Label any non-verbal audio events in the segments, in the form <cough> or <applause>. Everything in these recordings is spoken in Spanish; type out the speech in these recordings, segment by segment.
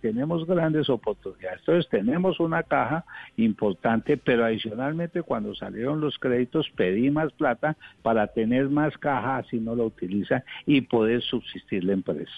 tenemos grandes oportunidades. Entonces tenemos una caja importante, pero adicionalmente cuando salieron los créditos pedí más plata para tener más caja, así no lo utiliza y poder subsistir la empresa.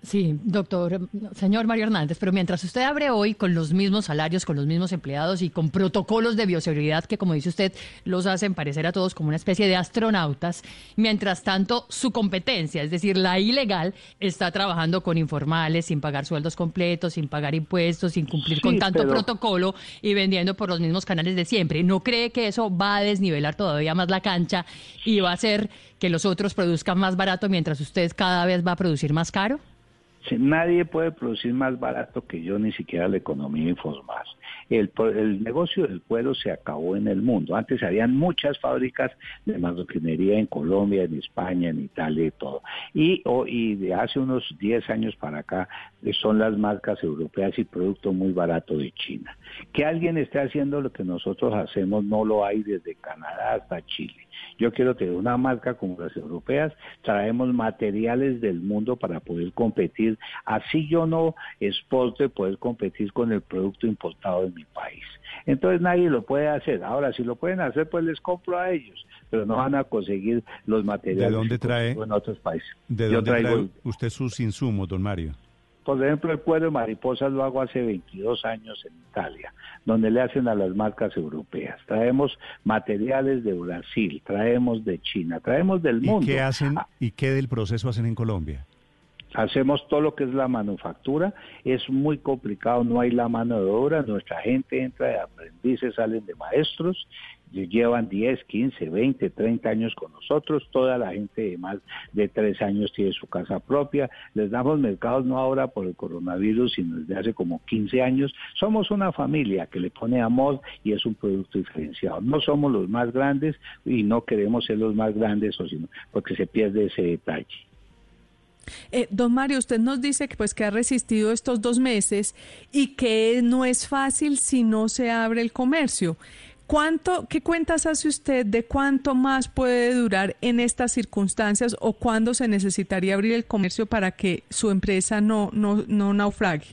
Sí, doctor, señor Mario Hernández, pero mientras usted abre hoy con los mismos salarios, con los mismos empleados y con protocolos de bioseguridad que, como dice usted, los hacen parecer a todos como una especie de astronautas, mientras tanto su competencia, es decir, la ilegal, está trabajando con informales, sin pagar sueldos completos, sin pagar impuestos, sin cumplir con tanto protocolo y vendiendo por los mismos canales de siempre. ¿No cree que eso va a desnivelar todavía más la cancha y va a hacer que los otros produzcan más barato mientras usted cada vez va a producir más caro? Nadie puede producir más barato que yo, ni siquiera la economía informal. El, el negocio del cuero se acabó en el mundo. Antes habían muchas fábricas de marroquinería en Colombia, en España, en Italia y todo. Y, y de hace unos 10 años para acá eh, son las marcas europeas y producto muy barato de China. Que alguien esté haciendo lo que nosotros hacemos no lo hay desde Canadá hasta Chile. Yo quiero tener una marca como las europeas, traemos materiales del mundo para poder competir. Así yo no exporte poder competir con el producto importado de mi país. Entonces nadie lo puede hacer. Ahora, si lo pueden hacer, pues les compro a ellos, pero no van a conseguir los materiales ¿De dónde trae, en otros países. ¿De dónde trae usted sus insumos, don Mario? Por ejemplo, el cuero de mariposas lo hago hace 22 años en Italia, donde le hacen a las marcas europeas. Traemos materiales de Brasil, traemos de China, traemos del mundo. ¿Y qué hacen ah. y qué del proceso hacen en Colombia? Hacemos todo lo que es la manufactura, es muy complicado, no hay la mano de obra, nuestra gente entra de aprendices, salen de maestros llevan 10, 15, 20, 30 años con nosotros, toda la gente de más de 3 años tiene su casa propia, les damos mercados no ahora por el coronavirus, sino desde hace como 15 años, somos una familia que le pone amor y es un producto diferenciado, no somos los más grandes y no queremos ser los más grandes o sino porque se pierde ese detalle. Eh, don Mario, usted nos dice que pues que ha resistido estos dos meses y que no es fácil si no se abre el comercio. ¿Cuánto, qué cuentas hace usted de cuánto más puede durar en estas circunstancias o cuándo se necesitaría abrir el comercio para que su empresa no, no, no naufrague?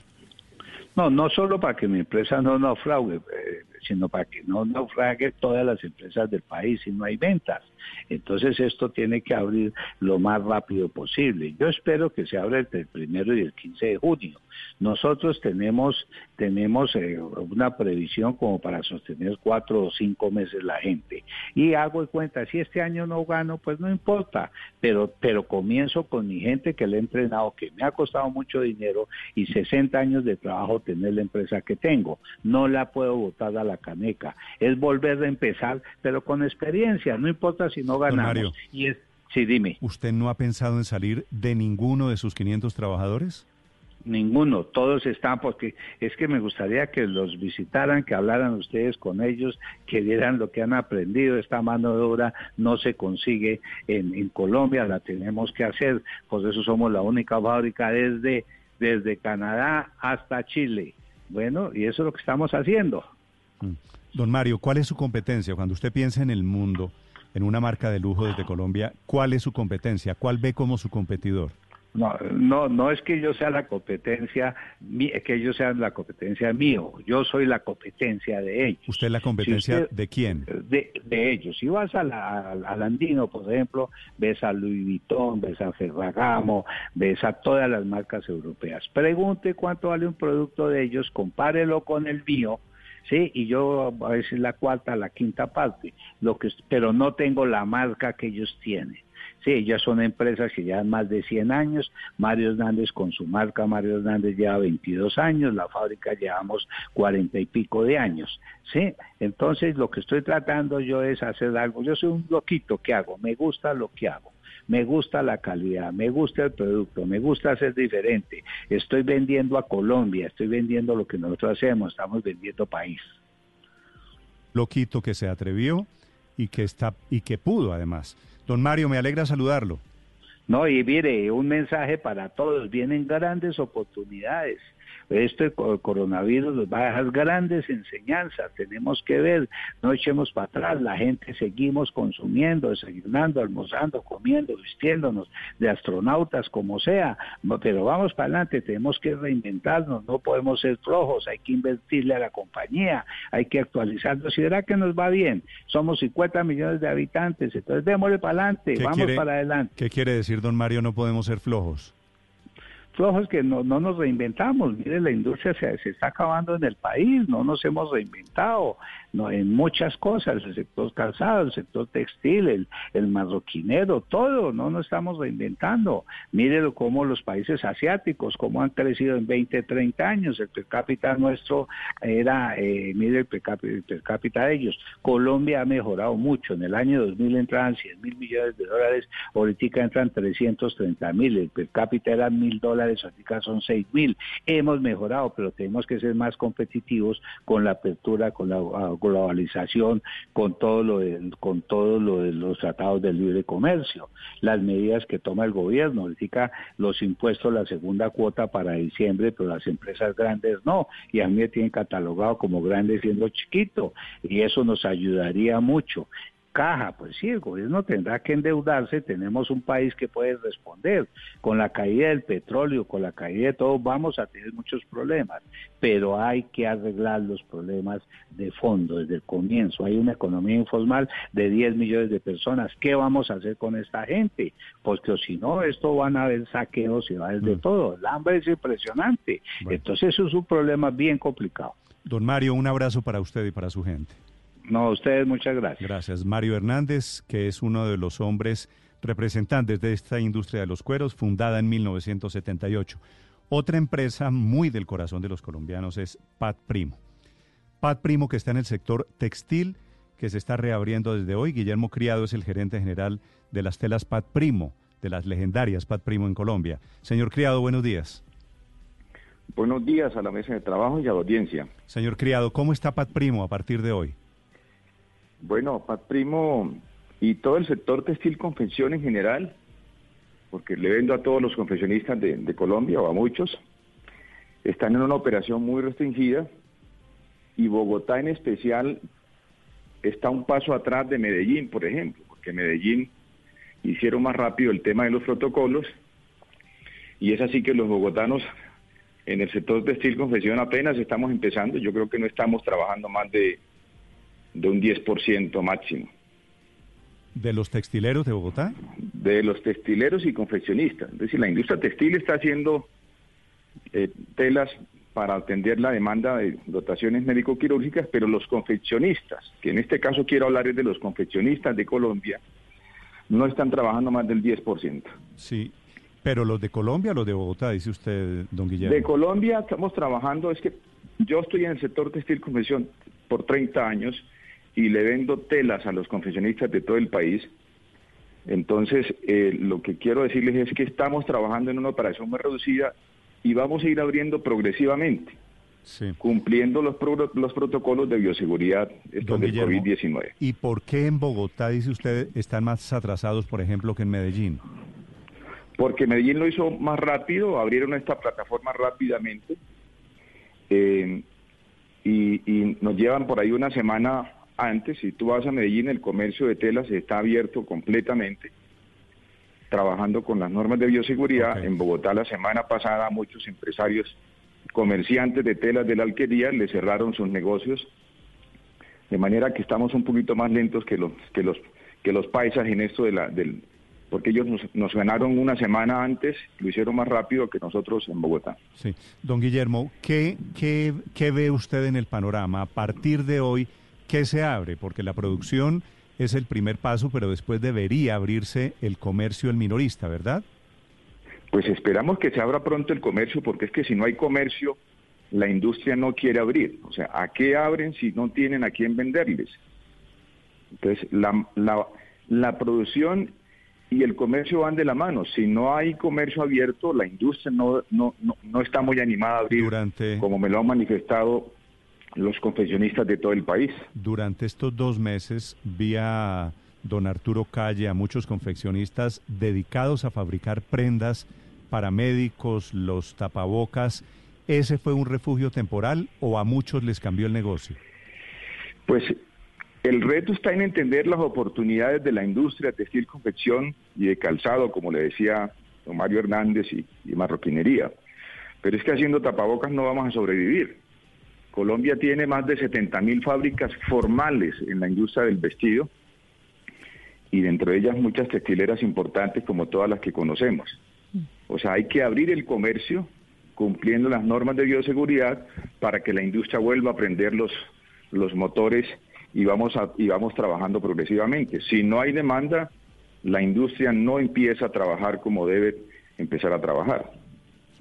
No, no solo para que mi empresa no naufrague, eh, sino para que no naufrague todas las empresas del país si no hay ventas. Entonces esto tiene que abrir lo más rápido posible. Yo espero que se abra entre el primero y el 15 de junio. Nosotros tenemos, tenemos eh, una previsión como para sostener cuatro o cinco meses la gente. Y hago de cuenta, si este año no gano, pues no importa, pero, pero comienzo con mi gente que le he entrenado, que me ha costado mucho dinero y 60 años de trabajo tener la empresa que tengo. No la puedo botar a la caneca. Es volver a empezar, pero con experiencia, no importa si no ganamos. Y es, sí, dime. ¿Usted no ha pensado en salir de ninguno de sus 500 trabajadores? Ninguno, todos están porque es que me gustaría que los visitaran, que hablaran ustedes con ellos, que vieran lo que han aprendido. Esta mano de obra no se consigue en, en Colombia, la tenemos que hacer, por eso somos la única fábrica desde, desde Canadá hasta Chile. Bueno, y eso es lo que estamos haciendo. Mm. Don Mario, ¿cuál es su competencia cuando usted piensa en el mundo? En una marca de lujo desde Colombia, ¿cuál es su competencia? ¿Cuál ve como su competidor? No, no, no es que yo sea la competencia, que ellos sean la competencia mío. Yo soy la competencia de ellos. ¿Usted es la competencia de quién? De, ellos. Si vas al Andino, por ejemplo, ves a Louis Vuitton, ves a Ferragamo, ves a todas las marcas europeas. Pregunte cuánto vale un producto de ellos, compárelo con el mío sí, y yo a veces la cuarta, la quinta parte, lo que, pero no tengo la marca que ellos tienen. Sí, ellas son empresas que llevan más de 100 años. Mario Hernández con su marca, Mario Hernández lleva 22 años, la fábrica llevamos 40 y pico de años. Sí, entonces lo que estoy tratando yo es hacer algo. Yo soy un loquito que hago, me gusta lo que hago me gusta la calidad, me gusta el producto, me gusta ser diferente. Estoy vendiendo a Colombia, estoy vendiendo lo que nosotros hacemos, estamos vendiendo país. Loquito que se atrevió y que está y que pudo además. Don Mario, me alegra saludarlo. No, y mire, un mensaje para todos, vienen grandes oportunidades. Este coronavirus nos va a dejar grandes enseñanzas, tenemos que ver, no echemos para atrás, la gente seguimos consumiendo, desayunando, almorzando, comiendo, vistiéndonos de astronautas, como sea, pero vamos para adelante, tenemos que reinventarnos, no podemos ser flojos, hay que invertirle a la compañía, hay que actualizarnos, y verá que nos va bien, somos 50 millones de habitantes, entonces démosle para adelante, vamos para adelante. ¿Qué quiere decir, don Mario, no podemos ser flojos? Flojos que no, no nos reinventamos. Mire, la industria se, se, está acabando en el país, no nos hemos reinventado no, en muchas cosas, el sector calzado, el sector textil, el, el marroquinero, todo, no nos estamos reinventando. Mire cómo los países asiáticos, cómo han crecido en 20, 30 años, el per cápita nuestro era, eh, mire el per cápita, de ellos. Colombia ha mejorado mucho, en el año 2000 entraban 100 mil millones de dólares, ahorita entran 330 mil, el per cápita era mil dólares ahorita son seis mil. Hemos mejorado, pero tenemos que ser más competitivos con la apertura, con la ah, globalización, con todo lo de, con todo lo de los tratados de libre comercio, las medidas que toma el gobierno, ahorita los impuestos, la segunda cuota para diciembre, pero las empresas grandes no, y a mí me tienen catalogado como grande siendo chiquito, y eso nos ayudaría mucho caja, pues sí, el gobierno tendrá que endeudarse, tenemos un país que puede responder. Con la caída del petróleo, con la caída de todo, vamos a tener muchos problemas, pero hay que arreglar los problemas de fondo desde el comienzo. Hay una economía informal de 10 millones de personas. ¿Qué vamos a hacer con esta gente? Porque si no, esto van a haber saqueos y va a haber de mm. todo. El hambre es impresionante. Entonces eso es un problema bien complicado. Don Mario, un abrazo para usted y para su gente. No, ustedes muchas gracias. Gracias. Mario Hernández, que es uno de los hombres representantes de esta industria de los cueros, fundada en 1978. Otra empresa muy del corazón de los colombianos es Pat Primo. Pat Primo, que está en el sector textil, que se está reabriendo desde hoy. Guillermo Criado es el gerente general de las telas Pat Primo, de las legendarias Pat Primo en Colombia. Señor Criado, buenos días. Buenos días a la mesa de trabajo y a la audiencia. Señor Criado, ¿cómo está Pat Primo a partir de hoy? Bueno, Pat Primo y todo el sector textil confección en general, porque le vendo a todos los confeccionistas de, Colombia o a muchos, están en una operación muy restringida y Bogotá en especial está un paso atrás de Medellín, por ejemplo, porque Medellín hicieron más rápido el tema de los protocolos y es así que los bogotanos en el sector textil confección apenas estamos empezando, yo creo que no estamos trabajando más de de un 10% máximo. ¿De los textileros de Bogotá? De los textileros y confeccionistas. Es decir, la industria textil está haciendo eh, telas para atender la demanda de dotaciones médico-quirúrgicas, pero los confeccionistas, que en este caso quiero hablar de los confeccionistas de Colombia, no están trabajando más del 10%. Sí, pero los de Colombia, los de Bogotá, dice usted, don Guillermo. De Colombia estamos trabajando, es que yo estoy en el sector textil confección por 30 años y le vendo telas a los confeccionistas de todo el país. Entonces, eh, lo que quiero decirles es que estamos trabajando en una operación muy reducida y vamos a ir abriendo progresivamente, cumpliendo los, los protocolos de bioseguridad del COVID-19. ¿Y por qué en Bogotá, dice usted, están más atrasados, por ejemplo, que en Medellín? Porque Medellín lo hizo más rápido, abrieron esta plataforma rápidamente eh, y, y nos llevan por ahí una semana antes, si tú vas a Medellín, el comercio de telas está abierto completamente, trabajando con las normas de bioseguridad. En Bogotá la semana pasada muchos empresarios, comerciantes de telas de la alquería, le cerraron sus negocios, de manera que estamos un poquito más lentos que los que los que los paisas en esto de la del porque ellos nos, nos, ganaron una semana antes, lo hicieron más rápido que nosotros en Bogotá. Sí. Don Guillermo, ¿qué, qué, qué ve usted en el panorama a partir de hoy? ¿Qué se abre? Porque la producción es el primer paso, pero después debería abrirse el comercio, el minorista, ¿verdad? Pues esperamos que se abra pronto el comercio, porque es que si no hay comercio, la industria no quiere abrir. O sea, ¿a qué abren si no tienen a quién venderles? Entonces, la, la, la producción y el comercio van de la mano. Si no hay comercio abierto, la industria no, no, no, no está muy animada a abrir, Durante... como me lo han manifestado los confesionistas de todo el país. Durante estos dos meses, vía don Arturo Calle, a muchos confeccionistas dedicados a fabricar prendas para médicos, los tapabocas, ¿ese fue un refugio temporal o a muchos les cambió el negocio? Pues el reto está en entender las oportunidades de la industria textil, confección y de calzado, como le decía don Mario Hernández y, y marroquinería. Pero es que haciendo tapabocas no vamos a sobrevivir. Colombia tiene más de 70 mil fábricas formales en la industria del vestido y dentro de ellas muchas textileras importantes como todas las que conocemos. O sea, hay que abrir el comercio cumpliendo las normas de bioseguridad para que la industria vuelva a prender los, los motores y vamos, y vamos trabajando progresivamente. Si no hay demanda, la industria no empieza a trabajar como debe empezar a trabajar.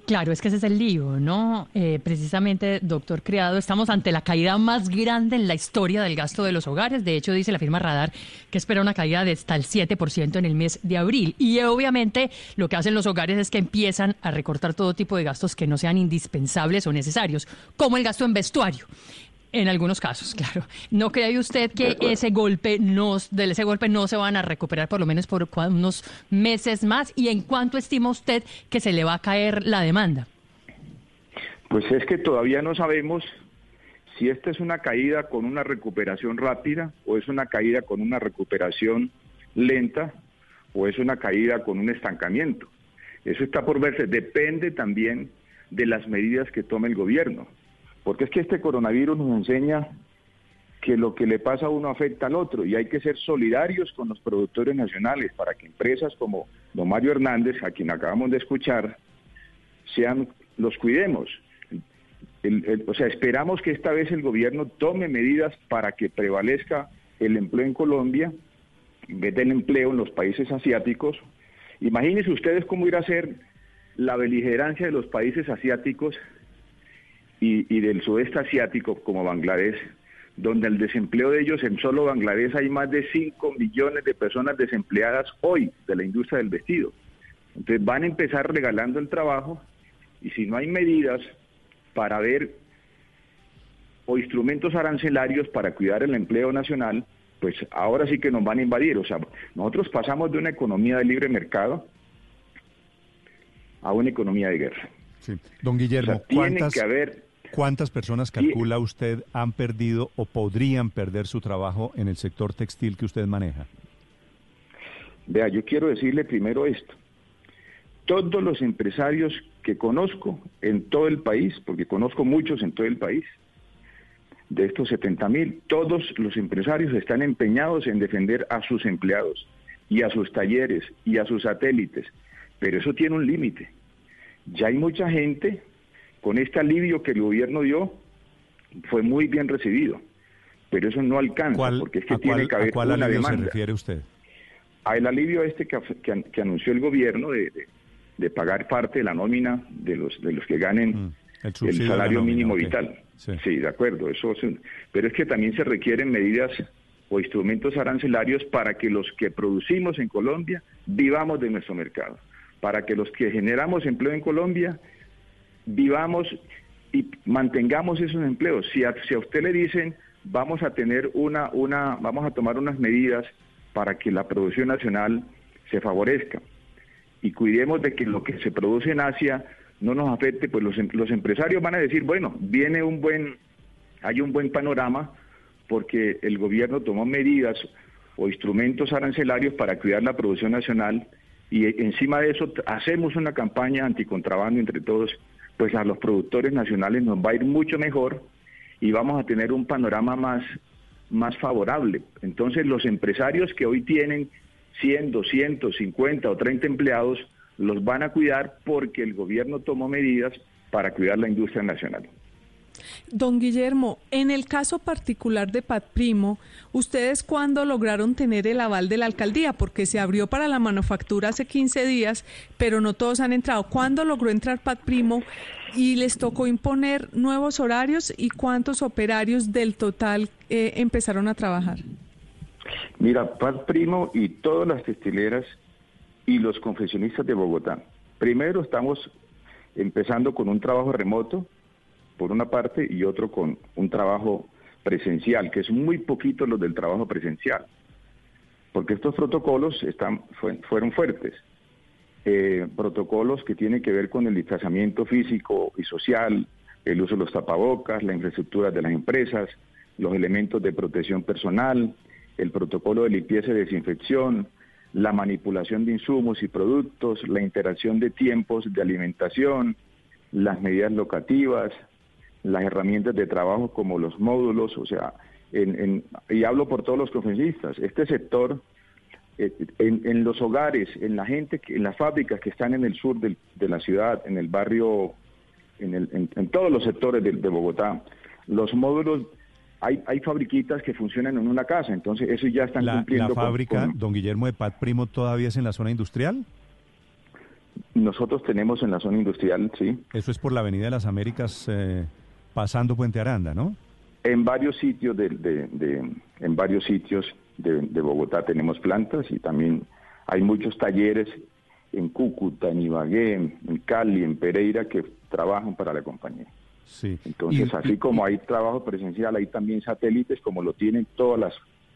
Claro, es que ese es el lío, ¿no? Eh, precisamente, doctor Criado, estamos ante la caída más grande en la historia del gasto de los hogares. De hecho, dice la firma Radar que espera una caída de hasta el 7% en el mes de abril. Y obviamente lo que hacen los hogares es que empiezan a recortar todo tipo de gastos que no sean indispensables o necesarios, como el gasto en vestuario. En algunos casos, claro. ¿No cree usted que ese golpe no, de ese golpe no se van a recuperar por lo menos por unos meses más? ¿Y en cuánto estima usted que se le va a caer la demanda? Pues es que todavía no sabemos si esta es una caída con una recuperación rápida o es una caída con una recuperación lenta o es una caída con un estancamiento. Eso está por verse. Depende también de las medidas que tome el gobierno. Porque es que este coronavirus nos enseña que lo que le pasa a uno afecta al otro y hay que ser solidarios con los productores nacionales para que empresas como don Mario Hernández, a quien acabamos de escuchar, sean los cuidemos. o sea, esperamos que esta vez el gobierno tome medidas para que prevalezca el empleo en Colombia en vez del empleo en los países asiáticos. Imagínense ustedes cómo irá a ser la beligerancia de los países asiáticos y, del sudeste asiático como Bangladesh, donde el desempleo de ellos en solo Bangladesh hay más de 5 millones de personas desempleadas hoy de la industria del vestido. Entonces van a empezar regalando el trabajo y si no hay medidas para ver o instrumentos arancelarios para cuidar el empleo nacional, pues ahora sí que nos van a invadir. O sea, nosotros pasamos de una economía de libre mercado a una economía de guerra. Sí. Don Guillermo, tiene que haber ¿Cuántas personas calcula usted han perdido o podrían perder su trabajo en el sector textil que usted maneja? Vea, yo quiero decirle primero esto. Todos los empresarios que conozco en todo el país, porque conozco muchos en todo el país, de estos 70 mil, todos los empresarios están empeñados en defender a sus empleados y a sus talleres y a sus satélites, pero eso tiene un límite. Ya hay mucha gente con este alivio que el gobierno dio, fue muy bien recibido. Pero eso no alcanza, porque es que tiene que haber cuál una alivio se refiere usted? Al alivio este que, anunció el gobierno de, pagar parte de la nómina de los de los que ganen mm, el, salario mínimo vital. Sí. de acuerdo. Eso pero es que también se requieren medidas o instrumentos arancelarios para que los que producimos en Colombia vivamos de nuestro mercado, para que los que generamos empleo en Colombia vivamos y mantengamos esos empleos. Si a, si a usted le dicen vamos a tener una, una, vamos a tomar unas medidas para que la producción nacional se favorezca y cuidemos de que lo que se produce en Asia no nos afecte, pues los, em, los empresarios van a decir, bueno, viene un buen, hay un buen panorama porque el gobierno tomó medidas o instrumentos arancelarios para cuidar la producción nacional y encima de eso hacemos una campaña anticontrabando entre todos pues a los productores nacionales nos va a ir mucho mejor y vamos a tener un panorama más, más favorable. Entonces los empresarios que hoy tienen 100, 200, 50 o 30 empleados los van a cuidar porque el gobierno tomó medidas para cuidar la industria nacional. Don Guillermo, en el caso particular de Pat Primo, ¿ustedes cuándo lograron tener el aval de la alcaldía? Porque se abrió para la manufactura hace 15 días, pero no todos han entrado. ¿Cuándo logró entrar Pat Primo y les tocó imponer nuevos horarios y cuántos operarios del total eh, empezaron a trabajar? Mira, Pat Primo y todas las textileras y los confesionistas de Bogotá. Primero estamos empezando con un trabajo remoto por una parte, y otro con un trabajo presencial, que es muy poquito lo del trabajo presencial. porque estos protocolos están, fueron fuertes. Eh, protocolos que tienen que ver con el distanciamiento físico y social, el uso de los tapabocas, la infraestructura de las empresas, los elementos de protección personal, el protocolo de limpieza y desinfección, la manipulación de insumos y productos, la interacción de tiempos de alimentación, las medidas locativas, las herramientas de trabajo como los módulos, o sea, y hablo por todos los profesionistas, este sector eh, en, los hogares, en la gente, en las fábricas que están en el sur de la ciudad, en el barrio, en, todos los sectores de, Bogotá, los módulos, hay, hay fabriquitas que funcionan en una casa, entonces eso ya están cumpliendo. ¿La fábrica, don Guillermo de Pat Primo, todavía es en la zona industrial? Nosotros tenemos en la zona industrial, sí. Eso es por la Avenida de las Américas, eh, pasando Puente Aranda, ¿no? En varios sitios de, en varios sitios de, Bogotá tenemos plantas y también hay muchos talleres en Cúcuta, en Ibagué, en Cali, en Pereira que trabajan para la compañía. Sí. Entonces, así como hay trabajo presencial, hay también satélites como lo tienen todas las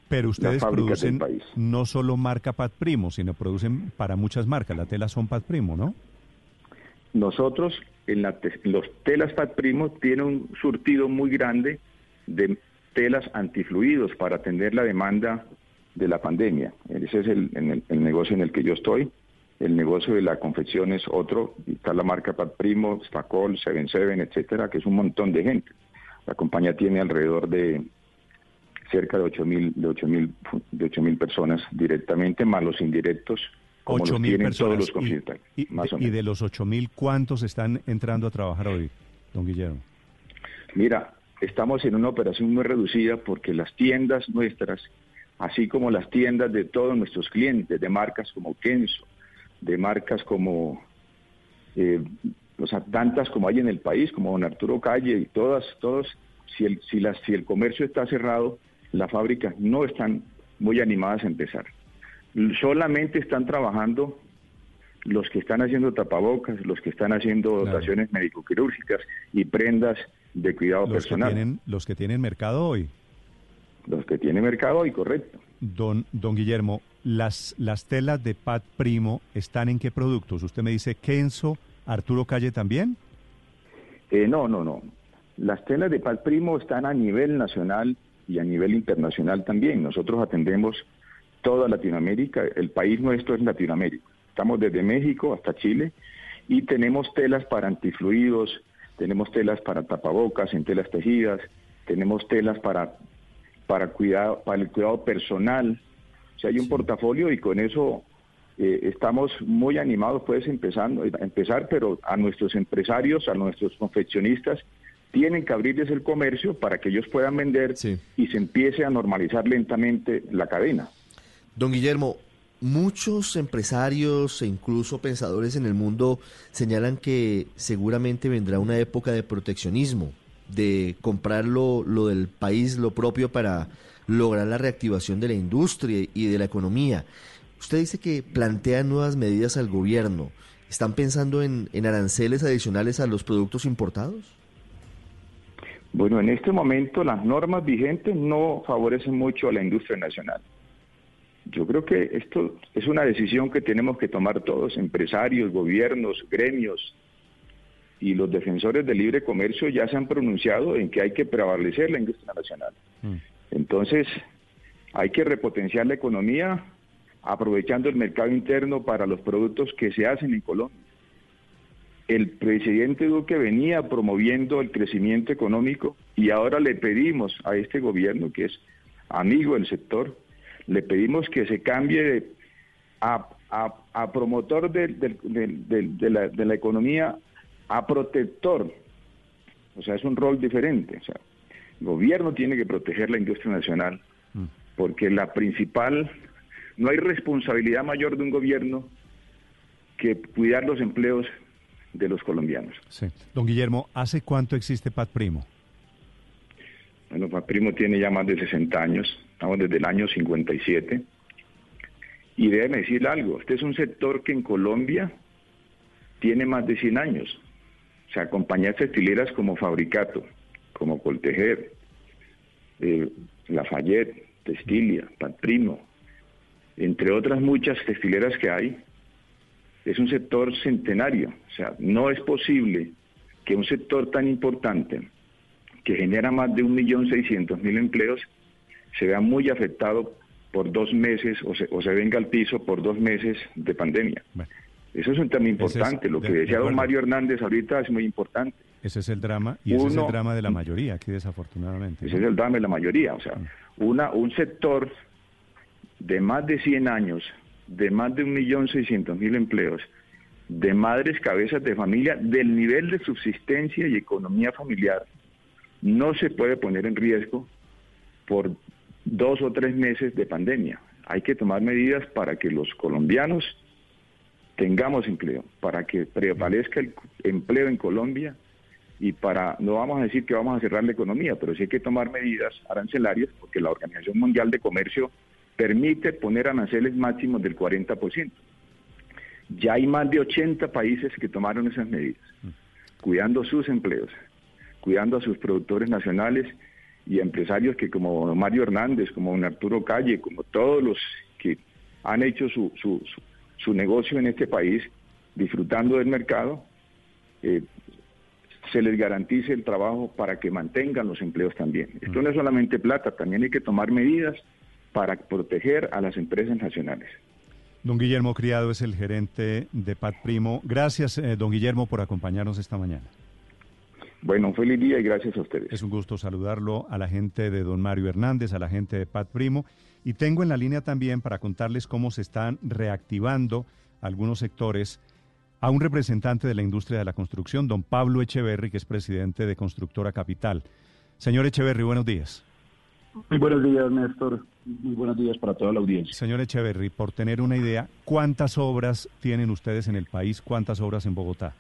pero ustedes producen no solo marca Pat Primo, sino producen para muchas marcas. La tela son Pat Primo, ¿no? Nosotros, en la los telas Pat Primo, tienen un surtido muy grande de telas antifluidos para atender la demanda de la pandemia. Ese es el, el, negocio en el que yo estoy. El negocio de la confección es otro. Está la marca Pat Primo, Stacol, Seven Seven, etcétera, que es un montón de gente. La compañía tiene alrededor de cerca de 8 mil de ocho mil de ocho mil personas directamente más los indirectos como los tienen todos los y, y, de los 8 mil cuántos están entrando a trabajar hoy don Guillermo mira estamos en una operación muy reducida porque las tiendas nuestras, así como las tiendas de todos nuestros clientes, de marcas como Kenzo, de marcas como, eh, o sea, tantas como hay en el país, como Don Arturo Calle y todas, todos, si el, si, las, si el comercio está cerrado, las fábricas no están muy animadas a empezar. Solamente están trabajando los que están haciendo tapabocas, los que están haciendo dotaciones médico-quirúrgicas y prendas de cuidado los personal. Que tienen, los que tienen mercado hoy. Los que tienen mercado hoy, correcto. Don, don Guillermo, las, las telas de Pat Primo están en qué productos? Usted me dice Kenzo, Arturo Calle también. Eh, no, no, no. Las telas de Pat Primo están a nivel nacional y a nivel internacional también. Nosotros atendemos toda Latinoamérica. El país nuestro es Latinoamérica. Estamos desde México hasta Chile y tenemos telas para antifluidos, tenemos telas para tapabocas en telas tejidas, tenemos telas para, para, cuidado, para el cuidado personal. O sea, hay un portafolio y con eso eh, estamos muy animados, puedes empezando, empezar, pero a nuestros empresarios, a nuestros confeccionistas, tienen que abrirles el comercio para que ellos puedan vender y se empiece a normalizar lentamente la cadena. Don Guillermo, Muchos empresarios e incluso pensadores en el mundo señalan que seguramente vendrá una época de proteccionismo, de comprar lo, del país, lo propio para lograr la reactivación de la industria y de la economía. Usted dice que plantea nuevas medidas al gobierno. ¿Están pensando en, en aranceles adicionales a los productos importados? Bueno, en este momento las normas vigentes no favorecen mucho a la industria nacional. Yo creo que esto es una decisión que tenemos que tomar todos, empresarios, gobiernos, gremios, y los defensores del libre comercio ya se han pronunciado en que hay que prevalecer la industria nacional. Mm. Entonces, hay que repotenciar la economía aprovechando el mercado interno para los productos que se hacen en Colombia. El presidente Duque venía promoviendo el crecimiento económico y ahora le pedimos a este gobierno, que es amigo del sector, le pedimos que se cambie a, promotor de, la, economía a protector. O sea, es un rol diferente. O sea, el gobierno tiene que proteger la industria nacional mm. porque la principal, no hay responsabilidad mayor de un gobierno que cuidar los empleos de los colombianos. Sí. Don Guillermo, ¿hace cuánto existe Pat Primo? Bueno, Pat Primo tiene ya más de 60 años estamos desde el año 57. Y déjeme decir algo, este es un sector que en Colombia tiene más de 100 años. O sea, compañías textileras como Fabricato, como Coltejer, eh, Lafayette, Textilia, Patrino, entre otras muchas textileras que hay, es un sector centenario. O sea, no es posible que un sector tan importante, que genera más de 1.600.000 empleos, se vea muy afectado por dos meses o se, o se venga al piso por dos meses de pandemia. Eso es un tema importante. Lo que decía don Mario Hernández ahorita es muy importante. Ese es el drama y ese es el drama de la mayoría aquí desafortunadamente. Ese es el drama de la mayoría. O sea, mm. una, un sector de más de 100 años, de más de 1.600.000 empleos, de madres cabezas de familia, del nivel de subsistencia y economía familiar, no se puede poner en riesgo por dos o tres meses de pandemia. Hay que tomar medidas para que los colombianos tengamos empleo, para que prevalezca el empleo en Colombia y para, no vamos a decir que vamos a cerrar la economía, pero sí hay que tomar medidas arancelarias porque la Organización Mundial de Comercio permite poner aranceles máximos del 40%. Ya hay más de 80 países que tomaron esas medidas, cuidando sus empleos, cuidando a sus productores nacionales y empresarios que como Mario Hernández, como don Arturo Calle, como todos los que han hecho su, su, su, negocio en este país, disfrutando del mercado, eh, se les garantice el trabajo para que mantengan los empleos también. Esto no es solamente plata, también hay que tomar medidas para proteger a las empresas nacionales. Don Guillermo Criado es el gerente de Pat Primo. Gracias, eh, don Guillermo, por acompañarnos esta mañana. Bueno, un feliz día y gracias a ustedes. Es un gusto saludarlo a la gente de don Mario Hernández, a la gente de Pat Primo. Y tengo en la línea también para contarles cómo se están reactivando algunos sectores a un representante de la industria de la construcción, don Pablo Echeverry, que es presidente de Constructora Capital. Señor Echeverry, buenos días. Muy buenos días, Néstor. Muy buenos días para toda la audiencia. Señor Echeverry, por tener una idea, ¿cuántas obras tienen ustedes en el país? ¿Cuántas obras en Bogotá?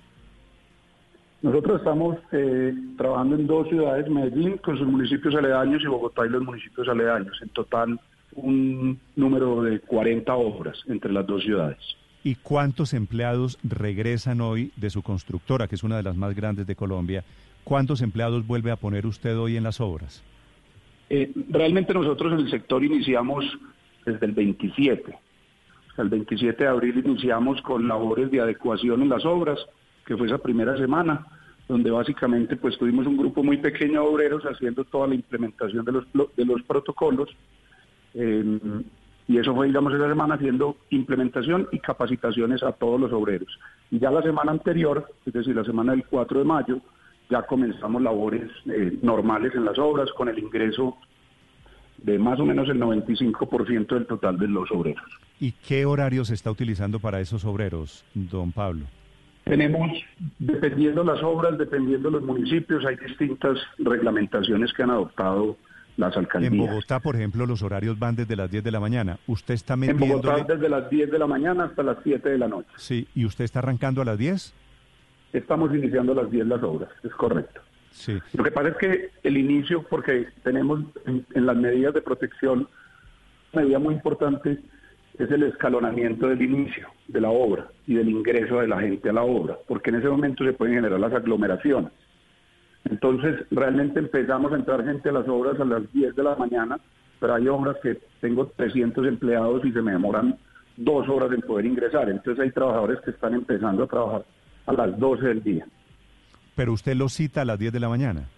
Nosotros estamos eh, trabajando en dos ciudades, Medellín con sus municipios aledaños y Bogotá y los municipios aledaños. En total, un número de 40 obras entre las dos ciudades. ¿Y cuántos empleados regresan hoy de su constructora, que es una de las más grandes de Colombia? ¿Cuántos empleados vuelve a poner usted hoy en las obras? Eh, realmente nosotros en el sector iniciamos desde el 27. El 27 de abril iniciamos con labores de adecuación en las obras, que fue esa primera semana, donde básicamente pues tuvimos un grupo muy pequeño de obreros haciendo toda la implementación de los, de los protocolos. Eh, y eso fue, digamos, esa semana haciendo implementación y capacitaciones a todos los obreros. Y ya la semana anterior, es decir, la semana del 4 de mayo, ya comenzamos labores eh, normales en las obras con el ingreso de más o menos el 95% del total de los obreros. ¿Y qué horario se está utilizando para esos obreros, don Pablo? Tenemos, dependiendo las obras, dependiendo los municipios, hay distintas reglamentaciones que han adoptado las alcaldías. En Bogotá, por ejemplo, los horarios van desde las 10 de la mañana. ¿Usted está metiendo En Bogotá desde las 10 de la mañana hasta las 7 de la noche. Sí, ¿y usted está arrancando a las 10? Estamos iniciando a las 10 las obras, es correcto. Sí. Lo que pasa es que el inicio, porque tenemos en, las medidas de protección, una medida muy importante es el escalonamiento del inicio de la obra y del ingreso de la gente a la obra, porque en ese momento se pueden generar las aglomeraciones. Entonces, realmente empezamos a entrar gente a las obras a las 10 de la mañana, pero hay obras que tengo 300 empleados y se me demoran dos horas en poder ingresar. Entonces hay trabajadores que están empezando a trabajar a las 12 del día. ¿Pero usted lo cita a las 10 de la mañana?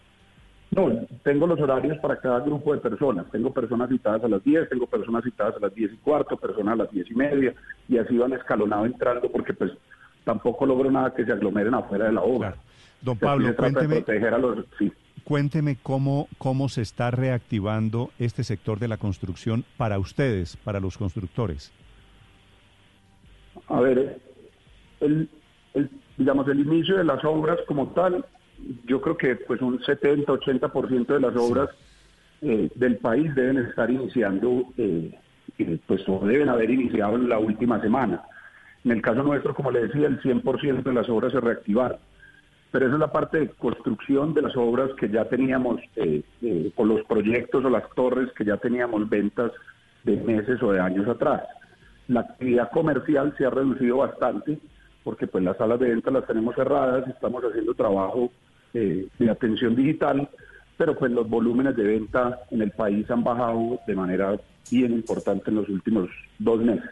No, tengo los horarios para cada grupo de personas. Tengo personas citadas a las 10, tengo personas citadas a las 10 y cuarto, personas a las 10 y media, y así van escalonado entrando porque pues tampoco logro nada que se aglomeren afuera de la obra. Don Pablo, cuénteme, cuénteme cómo, cómo se está reactivando este sector de la construcción para ustedes, para los constructores. A ver, el, el, digamos, el inicio de las obras como tal, yo creo que pues un 70-80% de las obras eh, del país deben estar iniciando, eh, pues o deben haber iniciado en la última semana. En el caso nuestro, como le decía, el 100% de las obras se reactivaron. Pero esa es la parte de construcción de las obras que ya teníamos, eh, eh, o los proyectos o las torres que ya teníamos ventas de meses o de años atrás. La actividad comercial se ha reducido bastante porque pues las salas de venta las tenemos cerradas, estamos haciendo trabajo eh, de atención digital, pero pues los volúmenes de venta en el país han bajado de manera bien importante en los últimos dos meses.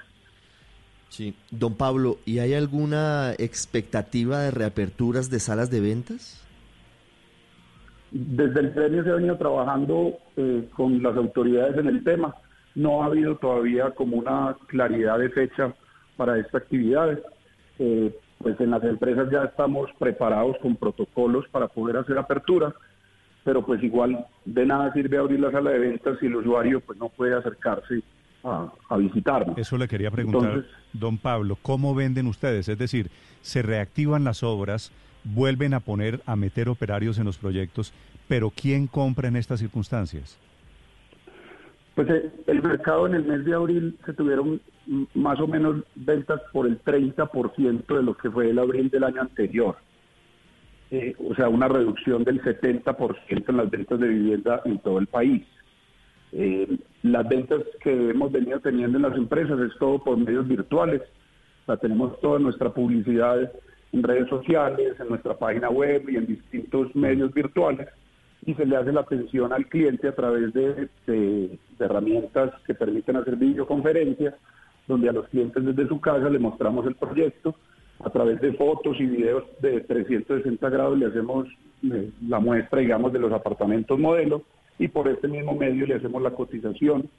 Sí, don Pablo, ¿y hay alguna expectativa de reaperturas de salas de ventas? Desde el premio se ha venido trabajando eh, con las autoridades en el tema. No ha habido todavía como una claridad de fecha para esta actividad. Eh, pues en las empresas ya estamos preparados con protocolos para poder hacer apertura, pero pues igual de nada sirve abrir la sala de ventas si el usuario pues no puede acercarse a, a visitarnos. Eso le quería preguntar, don Pablo, ¿cómo venden ustedes? Es decir, ¿se reactivan las obras? vuelven a poner, a meter operarios en los proyectos, pero ¿quién compra en estas circunstancias? Pues eh, el mercado en el mes de abril se tuvieron más o menos ventas por el 30% de lo que fue el abril del año anterior. Eh, o sea, una reducción del 70% en las ventas de vivienda en todo el país. Eh, las ventas que hemos venido teniendo en las empresas es todo por medios virtuales. O sea, tenemos toda nuestra publicidad en redes sociales, en nuestra página web y en distintos medios virtuales y se le hace la atención al cliente a través de, herramientas que permiten hacer videoconferencias, donde a los clientes desde su casa le mostramos el proyecto, a través de fotos y videos de 360 grados le hacemos eh, la muestra, digamos, de los apartamentos modelo y por este mismo medio le hacemos la cotización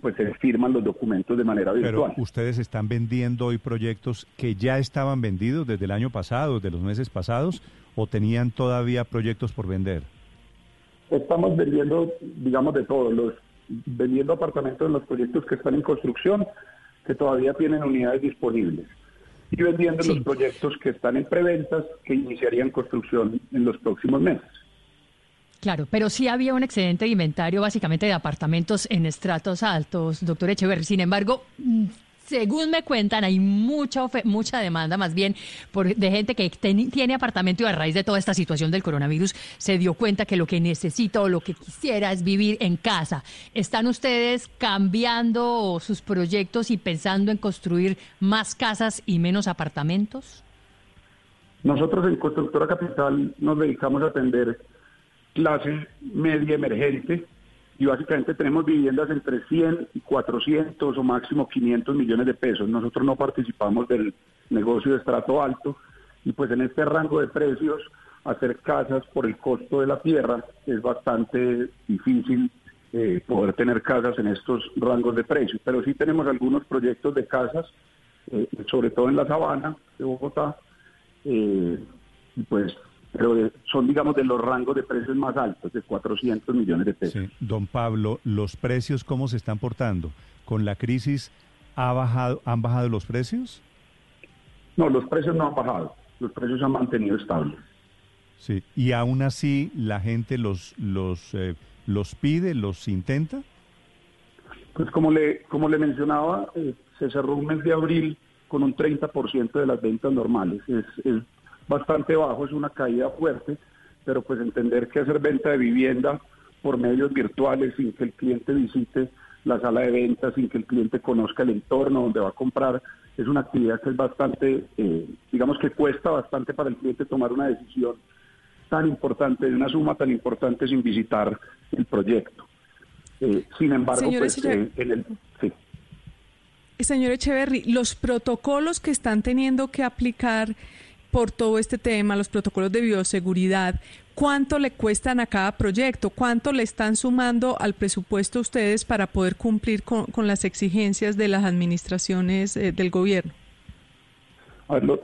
pues se firman los documentos de manera virtual. Pero ustedes están vendiendo hoy proyectos que ya estaban vendidos desde el año pasado, desde los meses pasados, o tenían todavía proyectos por vender? Estamos vendiendo, digamos, de todos, los vendiendo apartamentos en los proyectos que están en construcción, que todavía tienen unidades disponibles, y vendiendo los proyectos que están en preventas, que iniciarían construcción en los próximos meses. Claro, pero sí había un excedente de inventario básicamente de apartamentos en estratos altos, doctor Echeverry. Sin embargo, mm, según me cuentan, hay mucha mucha demanda más bien por, de gente que tiene apartamento y a raíz de toda esta situación del coronavirus se dio cuenta que lo que necesita o lo que quisiera es vivir en casa. ¿Están ustedes cambiando sus proyectos y pensando en construir más casas y menos apartamentos? Nosotros en Constructora Capital nos dedicamos a atender clase media emergente y básicamente tenemos viviendas entre 100 y 400 o máximo 500 millones de pesos. Nosotros no participamos del negocio de estrato alto y pues en este rango de precios hacer casas por el costo de la tierra es bastante difícil eh, poder tener casas en estos rangos de precios. Pero sí tenemos algunos proyectos de casas, eh, sobre todo en la sabana de Bogotá, eh, pues pero son, digamos, de los rangos de precios más altos, de 400 millones de pesos. Sí. Don Pablo, ¿los precios cómo se están portando? ¿Con la crisis ha bajado, han bajado los precios? No, los precios no han bajado, los precios han mantenido estables. Sí, y aún así la gente los, los, eh, los pide, los intenta. Pues como le, como le mencionaba, eh, se cerró un mes de abril con un 30% de las ventas normales. Es, es bastante bajo, es una caída fuerte, pero pues entender que hacer venta de vivienda por medios virtuales sin que el cliente visite la sala de ventas, sin que el cliente conozca el entorno donde va a comprar, es una actividad que es bastante, eh, digamos que cuesta bastante para el cliente tomar una decisión tan importante, de una suma tan importante sin visitar el proyecto. Eh, sin embargo, pues, eh, en el... Sí. Señor Echeverry, los protocolos que están teniendo que aplicar por todo este tema, los protocolos de bioseguridad, ¿cuánto le cuestan a cada proyecto? ¿Cuánto le están sumando al presupuesto ustedes para poder cumplir con, las exigencias de las administraciones eh, del gobierno?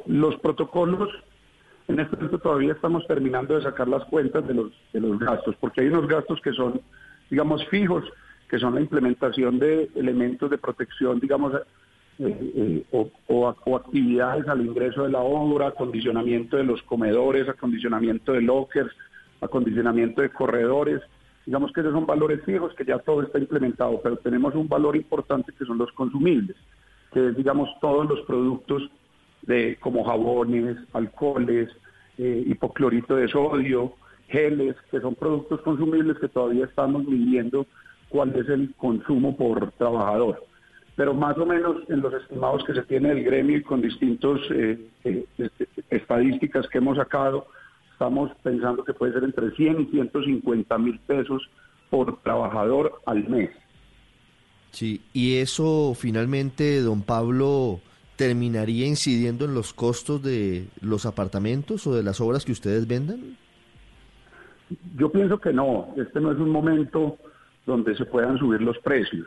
los protocolos, en este momento todavía estamos terminando de sacar las cuentas de los, de los gastos, porque hay unos gastos que son, digamos, fijos, que son la implementación de elementos de protección, digamos, eh, eh, o, actividades al ingreso de la obra, acondicionamiento de los comedores, acondicionamiento de lockers, acondicionamiento de corredores. Digamos que esos son valores fijos que ya todo está implementado, pero tenemos un valor importante que son los consumibles, que es, digamos, todos los productos de como jabones, alcoholes, eh, hipoclorito de sodio, geles, que son productos consumibles que todavía estamos midiendo cuál es el consumo por trabajador pero más o menos en los estimados que se tiene del gremio y con distintas eh, eh, estadísticas que hemos sacado, estamos pensando que puede ser entre 100 y 150 mil pesos por trabajador al mes. Sí, y eso finalmente, don Pablo, terminaría incidiendo en los costos de los apartamentos o de las obras que ustedes vendan? Yo pienso que no, este no es un momento donde se puedan subir los precios.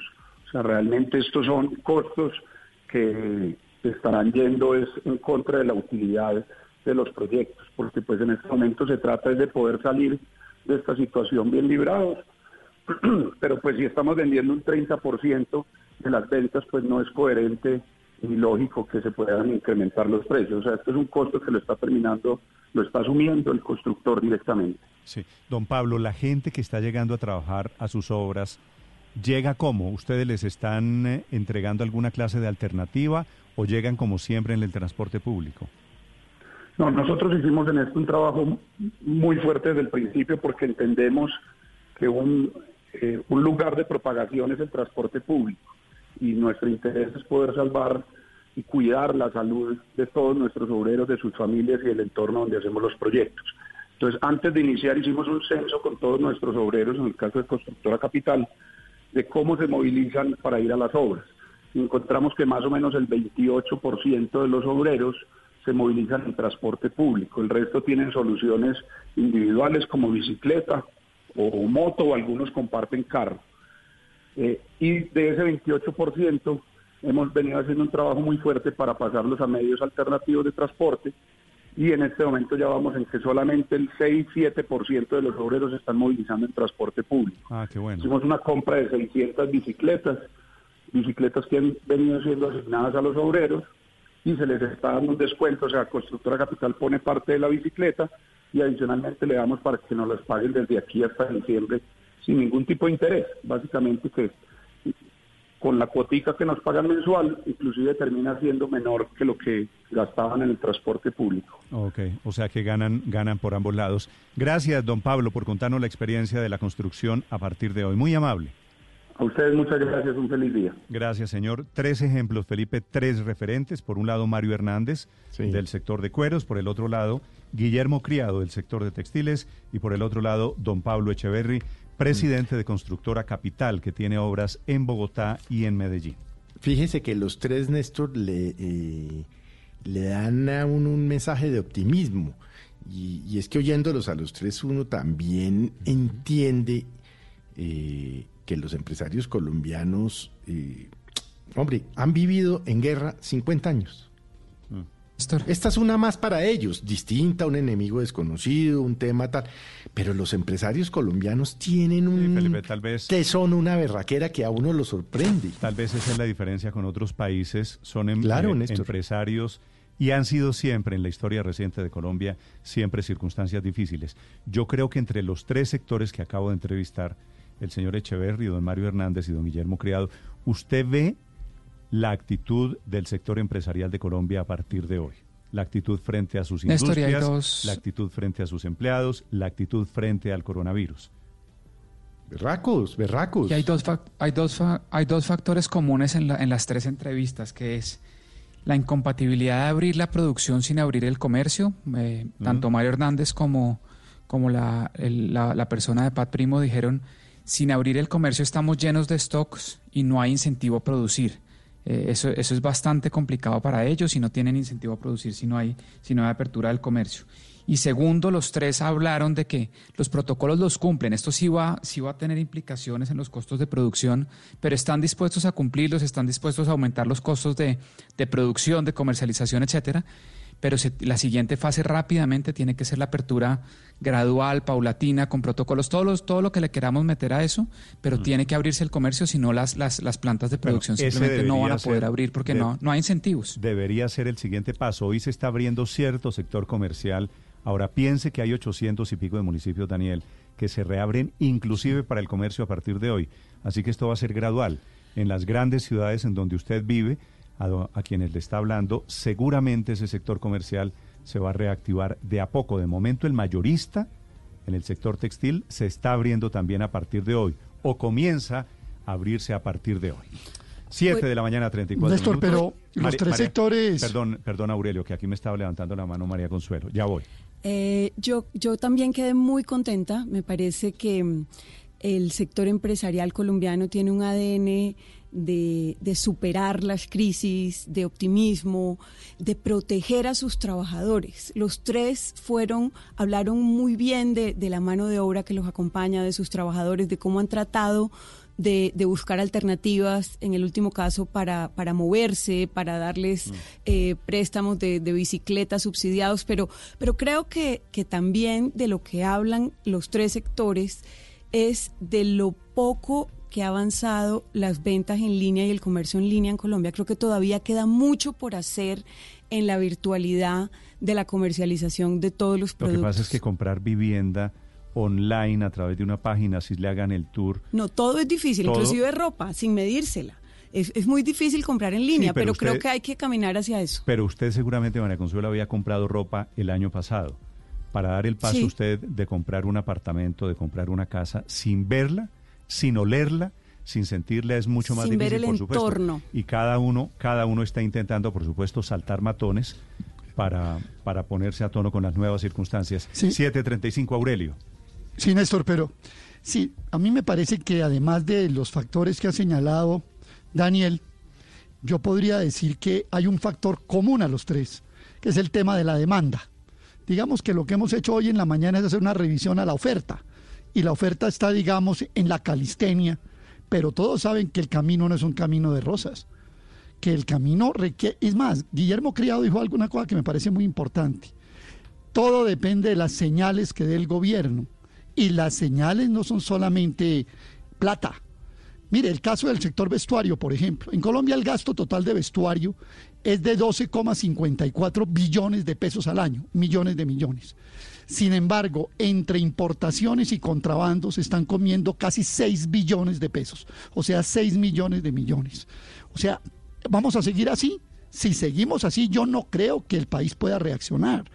Realmente estos son costos que estarán yendo es en contra de la utilidad de los proyectos, porque pues en este momento se trata de poder salir de esta situación bien librados <clears throat> pero pues si estamos vendiendo un 30% de las ventas, pues no es coherente ni lógico que se puedan incrementar los precios. O sea, esto es un costo que lo está terminando, lo está asumiendo el constructor directamente. Sí, don Pablo, la gente que está llegando a trabajar a sus obras, ¿llega cómo? ¿Ustedes les están eh, entregando alguna clase de alternativa o llegan como siempre en el transporte público? No, nosotros hicimos en esto un trabajo muy fuerte desde el principio porque entendemos que un eh, un lugar de propagación es el transporte público y nuestro interés es poder salvar y cuidar la salud de todos nuestros obreros, de sus familias y del entorno donde hacemos los proyectos. Entonces, antes de iniciar hicimos un censo con todos nuestros obreros, en el caso de Constructora Capital, de cómo se movilizan para ir a las obras. Encontramos que más o menos el 28% de los obreros se movilizan en transporte público, el resto tienen soluciones individuales como bicicleta o moto o algunos comparten carro. Eh, y de ese 28% hemos venido haciendo un trabajo muy fuerte para pasarlos a medios alternativos de transporte y en este momento ya vamos en que solamente el 6-7% de los obreros se están movilizando en transporte público. Ah, qué bueno. Hicimos una compra de 600 bicicletas, bicicletas que han venido siendo asignadas a los obreros y se les está dando un descuento, o sea, Constructora Capital pone parte de la bicicleta y adicionalmente le damos para que nos las paguen desde aquí hasta diciembre sin ningún tipo de interés. Básicamente que con la cuotica que nos pagan mensual, inclusive termina siendo menor que lo que gastaban en el transporte público. Ok, o sea que ganan, ganan por ambos lados. Gracias, don Pablo, por contarnos la experiencia de la construcción a partir de hoy. Muy amable. A ustedes muchas gracias, un feliz día. Gracias, señor. Tres ejemplos, Felipe, tres referentes. Por un lado, Mario Hernández, del sector de cueros. Por el otro lado, Guillermo Criado, del sector de textiles. Y por el otro lado, don Pablo Echeverry, presidente de Constructora Capital, que tiene obras en Bogotá y en Medellín. Fíjese que los tres, Néstor, le, eh, le dan a uno un mensaje de optimismo. Y, y, es que oyéndolos a los tres, uno también entiende... Eh, que los empresarios colombianos, eh, hombre, han vivido en guerra 50 años. Esta es una más para ellos, distinta, un enemigo desconocido, un tema tal. Pero los empresarios colombianos tienen un Felipe, tal vez, son una berraquera que a uno lo sorprende. Tal vez esa es la diferencia con otros países. Son em, eh, empresarios y han sido siempre en la historia reciente de Colombia, siempre circunstancias difíciles. Yo creo que entre los tres sectores que acabo de entrevistar, el señor Echeverri, don Mario Hernández y don Guillermo Criado, ¿usted ve la actitud del sector empresarial de Colombia a partir de hoy? La actitud frente a sus industrias, la actitud frente a sus empleados, la actitud frente al coronavirus. Berracos, berracos. Y hay dos, hay dos, hay dos factores comunes en, en las tres entrevistas, que es la incompatibilidad de abrir la producción sin abrir el comercio. Eh, tanto Mario Hernández como, como la, la, la, persona de Pat Primo dijeron sin abrir el comercio estamos llenos de stocks y no hay incentivo a producir. Eh, eso, eso es bastante complicado para ellos y no tienen incentivo a producir si no, hay, si no hay apertura del comercio. Y segundo, los tres hablaron de que los protocolos los cumplen. Esto sí va, sí va a tener implicaciones en los costos de producción, pero están dispuestos a cumplirlos, están dispuestos a aumentar los costos de, de producción, de comercialización, etcétera pero la siguiente fase rápidamente tiene que ser la apertura gradual, paulatina, con protocolos, todo, todo lo que le queramos meter a eso, pero mm. tiene que abrirse el comercio, si no las, las, las plantas de producción simplemente no van a poder abrir porque no, no hay incentivos. Debería ser el siguiente paso. Hoy se está abriendo cierto sector comercial. Ahora piense que hay 800 y pico de municipios, Daniel, que se reabren inclusive para el comercio a partir de hoy. Así que esto va a ser gradual. En las grandes ciudades en donde usted vive, a, quienes le está hablando, seguramente ese sector comercial se va a reactivar de a poco. De momento el mayorista en el sector textil se está abriendo también a partir de hoy o comienza a abrirse a partir de hoy. Siete de la mañana, 34 Néstor, pero los tres sectores... Perdón, perdón, Aurelio, que aquí me estaba levantando la mano María Consuelo. Ya voy. Eh, yo, yo también quedé muy contenta. Me parece que mm, el sector empresarial colombiano tiene un ADN de, de, superar las crisis, de optimismo, de proteger a sus trabajadores. Los tres fueron, hablaron muy bien de, de la mano de obra que los acompaña, de sus trabajadores, de cómo han tratado de, de, buscar alternativas, en el último caso, para, para moverse, para darles mm. eh, préstamos de, de, bicicletas subsidiados, pero, pero creo que, que también de lo que hablan los tres sectores es de lo poco que ha avanzado las ventas en línea y el comercio en línea en Colombia. Creo que todavía queda mucho por hacer en la virtualidad de la comercialización de todos los productos. Lo que pasa es que comprar vivienda online a través de una página, si le hagan el tour. No, todo es difícil, todo... inclusive ropa, sin medírsela. Es, es, muy difícil comprar en línea, sí, pero, pero usted, creo que hay que caminar hacia eso. Pero usted seguramente, María Consuelo, había comprado ropa el año pasado. Para dar el paso sí. usted de comprar un apartamento, de comprar una casa, sin verla, sin olerla, sin sentirla, es mucho más sin difícil, ver el por supuesto. entorno. Y cada uno, cada uno está intentando, por supuesto, saltar matones para, para ponerse a tono con las nuevas circunstancias. Sí. 735 Aurelio. Sí, Néstor, pero sí, a mí me parece que además de los factores que ha señalado Daniel, yo podría decir que hay un factor común a los tres, que es el tema de la demanda. Digamos que lo que hemos hecho hoy en la mañana es hacer una revisión a la oferta, y la oferta está, digamos, en la calistenia, pero todos saben que el camino no es un camino de rosas, que el camino requiere... Es más, Guillermo Criado dijo alguna cosa que me parece muy importante. Todo depende de las señales que dé el gobierno y las señales no son solamente plata. Mire, el caso del sector vestuario, por ejemplo. En Colombia el gasto total de vestuario es de 12,54 billones de pesos al año, millones de millones. Sin embargo, entre importaciones y contrabandos están comiendo casi 6 billones de pesos, o sea, 6 millones de millones. O sea, ¿vamos a seguir así? Si seguimos así, yo no creo que el país pueda reaccionar.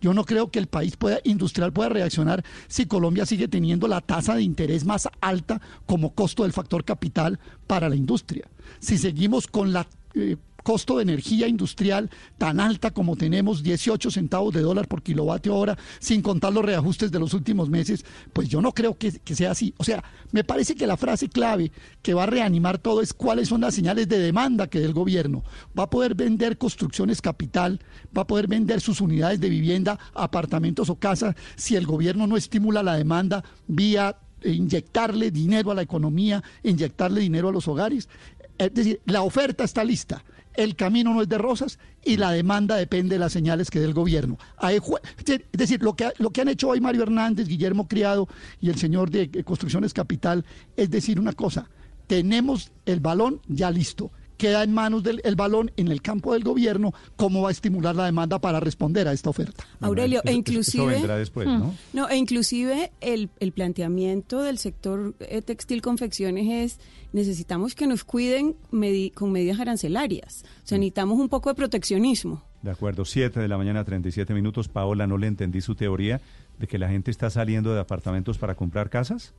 Yo no creo que el país pueda, industrial pueda reaccionar si Colombia sigue teniendo la tasa de interés más alta como costo del factor capital para la industria. Si seguimos con la eh, costo de energía industrial tan alta como tenemos, 18 centavos de dólar por kilovatio hora, sin contar los reajustes de los últimos meses, pues yo no creo que, sea así. O sea, me parece que la frase clave que va a reanimar todo es cuáles son las señales de demanda que dé el gobierno. Va a poder vender construcciones capital, va a poder vender sus unidades de vivienda, apartamentos o casas, si el gobierno no estimula la demanda vía inyectarle dinero a la economía, inyectarle dinero a los hogares. Es decir, la oferta está lista el camino no es de rosas y la demanda depende de las señales que dé el gobierno. Es decir, lo que, lo que han hecho hoy Mario Hernández, Guillermo Criado y el señor de Construcciones Capital es decir una cosa, tenemos el balón ya listo. Queda en manos del el balón en el campo del gobierno cómo va a estimular la demanda para responder a esta oferta. Aurelio, e inclusive, eso después, ¿no? no, e inclusive el, el planteamiento del sector eh, textil confecciones es necesitamos que nos cuiden medi con medidas arancelarias. O sea, necesitamos un poco de proteccionismo. De acuerdo, 7 de la mañana, 37 minutos. Paola, no le entendí su teoría de que la gente está saliendo de apartamentos para comprar casas.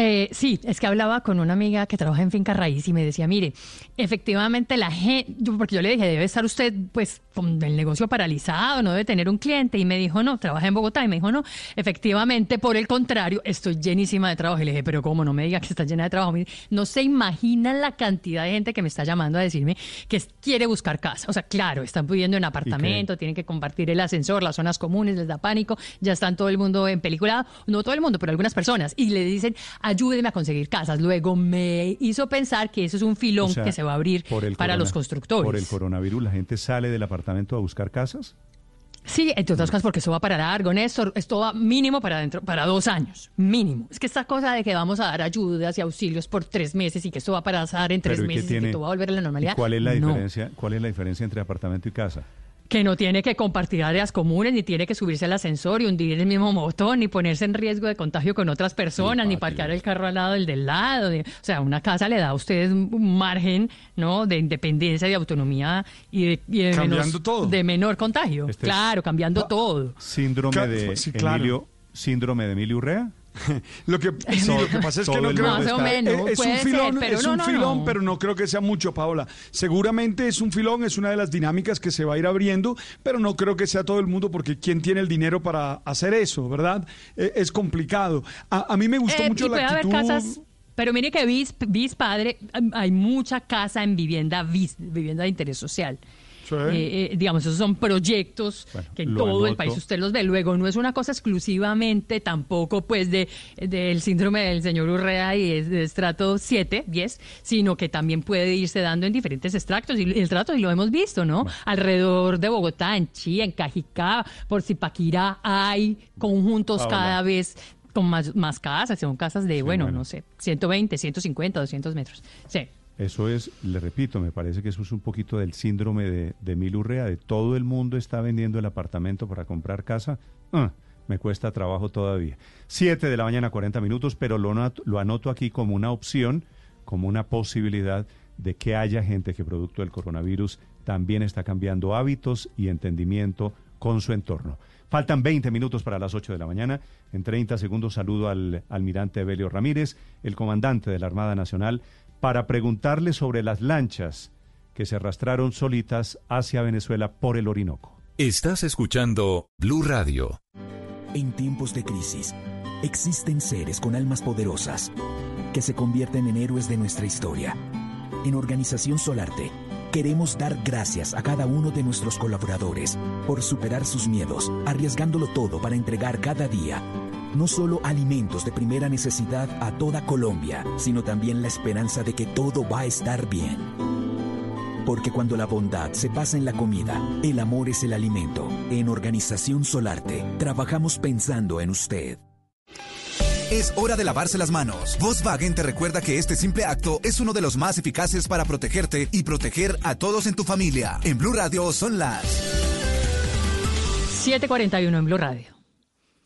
Eh, sí, es que hablaba con una amiga que trabaja en Finca Raíz y me decía, mire, efectivamente la gente, porque yo le dije, debe estar usted pues con el negocio paralizado, no debe tener un cliente y me dijo, no, trabaja en Bogotá y me dijo, no, efectivamente, por el contrario, estoy llenísima de trabajo y le dije, pero cómo, no me diga que está llena de trabajo, no se imagina la cantidad de gente que me está llamando a decirme que quiere buscar casa, o sea, claro, están viviendo en apartamento, tienen que compartir el ascensor, las zonas comunes, les da pánico, ya están todo el mundo en película, no todo el mundo, pero algunas personas, y le dicen, ayúdeme a conseguir casas. Luego me hizo pensar que eso es un filón O sea, que se va a abrir para corona- los constructores. Por el coronavirus, la gente sale del apartamento a buscar casas. Sí, entre otras cosas porque eso va para largo, Néstor. Esto va mínimo para dentro, para dos años, mínimo. Es que esta cosa de que vamos a dar ayudas y auxilios por tres meses y que esto va a pasar en tres Pero ¿y qué meses y tiene- que todo va a volver a la ¿Y normalidad. cuál es la no. diferencia? ¿Cuál es la diferencia entre apartamento y casa? Que no tiene que compartir áreas comunes, ni tiene que subirse al ascensor y hundir el mismo motor, ni ponerse en riesgo de contagio con otras personas, ni parquear el carro al lado del del lado. de- o sea, una casa le da a usted un margen ¿no? de independencia y de autonomía y de, y de Cambiando menos- todo. de menor contagio. Este es- claro, cambiando todo. Síndrome de sí, claro. Emilio, síndrome de Emilio Urrea. <laughs> lo, que, <laughs> sí, lo que pasa es que no creo Más o menos, es, un filón, ser, pero es no, un no, filón no. pero no creo que sea mucho, Paola. Seguramente es un filón, es una de las dinámicas que se va a ir abriendo, pero no creo que sea todo el mundo porque ¿quién tiene el dinero para hacer eso, verdad? Eh, es complicado. A, a mí me gustó Eh, mucho y puede la haber actitud... casas, pero mire que bis, bis padre, hay mucha casa en vivienda bis, vivienda de interés social. Sí. Eh, eh, digamos, esos son proyectos Bueno, que en todo el país usted los ve. Luego, no es una cosa exclusivamente tampoco pues de del síndrome del señor Urrea y es de estrato 7, 10, sino que también puede irse dando en diferentes extractos y el trato, y lo hemos visto, ¿no? Alrededor de Bogotá, en Chía, en Cajicá, por Zipaquirá, hay conjuntos Paola. cada vez con más, más casas, son casas de, bueno, bueno. no sé, 120, 150, 200 metros. Sí. Eso es, le repito, me parece que eso es un poquito del síndrome de, de Emil Urrea, de todo el mundo está vendiendo el apartamento para comprar casa. Ah, me cuesta trabajo todavía. Siete de la mañana, 40 minutos, pero lo, lo anoto aquí como una opción, como una posibilidad de que haya gente que producto del coronavirus también está cambiando hábitos y entendimiento con su entorno. Faltan 20 minutos para las 8 de la mañana. En 30 segundos saludo al almirante Evelio Ramírez, el comandante de la Armada Nacional, para preguntarle sobre las lanchas que se arrastraron solitas hacia Venezuela por el Orinoco. Estás escuchando Blue Radio. En tiempos de crisis, existen seres con almas poderosas que se convierten en héroes de nuestra historia. En Organización Solarte, queremos dar gracias a cada uno de nuestros colaboradores por superar sus miedos, arriesgándolo todo para entregar cada día no solo alimentos de primera necesidad a toda Colombia, sino también la esperanza de que todo va a estar bien. Porque cuando la bondad se pasa en la comida, el amor es el alimento. En Organización Solarte, trabajamos pensando en usted. Es hora de lavarse las manos. Volkswagen te recuerda que este simple acto es uno de los más eficaces para protegerte y proteger a todos en tu familia. En Blue Radio son las 741 en Blue Radio.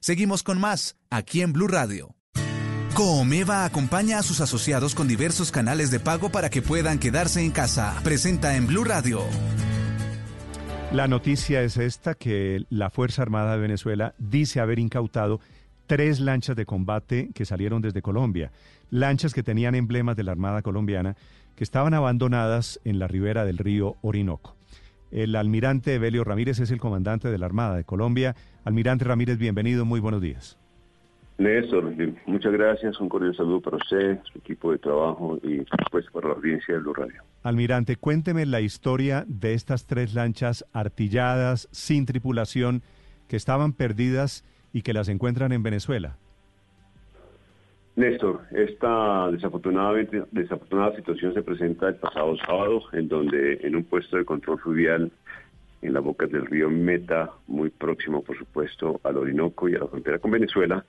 Seguimos con más, aquí en Blue Radio. Coomeva acompaña a sus asociados con diversos canales de pago para que puedan quedarse en casa. Presenta en Blue Radio. La noticia es esta, que la Fuerza Armada de Venezuela dice haber incautado tres lanchas de combate que salieron desde Colombia, lanchas que tenían emblemas de la Armada colombiana que estaban abandonadas en la ribera del río Orinoco. El almirante Evelio Ramírez es el comandante de la Armada de Colombia. Almirante Ramírez, bienvenido, muy buenos días. Néstor, muchas gracias, un cordial saludo para usted, su equipo de trabajo y pues para la audiencia de Blue Radio. Almirante, cuénteme la historia de estas tres lanchas artilladas, sin tripulación, que estaban perdidas y que las encuentran en Venezuela. Néstor, esta desafortunadamente, desafortunada situación se presenta el pasado sábado, en donde en un puesto de control fluvial en las bocas del río Meta, muy próximo, por supuesto, al Orinoco y a la frontera con Venezuela,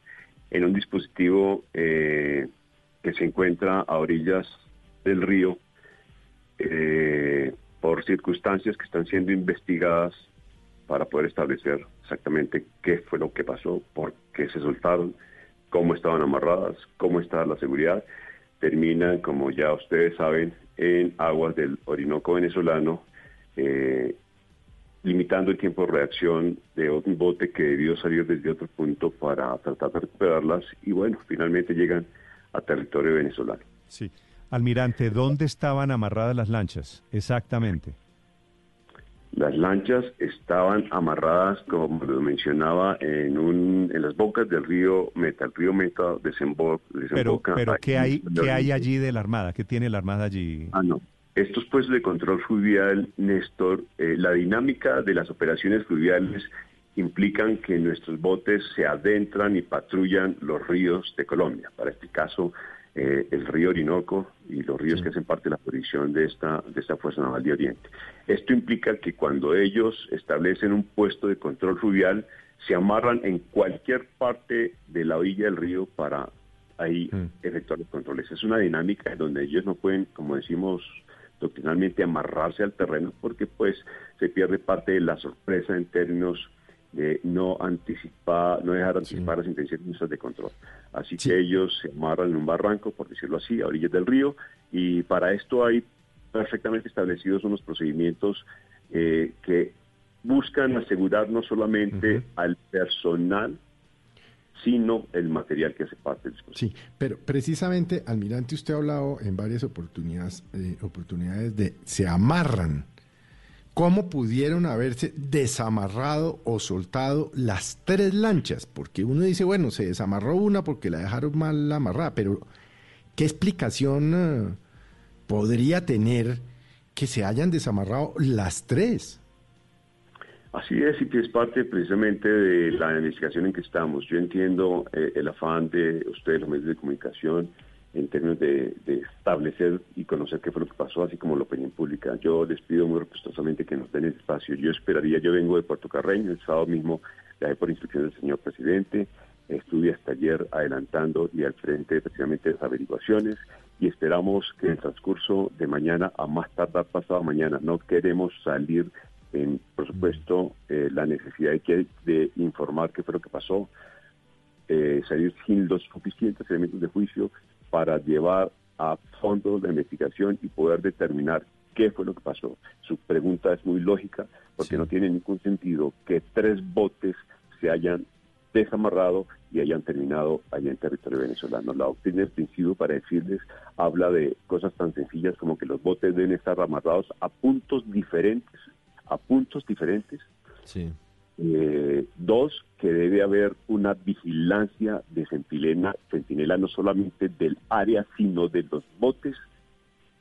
en un dispositivo eh, que se encuentra a orillas del río eh, por circunstancias que están siendo investigadas para poder establecer exactamente qué fue lo que pasó, por qué se soltaron, cómo estaban amarradas, cómo estaba la seguridad. Terminan, como ya ustedes saben, en aguas del Orinoco venezolano, eh, limitando el tiempo de reacción de un bote que debió salir desde otro punto para tratar de recuperarlas y bueno, finalmente llegan a territorio venezolano. Sí. Almirante, ¿dónde estaban amarradas las lanchas? Exactamente. Las lanchas estaban amarradas, como lo mencionaba, en, un, en las bocas del río Meta. El río Meta desembo Pero, desemboca... pero ¿qué hay. ¿qué hay allí de la Armada? ¿Qué tiene la Armada allí? Ah, no. Estos puestos de control fluvial, Néstor, eh, la dinámica de las operaciones fluviales implican que nuestros botes se adentran y patrullan los ríos de Colombia. Para este caso, eh, el río Orinoco y los ríos que hacen parte de la jurisdicción de esta, de esta Fuerza Naval de Oriente. Esto implica que cuando ellos establecen un puesto de control fluvial, se amarran en cualquier parte de la orilla del río para ahí efectuar los controles. Es una dinámica en donde ellos no pueden, como decimos doctrinalmente, amarrarse al terreno porque pues se pierde parte de la sorpresa en términos de no anticipar, no dejar anticipar las intenciones de control. Así que ellos se amarran en un barranco, por decirlo así, a orillas del río, y para esto hay perfectamente establecidos unos procedimientos eh, que buscan asegurar no solamente al personal, sino el material que hace parte del dispositivo. Sí, pero precisamente, almirante, usted ha hablado en varias oportunidades, eh, oportunidades de se amarran. ¿Cómo pudieron haberse desamarrado o soltado las tres lanchas? Porque uno dice, bueno, se desamarró una porque la dejaron mal amarrada, pero ¿qué explicación eh, podría tener que se hayan desamarrado las tres? Así es, y que es parte precisamente de la investigación en que estamos. Yo entiendo eh, el afán de ustedes, los medios de comunicación, en términos de, establecer y conocer qué fue lo que pasó, así como la opinión pública. Yo les pido muy respetuosamente que nos den el espacio. Yo esperaría, yo vengo de Puerto Carreño, el sábado mismo viajé por instrucción del señor presidente, estuve hasta ayer adelantando y al frente precisamente de las averiguaciones y esperamos que en el transcurso de mañana, a más tardar pasado mañana, no queremos salir en, por supuesto, eh, la necesidad de, de, informar qué fue lo que pasó, eh, salir sin los suficientes elementos de juicio para llevar a fondo la investigación y poder determinar qué fue lo que pasó. Su pregunta es muy lógica porque no tiene ningún sentido que tres botes se hayan desamarrado y hayan terminado allá en territorio venezolano. La doctrina del principio para decirles habla de cosas tan sencillas como que los botes deben estar amarrados a puntos diferentes a puntos diferentes. Sí. Eh, dos, que debe haber una vigilancia de centinela, centinela no solamente del área, sino de los botes.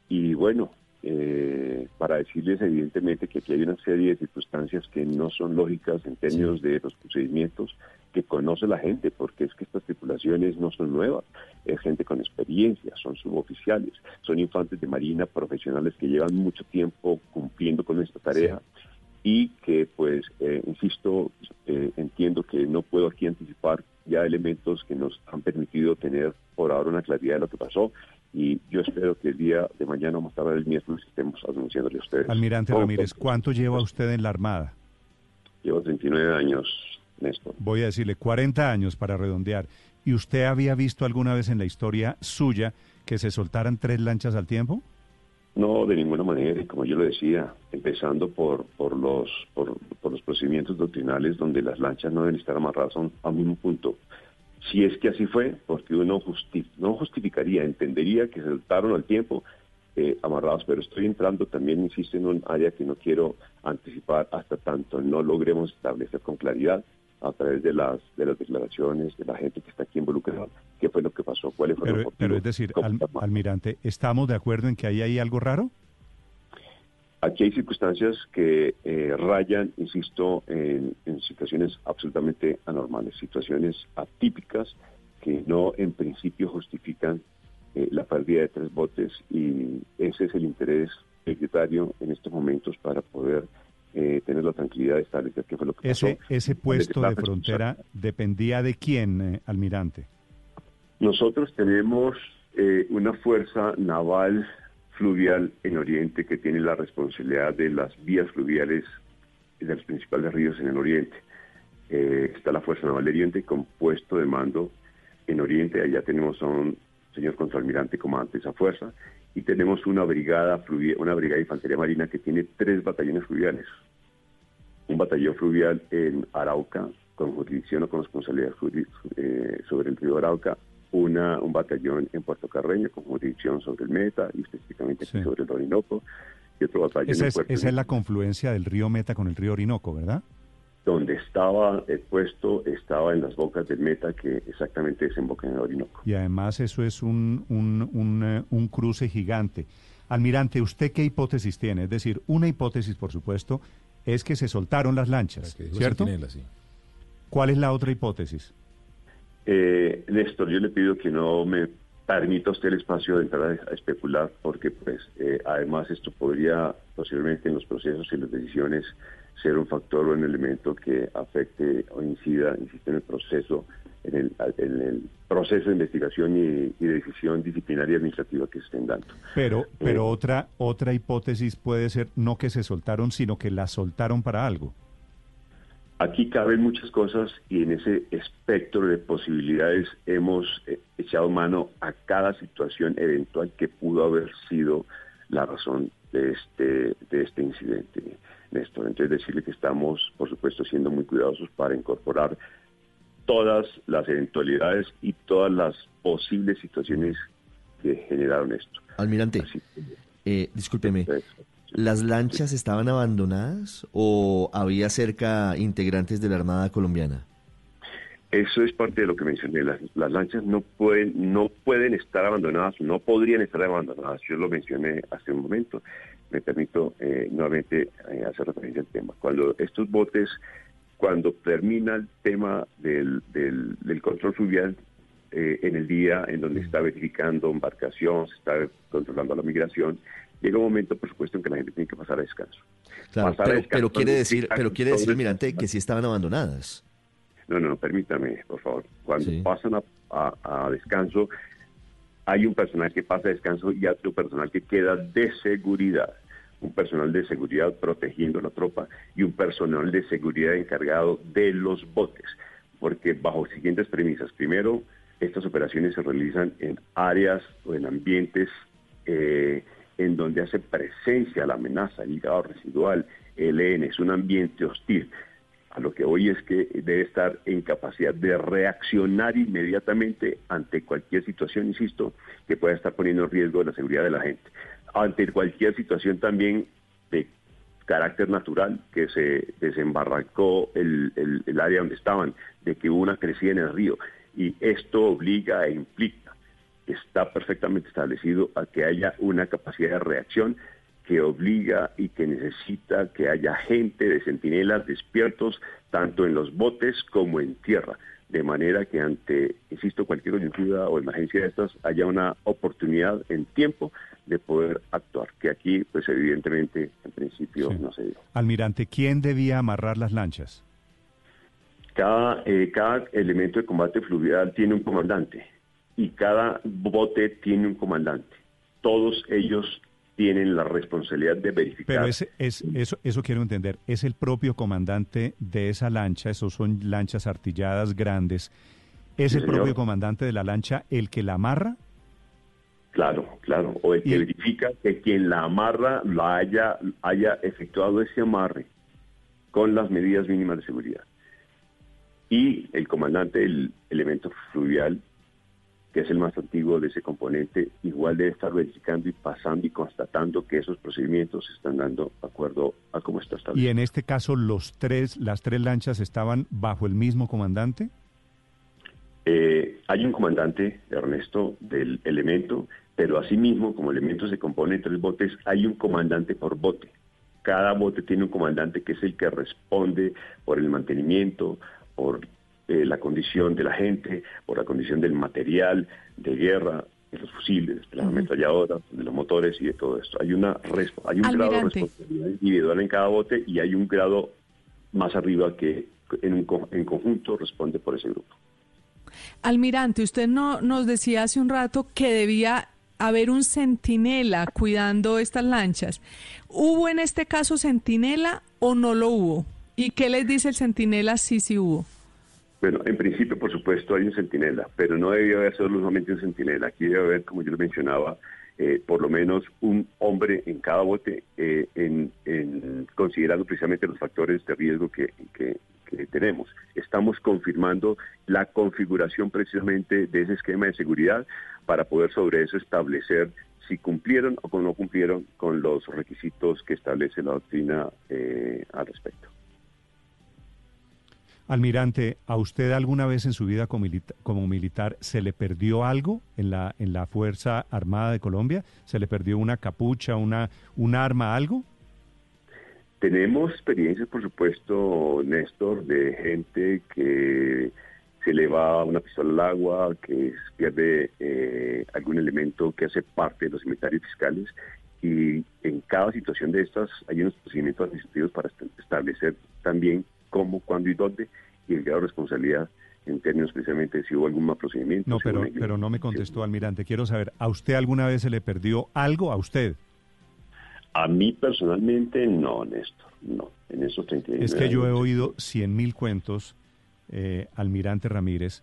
Y bueno, eh, para decirles evidentemente que aquí hay una serie de circunstancias que no son lógicas en términos de los procedimientos que conoce la gente, porque es que estas tripulaciones no son nuevas, es gente con experiencia, son suboficiales, son infantes de marina profesionales que llevan mucho tiempo cumpliendo con esta tarea y que pues, eh, insisto, eh, entiendo que no puedo aquí anticipar ya elementos que nos han permitido tener por ahora una claridad de lo que pasó y yo espero que el día de mañana, más tarde el miércoles, estemos anunciándole a ustedes. Almirante Ramírez, ¿cuánto lleva usted en la Armada? Llevo 39 años, Néstor. Voy a decirle 40 años para redondear. ¿Y usted había visto alguna vez en la historia suya que se soltaran tres lanchas al tiempo? No, de ninguna manera, y como yo lo decía, empezando por, por, los, por, los procedimientos doctrinales donde las lanchas no deben estar amarradas a un, mismo punto. Si es que así fue, porque uno no justificaría, entendería que se soltaron al tiempo eh, amarrados, pero estoy entrando también, insisto, en un área que no quiero anticipar hasta tanto no logremos establecer con claridad a través de las de las declaraciones de la gente que está aquí involucrada qué fue lo que pasó, cuáles fueron pero, pero es decir, almirante, ¿estamos de acuerdo en que ahí hay algo raro? Aquí hay circunstancias que eh, rayan, insisto, en, situaciones absolutamente anormales, situaciones atípicas que no en principio justifican eh, la pérdida de tres botes y ese es el interés secretario en estos momentos para poder eh, tener la tranquilidad de establecer qué fue lo que ese, pasó. ¿Ese puesto de frontera dependía de quién, eh, almirante? Nosotros tenemos eh, una fuerza naval fluvial en Oriente que tiene la responsabilidad de las vías fluviales de los principales ríos en el Oriente. está la Fuerza Naval de Oriente con puesto de mando en Oriente. Allá tenemos a un señor contraalmirante comandante de esa fuerza y tenemos una brigada una brigada de infantería marina que tiene tres batallones fluviales. Un batallón fluvial en Arauca, con jurisdicción o con responsabilidad eh, sobre el río Arauca, una, un batallón en Puerto Carreño con jurisdicción sobre el Meta y específicamente sobre el Orinoco, y otro batallón esa es, Esa es la confluencia del río Meta con el río Orinoco, ¿verdad? Donde estaba el puesto estaba en las bocas del Meta, que exactamente desemboca en el Orinoco. Y además eso es un, un, un, eh, un, cruce gigante. Almirante, ¿usted qué hipótesis tiene? Es decir, una hipótesis, por supuesto, es que se soltaron las lanchas, ¿cierto? ¿Cuál es la otra hipótesis? Eh, Néstor, yo le pido que no me permita usted el espacio de entrar a, especular, porque pues eh, además esto podría posiblemente en los procesos y las decisiones ser un factor o un elemento que afecte o incida, insisto, en el proceso en el, en el proceso de investigación y, y, decisión disciplinaria administrativa que estén dando. Pero, pero eh, otra, otra hipótesis puede ser no que se soltaron, sino que la soltaron para algo. Aquí caben muchas cosas y en ese espectro de posibilidades hemos eh, echado mano a cada situación eventual que pudo haber sido la razón de este, de este incidente, Néstor. Entonces decirle que estamos, por supuesto, siendo muy cuidadosos para incorporar todas las eventualidades y todas las posibles situaciones que generaron esto. Almirante, eh, discúlpeme, ¿las lanchas estaban abandonadas o había cerca integrantes de la Armada colombiana? Eso es parte de lo que mencioné. Las, lanchas no pueden, no pueden estar abandonadas, no podrían estar abandonadas. Yo lo mencioné hace un momento. Me permito eh, nuevamente eh, hacer referencia al tema. Cuando estos botes cuando termina el tema del, del, control fluvial eh, en el día en donde está verificando embarcación, se está controlando la migración, llega un momento, por supuesto, en que la gente tiene que pasar a descanso. Claro, pero, quiere decir, pero quiere decir, Mirante, que sí estaban abandonadas. No, no, permítame, por favor. Cuando pasan a, a, descanso, hay un personal que pasa descanso y otro personal que queda de seguridad. Un personal de seguridad protegiendo la tropa y un personal de seguridad encargado de los botes, porque bajo siguientes premisas, primero, estas operaciones se realizan en áreas o en ambientes eh, en donde hace presencia la amenaza, el hígado residual, el EN, es un ambiente hostil. Lo que hoy es que debe estar en capacidad de reaccionar inmediatamente ante cualquier situación, insisto, que pueda estar poniendo en riesgo la seguridad de la gente ante cualquier situación también de carácter natural, que se desembarracó el, el, área donde estaban, de que hubo una crecida en el río. Y esto obliga e implica, está perfectamente establecido a que haya una capacidad de reacción que obliga y que necesita que haya gente de centinelas despiertos tanto en los botes como en tierra, de manera que ante, insisto, cualquier coyuntura o emergencia de estas haya una oportunidad en tiempo de poder actuar, que aquí, pues evidentemente, en principio no se dio. Almirante, ¿quién debía amarrar las lanchas? Cada, eh, cada elemento de combate fluvial tiene un comandante y cada bote tiene un comandante. Todos ellos tienen la responsabilidad de verificar. Pero ese, es, eso, eso quiero entender, ¿es el propio comandante de esa lancha, esos son lanchas artilladas grandes, ¿es el propio comandante de la lancha el que la amarra? Claro, claro. O el que verifica que quien la amarra la haya, haya efectuado ese amarre con las medidas mínimas de seguridad. Y el comandante del elemento fluvial, que es el más antiguo de ese componente, igual debe estar verificando y pasando y constatando que esos procedimientos se están dando de acuerdo a cómo está establecido. ¿Y en este caso los tres, las tres lanchas estaban bajo el mismo comandante? Eh, hay un comandante, Ernesto, del elemento, pero asimismo, como elementos se componen tres botes, hay un comandante por bote. Cada bote tiene un comandante que es el que responde por el mantenimiento, por eh, la condición de la gente, por la condición del material de guerra, de los fusiles, de las ametralladoras, de los motores y de todo esto. Hay, una hay un grado de responsabilidad individual en cada bote y hay un grado más arriba que en, un, en conjunto responde por ese grupo. Almirante, usted no, nos decía hace un rato que debía haber un centinela cuidando estas lanchas. ¿Hubo en este caso centinela o no lo hubo? ¿Y qué les dice el centinela si sí hubo? Bueno, en principio, por supuesto, hay un centinela, pero no debió haber solamente un centinela. Aquí debe haber, como yo lo mencionaba, eh, por lo menos un hombre en cada bote, eh, en, considerando precisamente los factores de riesgo que, tenemos. Estamos confirmando la configuración precisamente de ese esquema de seguridad para poder sobre eso establecer si cumplieron o no cumplieron con los requisitos que establece la doctrina eh, al respecto. Almirante, ¿a usted alguna vez en su vida como, militar se le perdió algo en la, en la Fuerza Armada de Colombia? ¿Se le perdió una capucha, una, un arma, algo? Tenemos experiencias, por supuesto, Néstor, de gente que se le va una pistola al agua, que pierde eh, algún elemento que hace parte de los inventarios fiscales y en cada situación de estas hay unos procedimientos administrativos para establecer también cómo, cuándo y dónde, y el grado de responsabilidad en términos precisamente si hubo algún mal procedimiento. No, pero, pero no me contestó, almirante. Quiero saber, ¿a usted alguna vez se le perdió algo a usted? A mí personalmente no, Néstor, no. En esos 39 Es que yo he oído cien mil cuentos, eh, almirante Ramírez,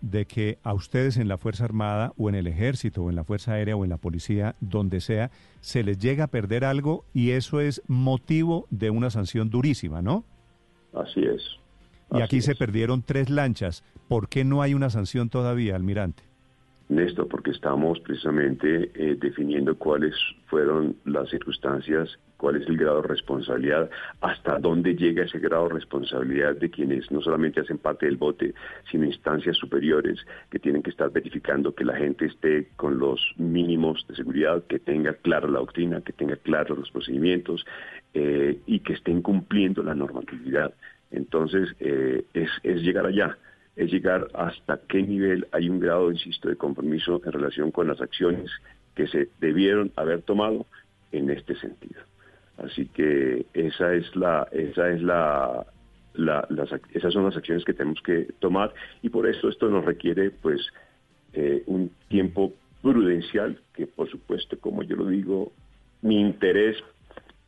de que a ustedes en la Fuerza Armada o en el Ejército o en la Fuerza Aérea o en la Policía, donde sea, se les llega a perder algo y eso es motivo de una sanción durísima, ¿no? Así es. Y aquí se perdieron tres lanchas. ¿Por qué no hay una sanción todavía, almirante? Néstor, porque estamos precisamente eh, definiendo cuáles fueron las circunstancias, cuál es el grado de responsabilidad, hasta dónde llega ese grado de responsabilidad de quienes no solamente hacen parte del bote, sino instancias superiores que tienen que estar verificando que la gente esté con los mínimos de seguridad, que tenga clara la doctrina, que tenga claros los procedimientos eh, y que estén cumpliendo la normatividad. Entonces, eh, es, es llegar allá es llegar hasta qué nivel hay un grado, insisto, de compromiso en relación con las acciones que se debieron haber tomado en este sentido. Así que esa es la, esa es la, esas son las acciones que tenemos que tomar y por eso esto nos requiere, pues, eh, un tiempo prudencial que, por supuesto, como yo lo digo, mi interés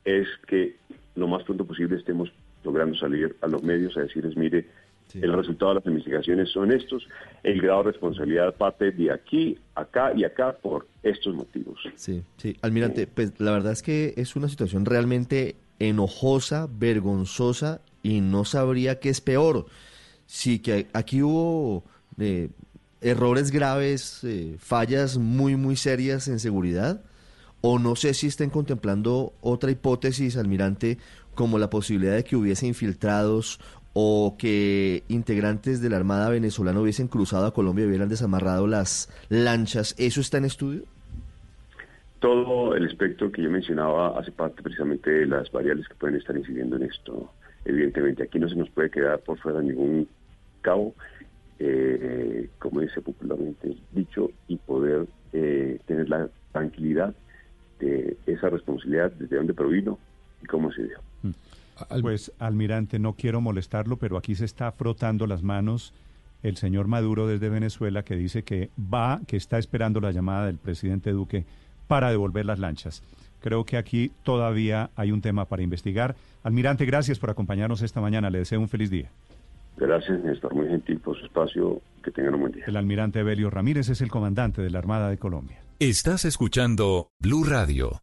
es que lo más pronto posible estemos logrando salir a los medios a decirles, mire, el resultado de las investigaciones son estos, el grado de responsabilidad parte de aquí, acá y acá por estos motivos. Sí, sí. Almirante, pues la verdad es que es una situación realmente enojosa, vergonzosa y no sabría qué es peor. Sí, que aquí hubo eh, errores graves, eh, fallas muy, muy serias en seguridad. O no sé si estén contemplando otra hipótesis, almirante, como la posibilidad de que hubiese infiltrados o que integrantes de la Armada venezolana hubiesen cruzado a Colombia y hubieran desamarrado las lanchas. ¿Eso está en estudio? Todo el espectro que yo mencionaba hace parte precisamente de las variables que pueden estar incidiendo en esto. Evidentemente, aquí no se nos puede quedar por fuera ningún cabo, eh, como dice popularmente dicho, y poder eh, tener la tranquilidad de esa responsabilidad, desde dónde provino y cómo se dio. Pues, almirante, no quiero molestarlo, pero aquí se está frotando las manos el señor Maduro desde Venezuela que dice que va, que está esperando la llamada del presidente Duque para devolver las lanchas. Creo que aquí todavía hay un tema para investigar. Almirante, gracias por acompañarnos esta mañana. Le deseo un feliz día. Gracias, Néstor, muy gentil por su espacio. Que tengan un buen día. El almirante Evelio Ramírez es el comandante de la Armada de Colombia. Estás escuchando Blue Radio.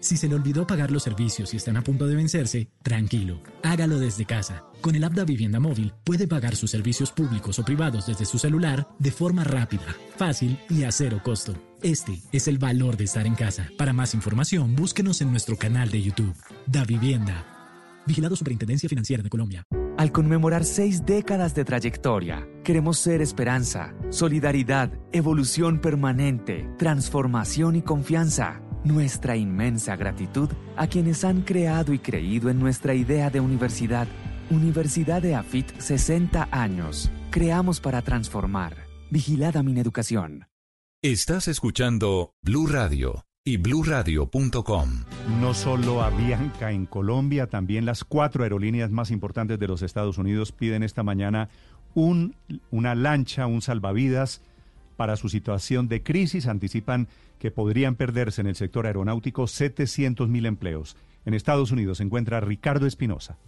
Si se le olvidó pagar los servicios y están a punto de vencerse, tranquilo, hágalo desde casa. Con el app de Vivienda Móvil puede pagar sus servicios públicos o privados desde su celular de forma rápida, fácil y a cero costo. Este es el valor de estar en casa. Para más información, búsquenos en nuestro canal de YouTube. Da Vivienda. Vigilado Superintendencia Financiera de Colombia. Al conmemorar seis décadas de trayectoria, queremos ser esperanza, solidaridad, evolución permanente, transformación y confianza. Nuestra inmensa gratitud a quienes han creado y creído en nuestra idea de universidad. Universidad de AFIT 60 años. Creamos para transformar. Vigilada Mineducación. Estás escuchando Blue Radio y bluradio.com. No solo Avianca en Colombia, también las cuatro aerolíneas más importantes de los Estados Unidos piden esta mañana un, una lancha, un salvavidas para su situación de crisis. Anticipan que podrían perderse en el sector aeronáutico 700 mil empleos. En Estados Unidos se encuentra Ricardo Espinosa.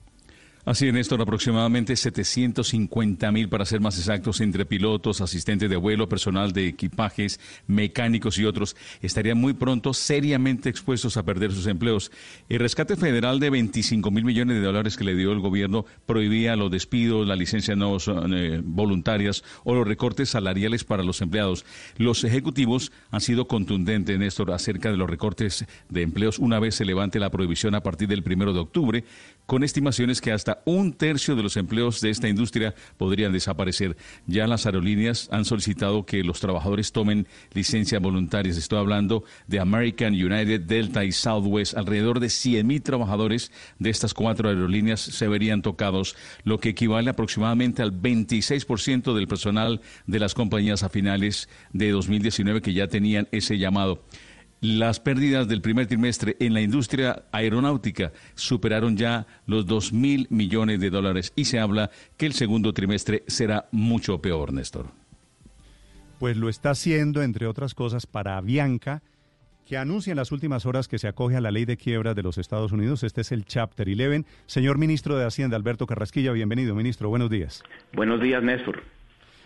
Así es, Néstor, aproximadamente 750 mil para ser más exactos entre pilotos, asistentes de vuelo, personal de equipajes, mecánicos y otros estarían muy pronto seriamente expuestos a perder sus empleos. El rescate federal de 25 mil millones de dólares que le dio el gobierno prohibía los despidos, la licencia no eh, voluntarias o los recortes salariales para los empleados. Los ejecutivos han sido contundentes, Néstor, acerca de los recortes de empleos una vez se levante la prohibición a partir del primero de octubre, con estimaciones que hasta un tercio de los empleos de esta industria podrían desaparecer. Ya las aerolíneas han solicitado que los trabajadores tomen licencias voluntarias. Estoy hablando de American, United, Delta y Southwest. Alrededor de 100.000 trabajadores de estas cuatro aerolíneas se verían tocados, lo que equivale aproximadamente al 26% del personal de las compañías a finales de 2019 que ya tenían ese llamado. Las pérdidas del primer trimestre en la industria aeronáutica superaron ya los 2 mil millones de dólares y se habla que el segundo trimestre será mucho peor, Néstor. Pues lo está haciendo, entre otras cosas, para Avianca, que anuncia en las últimas horas que se acoge a la ley de quiebras de los Estados Unidos. Este es el Chapter 11. Señor ministro de Hacienda, Alberto Carrasquilla, bienvenido, ministro. Buenos días. Buenos días, Néstor.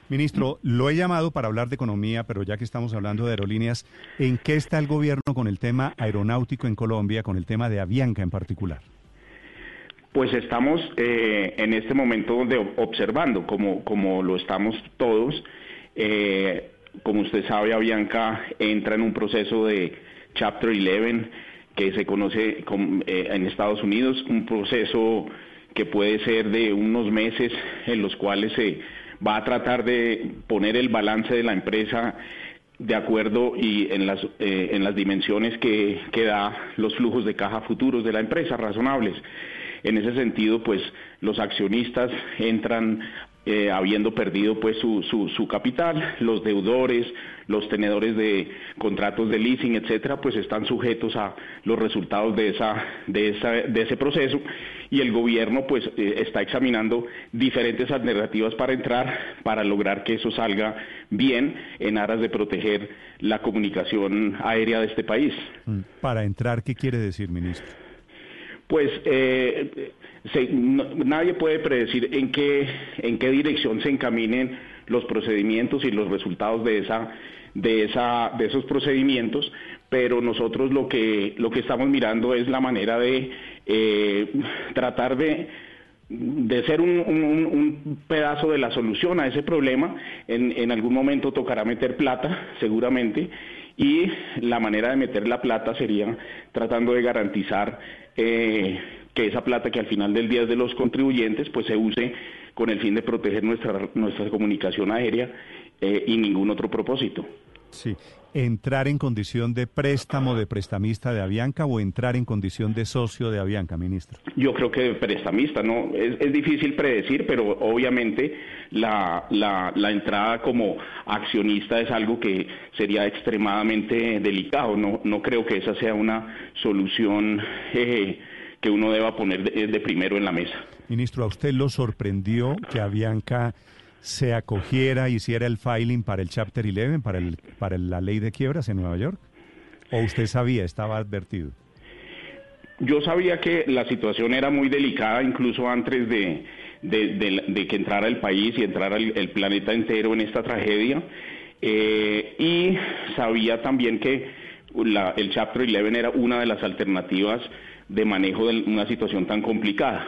Ministro, lo he llamado para hablar de economía, pero ya que estamos hablando de aerolíneas, ¿en qué está el gobierno con el tema aeronáutico en Colombia, con el tema de Avianca en particular? Pues estamos eh, en este momento de observando, como, como lo estamos todos. Eh, como usted sabe, Avianca entra en un proceso de Chapter 11 que se conoce eh, en Estados Unidos, un proceso que puede ser de unos meses en los cuales se va a tratar de poner el balance de la empresa de acuerdo y en las, eh, en las dimensiones que, que da los flujos de caja futuros de la empresa, razonables. En ese sentido, pues los accionistas entran eh, habiendo perdido pues su, su, su, capital, los deudores, los tenedores de contratos de leasing, etcétera, pues están sujetos a los resultados de esa, de esa, de ese proceso y el gobierno pues eh, está examinando diferentes alternativas para entrar para lograr que eso salga bien en aras de proteger la comunicación aérea de este país. Mm. Para entrar, ¿qué quiere decir, ministro? Pues eh, nadie puede predecir en qué, en qué dirección se encaminen los procedimientos y los resultados de esa de esa de esos procedimientos pero nosotros lo que lo que estamos mirando es la manera de eh, tratar de de ser un, pedazo de la solución a ese problema, en, en algún momento tocará meter plata, seguramente, y la manera de meter la plata sería tratando de garantizar eh, que esa plata que al final del día es de los contribuyentes, pues se use con el fin de proteger nuestra, nuestra comunicación aérea eh, y ningún otro propósito. Sí, entrar en condición de préstamo de prestamista de Avianca o entrar en condición de socio de Avianca, ministro? Yo creo que de prestamista, ¿no? Es, es difícil predecir, pero obviamente la, la, la, entrada como accionista es algo que sería extremadamente delicado. No, no creo que esa sea una solución eh, que uno deba poner de, primero en la mesa. Ministro, ¿a usted lo sorprendió que Avianca se acogiera, hiciera el filing para el Chapter 11, para, el, para la ley de quiebras en Nueva York? ¿O usted sabía, estaba advertido? Yo sabía que la situación era muy delicada, incluso antes de, de, que entrara el país y entrara el, planeta entero en esta tragedia. Eh, y sabía también que el Chapter 11 era una de las alternativas de manejo de una situación tan complicada.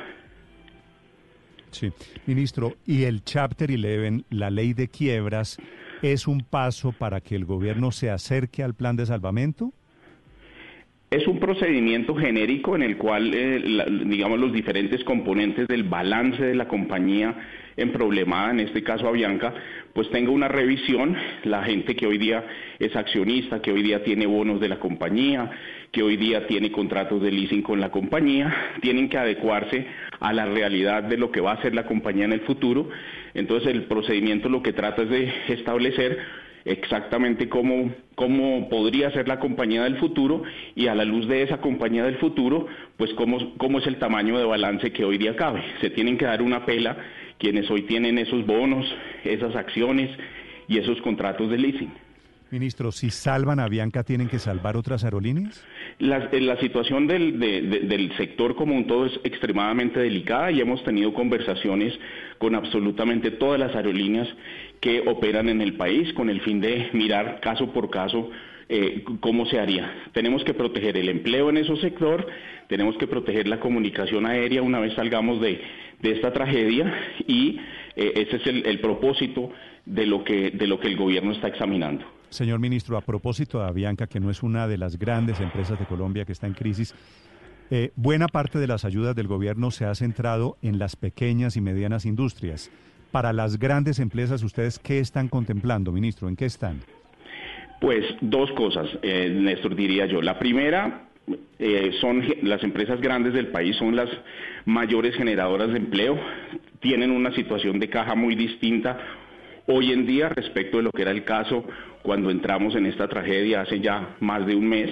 Sí, ministro, ¿y el Chapter 11, la ley de quiebras, es un paso para que el gobierno se acerque al plan de salvamento? Es un procedimiento genérico en el cual, eh, digamos, los diferentes componentes del balance de la compañía en problemada, en este caso Avianca, pues tenga una revisión, la gente que hoy día es accionista, que hoy día tiene bonos de la compañía, que hoy día tiene contratos de leasing con la compañía, tienen que adecuarse a la realidad de lo que va a ser la compañía en el futuro. Entonces el procedimiento lo que trata es de establecer exactamente cómo, cómo podría ser la compañía del futuro y a la luz de esa compañía del futuro, pues cómo, cómo es el tamaño de balance que hoy día cabe. Se tienen que dar una pela quienes hoy tienen esos bonos, esas acciones y esos contratos de leasing. Ministro, si salvan a Bianca, ¿tienen que salvar otras aerolíneas? La, eh, situación del, del sector como un todo es extremadamente delicada y hemos tenido conversaciones con absolutamente todas las aerolíneas que operan en el país con el fin de mirar caso por caso eh, cómo se haría. Tenemos que proteger el empleo en ese sector, tenemos que proteger la comunicación aérea una vez salgamos de, esta tragedia y eh, ese es el, propósito de lo, que, de lo que el gobierno está examinando. Señor ministro, a propósito de Avianca, que no es una de las grandes empresas de Colombia que está en crisis, Eh, buena parte de las ayudas del gobierno se ha centrado en las pequeñas y medianas industrias. Para las grandes empresas, ¿ustedes qué están contemplando, ministro? ¿En qué están? Pues dos cosas, eh, Néstor, diría yo. La primera, eh, son las empresas grandes del país, son las mayores generadoras de empleo, tienen una situación de caja muy distinta hoy en día respecto de lo que era el caso cuando entramos en esta tragedia hace ya más de un mes.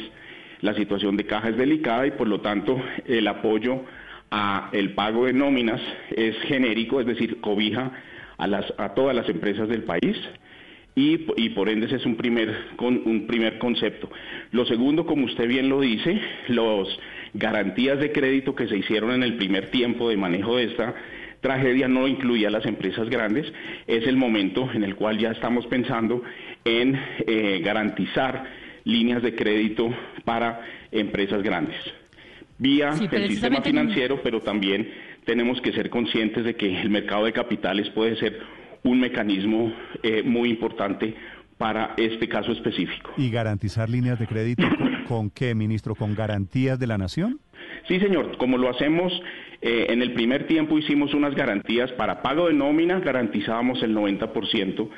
La situación de caja es delicada y por lo tanto el apoyo a el pago de nóminas es genérico, es decir, cobija a, las, a todas las empresas del país. Y, y, por ende ese es un primer, un primer concepto. Lo segundo, como usted bien lo dice, las garantías de crédito que se hicieron en el primer tiempo de manejo de esta tragedia no incluía a las empresas grandes, es el momento en el cual ya estamos pensando en eh, garantizar líneas de crédito para empresas grandes, vía el sistema financiero, pero también tenemos que ser conscientes de que el mercado de capitales puede ser un mecanismo eh, muy importante para este caso específico. ¿Y garantizar líneas de crédito <coughs> con qué, ministro? ¿Con garantías de la nación? Sí, señor. Como lo hacemos eh, en el primer tiempo, hicimos unas garantías para pago de nómina, garantizábamos el 90%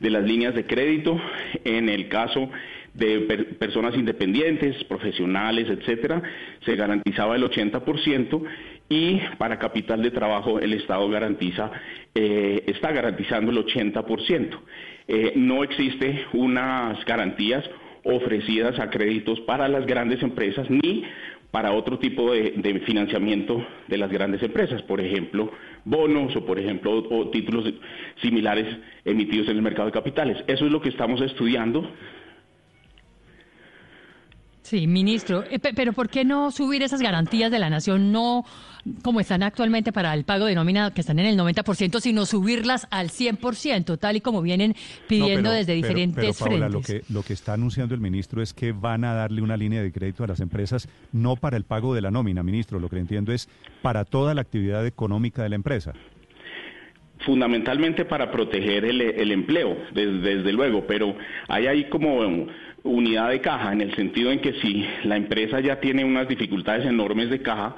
de las líneas de crédito. En el caso de personas independientes, profesionales, etcétera, se garantizaba el 80% y para capital de trabajo el Estado garantiza, eh, está garantizando el 80%. Eh, no existe unas garantías ofrecidas a créditos para las grandes empresas ni para otro tipo de, financiamiento de las grandes empresas, por ejemplo, bonos o, por ejemplo, o títulos similares emitidos en el mercado de capitales. Eso es lo que estamos estudiando. Sí, ministro, eh, pero ¿por qué no subir esas garantías de la nación, no como están actualmente para el pago de nómina, que están en el 90%, sino subirlas al 100%, tal y como vienen pidiendo desde diferentes frentes? Lo que, lo que está anunciando el ministro es que van a darle una línea de crédito a las empresas, no para el pago de la nómina, ministro, lo que entiendo es para toda la actividad económica de la empresa fundamentalmente para proteger el, empleo, desde, luego, pero hay ahí como unidad de caja, en el sentido en que si la empresa ya tiene unas dificultades enormes de caja,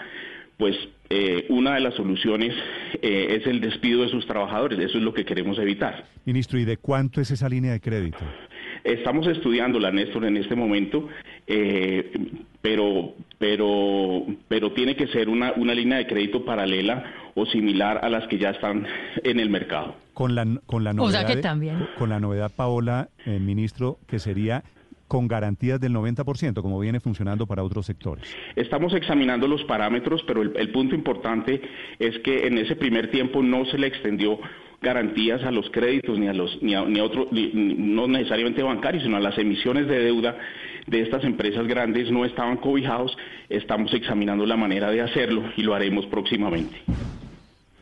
pues eh, una de las soluciones eh, es el despido de sus trabajadores. Eso es lo que queremos evitar. Ministro, ¿y de cuánto es esa línea de crédito? Estamos estudiándola, Néstor, en este momento, eh, pero, pero, pero tiene que ser una, una línea de crédito paralela o similar a las que ya están en el mercado. Con la, con la novedad, o sea que también. Con la novedad, Paola, ministro, que sería con garantías del 90%, como viene funcionando para otros sectores? Estamos examinando los parámetros, pero el, punto importante es que en ese primer tiempo no se le extendió garantías a los créditos ni a los ni a, ni otro no necesariamente bancarios sino a las emisiones de deuda de estas empresas grandes no estaban cobijados estamos examinando la manera de hacerlo y lo haremos próximamente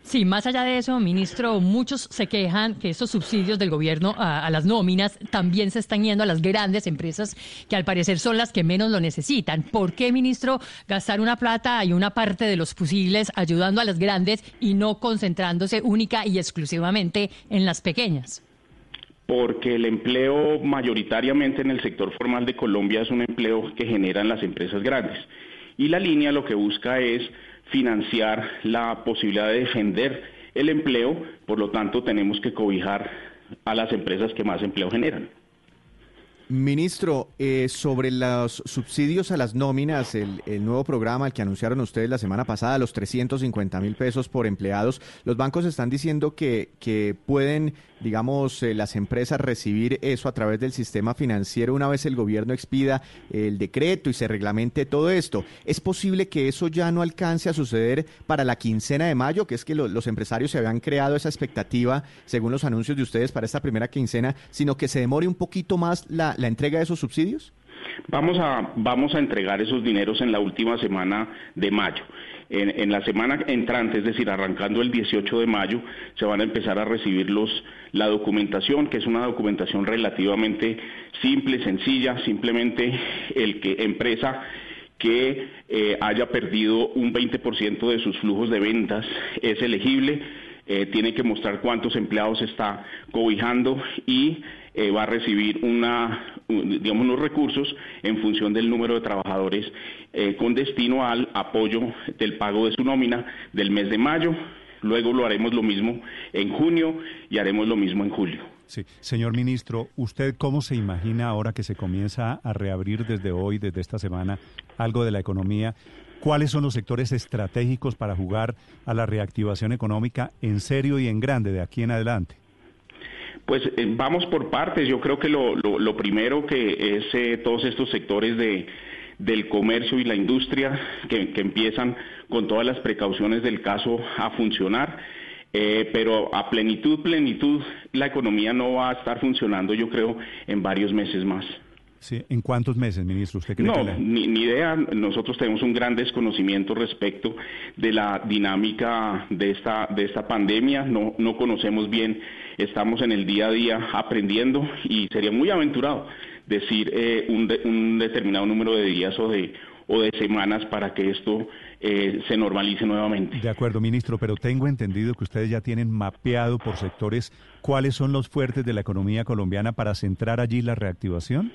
Sí, más allá de eso, ministro, muchos se quejan que estos subsidios del gobierno a, las nóminas también se están yendo a las grandes empresas que al parecer son las que menos lo necesitan. ¿Por qué, ministro, gastar una plata y una parte de los fusiles ayudando a las grandes y no concentrándose única y exclusivamente en las pequeñas? Porque el empleo mayoritariamente en el sector formal de Colombia es un empleo que generan las empresas grandes. Y la línea lo que busca es financiar la posibilidad de defender el empleo, por lo tanto tenemos que cobijar a las empresas que más empleo generan. Ministro, eh, sobre los subsidios a las nóminas, el, nuevo programa el que anunciaron ustedes la semana pasada, los 350 mil pesos por empleados, los bancos están diciendo que, que pueden, digamos, eh, las empresas recibir eso a través del sistema financiero una vez el gobierno expida el decreto y se reglamente todo esto. ¿Es posible que eso ya no alcance a suceder para la quincena de mayo, que es que los empresarios se habían creado esa expectativa, según los anuncios de ustedes, para esta primera quincena, sino que se demore un poquito más la la entrega de esos subsidios? Vamos a, vamos a entregar esos dineros en la última semana de mayo. En, la semana entrante, es decir, arrancando el 18 de mayo, se van a empezar a recibir los, la documentación, que es una documentación relativamente simple, sencilla, simplemente el que empresa que eh, haya perdido un 20% de sus flujos de ventas es elegible, eh, tiene que mostrar cuántos empleados está cobijando y eh, va a recibir una, digamos, unos recursos en función del número de trabajadores eh, con destino al apoyo del pago de su nómina del mes de mayo. Luego lo haremos lo mismo en junio y haremos lo mismo en julio. Sí, señor ministro, ¿usted cómo se imagina ahora que se comienza a reabrir desde hoy, desde esta semana, algo de la economía? ¿Cuáles son los sectores estratégicos para jugar a la reactivación económica en serio y en grande de aquí en adelante? Pues eh, vamos por partes. Yo creo que lo, lo, primero que es eh, todos estos sectores de, del comercio y la industria que, que, empiezan con todas las precauciones del caso a funcionar. Eh, pero a plenitud, plenitud, la economía no va a estar funcionando, yo creo, en varios meses más. Sí, ¿En cuántos meses, ministro? ¿Usted cree no, que ni, ni, idea. Nosotros tenemos un gran desconocimiento respecto de la dinámica de esta, de esta pandemia. No, no conocemos bien, estamos en el día a día aprendiendo y sería muy aventurado decir eh, un, un determinado número de días o de, o de semanas para que esto eh, se normalice nuevamente. De acuerdo, ministro, pero tengo entendido que ustedes ya tienen mapeado por sectores cuáles son los fuertes de la economía colombiana para centrar allí la reactivación.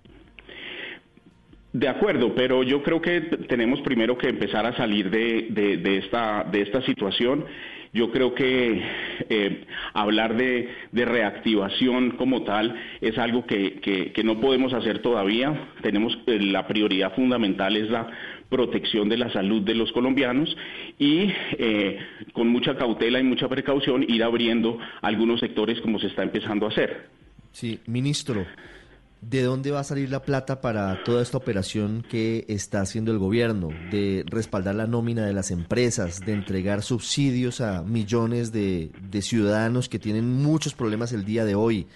De acuerdo, pero yo creo que tenemos primero que empezar a salir de, esta, de esta situación. Yo creo que eh, hablar de, reactivación como tal es algo que, que, no podemos hacer todavía. Tenemos eh, la prioridad fundamental es la protección de la salud de los colombianos y eh, con mucha cautela y mucha precaución ir abriendo algunos sectores como se está empezando a hacer. Sí, ministro. ¿De dónde va a salir la plata para toda esta operación que está haciendo el gobierno? De respaldar la nómina de las empresas, de entregar subsidios a millones de, ciudadanos que tienen muchos problemas el día de hoy.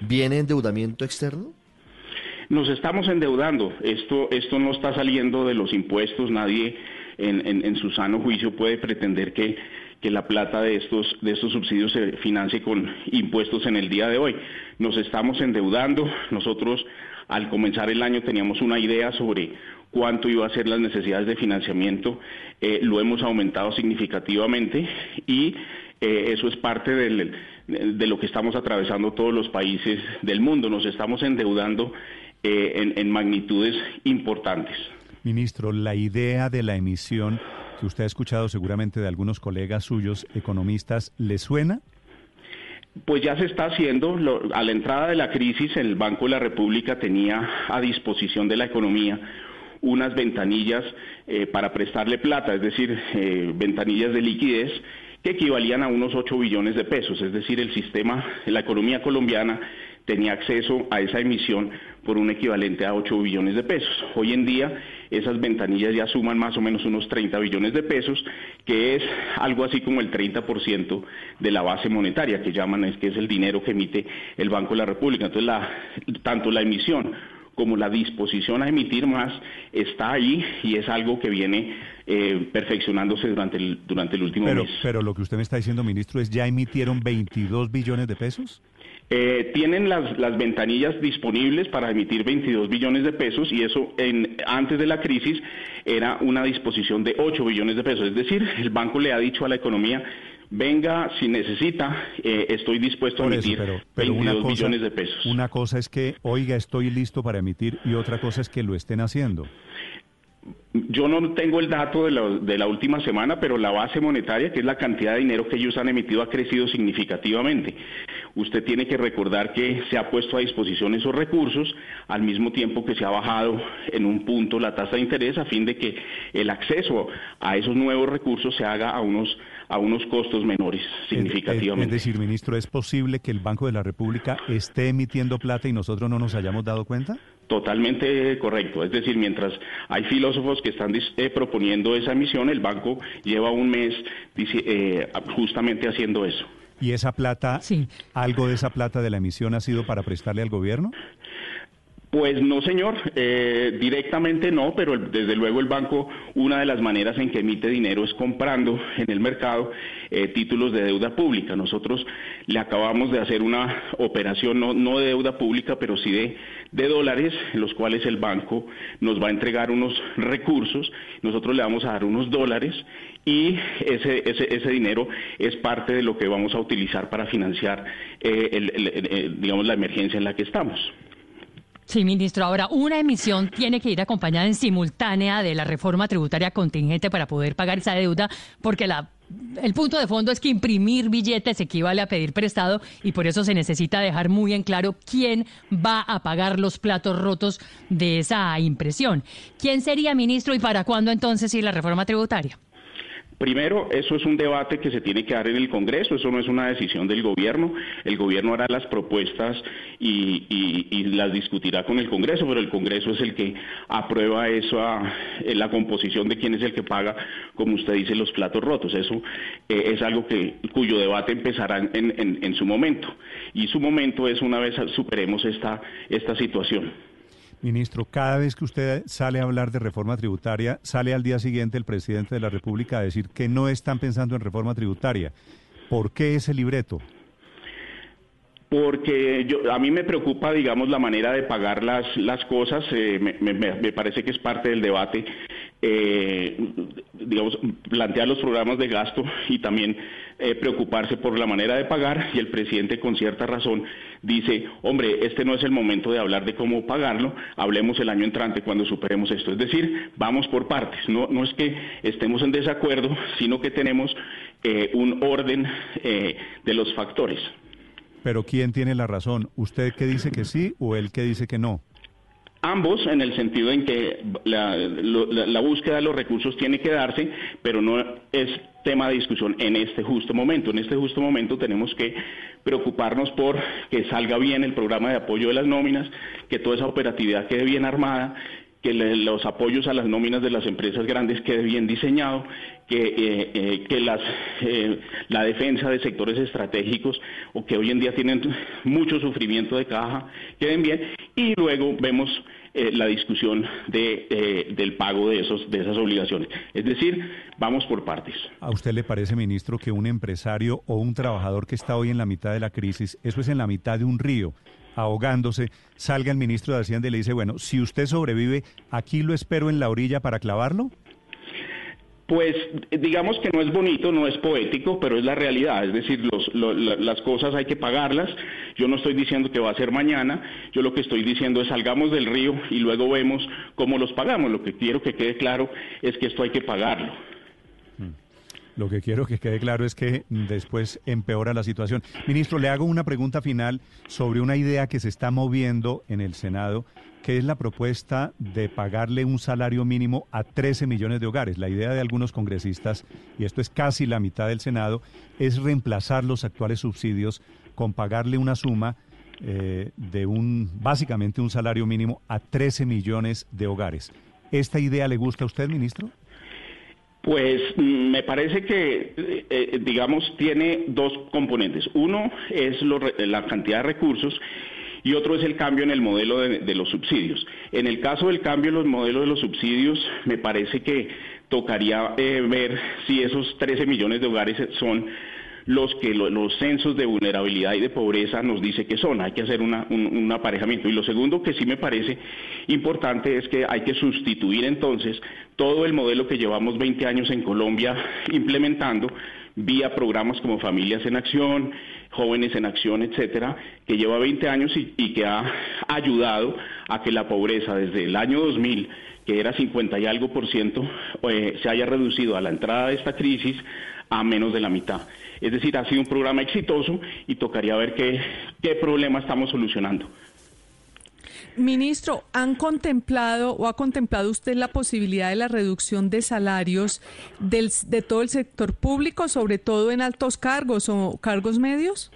¿Viene endeudamiento externo? Nos estamos endeudando. Esto, esto no está saliendo de los impuestos. Nadie en, su sano juicio puede pretender que que la plata de estos, de estos subsidios se financie con impuestos en el día de hoy. Nos estamos endeudando. Nosotros al comenzar el año teníamos una idea sobre cuánto iba a ser las necesidades de financiamiento. Eh, lo hemos aumentado significativamente y eh, eso es parte de lo que estamos atravesando todos los países del mundo. Nos estamos endeudando eh, en, en magnitudes importantes. Ministro, la idea de la emisión que usted ha escuchado seguramente de algunos colegas suyos, economistas, ¿le suena? Pues ya se está haciendo. a la entrada de la crisis, el Banco de la República tenía a disposición de la economía unas ventanillas eh, para prestarle plata, es decir, eh, ventanillas de liquidez que equivalían a unos 8 billones de pesos. Es decir, el sistema, la economía colombiana tenía acceso a esa emisión por un equivalente a 8 billones de pesos. Hoy en día esas ventanillas ya suman más o menos unos 30 billones de pesos, que es algo así como el 30% de la base monetaria que llaman, es que es el dinero que emite el Banco de la República. Entonces, la, tanto la emisión como la disposición a emitir más está ahí y es algo que viene eh, perfeccionándose durante el, durante el último pero, mes. Pero lo que usted me está diciendo, ministro, es ya emitieron 22 billones de pesos. Eh, tienen las, las, ventanillas disponibles para emitir 22 billones de pesos y eso en, antes de la crisis era una disposición de 8 billones de pesos. Es decir, el banco le ha dicho a la economía, venga, si necesita, eh, estoy dispuesto a emitir 22 billones de pesos. Una cosa es que, oiga, estoy listo para emitir y otra cosa es que lo estén haciendo. Yo no tengo el dato de la, de la, última semana, pero la base monetaria, que es la cantidad de dinero que ellos han emitido, ha crecido significativamente. Usted tiene que recordar que se ha puesto a disposición esos recursos al mismo tiempo que se ha bajado en un punto la tasa de interés a fin de que el acceso a esos nuevos recursos se haga a unos a unos costos menores significativamente. Es, decir, ministro, ¿es posible que el Banco de la República esté emitiendo plata y nosotros no nos hayamos dado cuenta? Totalmente correcto. Es decir, mientras hay filósofos que están eh, proponiendo esa emisión, el banco lleva un mes eh, justamente haciendo eso. ¿Y esa plata, algo de esa plata de la emisión ha sido para prestarle al gobierno? Pues no, señor, eh, directamente no, pero desde luego el banco, una de las maneras en que emite dinero es comprando en el mercado eh, títulos de deuda pública. Nosotros le acabamos de hacer una operación, no, de deuda pública, pero sí de, de, dólares, en los cuales el banco nos va a entregar unos recursos, nosotros le vamos a dar unos dólares y ese, ese, ese dinero es parte de lo que vamos a utilizar para financiar, eh, digamos, la emergencia en la que estamos. Sí, ministro. Ahora, una emisión tiene que ir acompañada en simultánea de la reforma tributaria contingente para poder pagar esa deuda, porque la el punto de fondo es que imprimir billetes equivale a pedir prestado y por eso se necesita dejar muy en claro quién va a pagar los platos rotos de esa impresión. ¿Quién sería ministro y para cuándo entonces ir la reforma tributaria? Primero, eso es un debate que se tiene que dar en el Congreso, eso no es una decisión del gobierno. El gobierno hará las propuestas y, las discutirá con el Congreso, pero el Congreso es el que aprueba eso, eh, la composición de quién es el que paga, como usted dice, los platos rotos. Eso eh, es algo que, cuyo debate empezará en, su momento. Y su momento es una vez superemos esta situación. Ministro, cada vez que usted sale a hablar de reforma tributaria, sale al día siguiente el presidente de la República a decir que no están pensando en reforma tributaria. ¿Por qué ese libreto? porque yo, a mí me preocupa, digamos, la manera de pagar las, las cosas, eh, me, parece que es parte del debate, eh, digamos, plantear los programas de gasto y también eh, preocuparse por la manera de pagar y el presidente con cierta razón dice, hombre, este no es el momento de hablar de cómo pagarlo, hablemos el año entrante cuando superemos esto. Es decir, vamos por partes, no, no es que estemos en desacuerdo, sino que tenemos un orden de los factores. Pero ¿quién tiene la razón? ¿Usted que dice que sí o él que dice que no? Ambos, en el sentido en que la, búsqueda de los recursos tiene que darse, pero no es tema de discusión en este justo momento. En este justo momento tenemos que preocuparnos por que salga bien el programa de apoyo de las nóminas, que toda esa operatividad quede bien armada, que los apoyos a las nóminas de las empresas grandes quede bien diseñado, que, eh, eh, que las, eh, la defensa de sectores estratégicos o que hoy en día tienen mucho sufrimiento de caja queden bien y luego vemos la discusión de, del pago de, esos, de esas obligaciones. Es decir, vamos por partes. ¿A usted le parece, ministro, que un empresario o un trabajador que está hoy en la mitad de la crisis, eso es en la mitad de un río, ahogándose, salga el ministro de Hacienda y le dice, bueno, si usted sobrevive, aquí lo espero en la orilla para clavarlo? Pues digamos que no es bonito, no es poético, pero es la realidad. Es decir, las cosas hay que pagarlas. Yo no estoy diciendo que va a ser mañana. Yo lo que estoy diciendo es salgamos del río y luego vemos cómo los pagamos. Lo que quiero que quede claro es que esto hay que pagarlo. Lo que quiero que quede claro es que después empeora la situación. Ministro, le hago una pregunta final sobre una idea que se está moviendo en el Senado, que es la propuesta de pagarle un salario mínimo a 13 millones de hogares. La idea de algunos congresistas, y esto es casi la mitad del Senado, es reemplazar los actuales subsidios con pagarle una suma eh, de un, básicamente un salario mínimo a 13 millones de hogares. ¿Esta idea le gusta a usted, ministro? Pues mm, me parece que, eh, eh, digamos, tiene dos componentes. Uno es la cantidad de recursos y otro es el cambio en el modelo de, los subsidios. En el caso del cambio en los modelos de los subsidios, me parece que tocaría eh, ver si esos 13 millones de hogares son los que los censos de vulnerabilidad y de pobreza nos dice que son. Hay que hacer un, aparejamiento. Y lo segundo que sí me parece importante es que hay que sustituir entonces todo el modelo que llevamos 20 años en Colombia implementando vía programas como Familias en Acción, Jóvenes en Acción, etcétera, que lleva 20 años y, que ha ayudado a que la pobreza desde el año 2000 que era 50 y algo por ciento, eh, se haya reducido a la entrada de esta crisis a menos de la mitad. Es decir, ha sido un programa exitoso y tocaría ver qué, qué problema estamos solucionando. Ministro, ¿han contemplado o ha contemplado usted la posibilidad de la reducción de salarios del, de todo el sector público, sobre todo en altos cargos o cargos medios?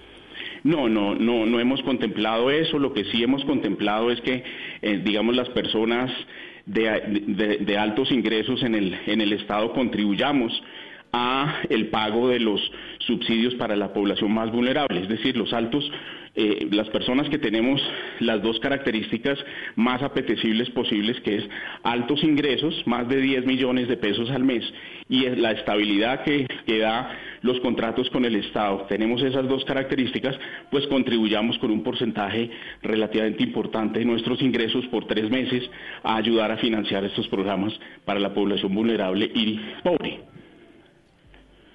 No, no, no, no hemos contemplado eso. Lo que sí hemos contemplado es que, eh, digamos, las personas de, de, altos ingresos en el, en el Estado contribuyamos a el pago de los subsidios para la población más vulnerable, es decir, los altos eh, las personas que tenemos las dos características más apetecibles posibles, que es altos ingresos, más de 10 millones de pesos al mes, y la estabilidad que, que da los contratos con el Estado. Tenemos esas dos características, pues contribuyamos con un porcentaje relativamente importante de nuestros ingresos por tres meses a ayudar a financiar estos programas para la población vulnerable y pobre.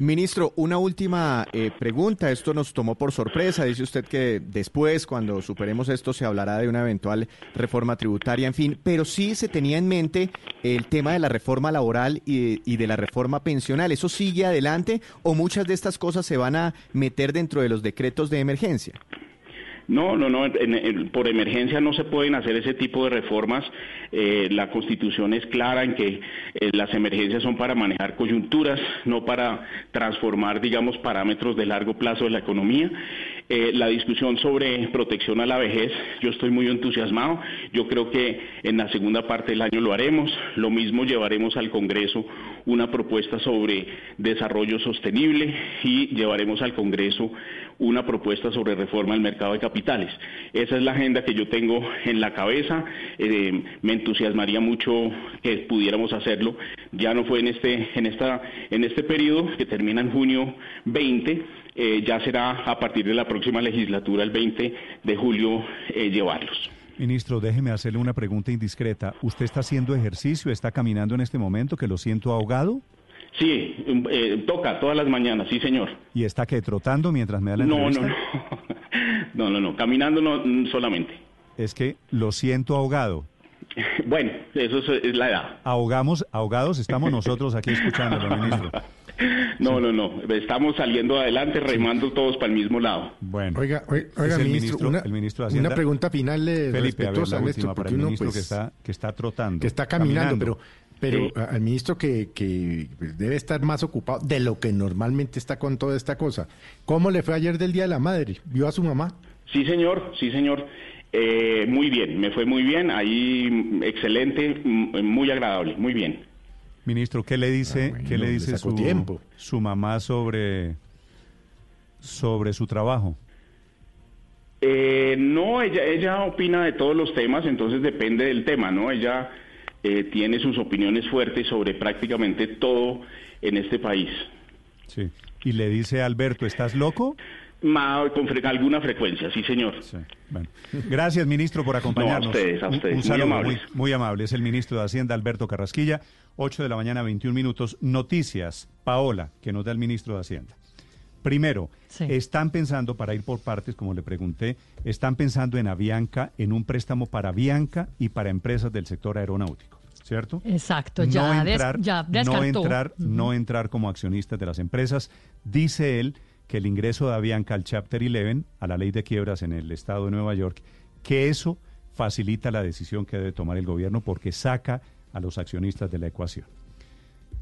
Ministro, una última eh, pregunta. Esto nos tomó por sorpresa. Dice usted que después, cuando superemos esto, se hablará de una eventual reforma tributaria, en fin. Pero sí se tenía en mente el tema de la reforma laboral y, y de la reforma pensional. ¿Eso sigue adelante o muchas de estas cosas se van a meter dentro de los decretos de emergencia? No, no, no, en- por emergencia no se pueden hacer ese tipo de reformas. Eh, la Constitución es clara en que eh, las emergencias son para manejar coyunturas, no para transformar, digamos, parámetros de largo plazo de la economía. Eh, la discusión sobre protección a la vejez, yo estoy muy entusiasmado. Yo creo que en la segunda parte del año lo haremos. Lo mismo llevaremos al Congreso una propuesta sobre desarrollo sostenible y llevaremos al Congreso una propuesta sobre reforma del mercado de capitales. Esa es la agenda que yo tengo en la cabeza. Eh, me entusiasmaría mucho que pudiéramos hacerlo. Ya no fue en este, en esta, en este periodo que termina en junio 20. eh, ya será a partir de la próxima legislatura, el 20 de julio, eh, llevarlos. Ministro, déjeme hacerle una pregunta indiscreta. ¿Usted está haciendo ejercicio? ¿Está caminando en este momento que lo siento ahogado? Sí, eh, toca todas las mañanas, sí, señor. ¿Y está que trotando mientras me da la No, no, entrevista? no. <laughs> No, no, no. Caminando no mm, solamente. Es que lo siento ahogado. <laughs> Bueno, eso es, es la edad. Ahogamos, ahogados estamos <laughs> nosotros aquí escuchándolo, ministro. No, no, no. Estamos saliendo adelante, remando todos para el mismo lado. Bueno. Oiga, oiga, el ministro, ministro- una, el ministro de Hacienda. una pregunta final eh, Felipe, a ver, respetuosa, la Néstor, última para porque el uno ministro pues, que, está, que está trotando. que está caminando, pero pero Sí. al ministro que, que pues, debe estar más ocupado de lo que normalmente está con toda esta cosa. ¿Cómo le fue ayer del Día de la Madre? ¿Vio a su mamá? Sí, señor, sí, señor. Eh, muy bien, me fue muy bien. Ahí, mm, excelente, mm, muy agradable, muy bien. Ministro, ¿qué le dice, Ah, bueno, ¿qué le dice sacó su, tiempo. su mamá sobre, sobre su trabajo? Eh, no, ella, ella opina de todos los temas, entonces depende del tema, ¿no? Ella eh, tiene sus opiniones fuertes sobre prácticamente todo en este país. Sí. Y le dice a Alberto, ¿estás loco? Ma- con fre- alguna frecuencia, sí, señor. Bueno, gracias, ministro, por acompañarnos. No, a ustedes, a ustedes, Un, muy saludo muy, amables. muy amable. Es el ministro de Hacienda, Alberto Carrasquilla. 8 de la mañana, 21 minutos. Noticias, Paola, que nos da el ministro de Hacienda. Primero, están pensando, para ir por partes, como le pregunté, están pensando en Avianca, en un préstamo para Avianca y para empresas del sector aeronáutico, ¿cierto? Exacto, ya, no des- entrar, no entrar, no entrar como accionistas de las empresas. Dice él que el ingreso de Avianca al Chapter 11, a la ley de quiebras en el estado de Nueva York, que eso facilita la decisión que debe tomar el gobierno porque saca a los accionistas de la ecuación.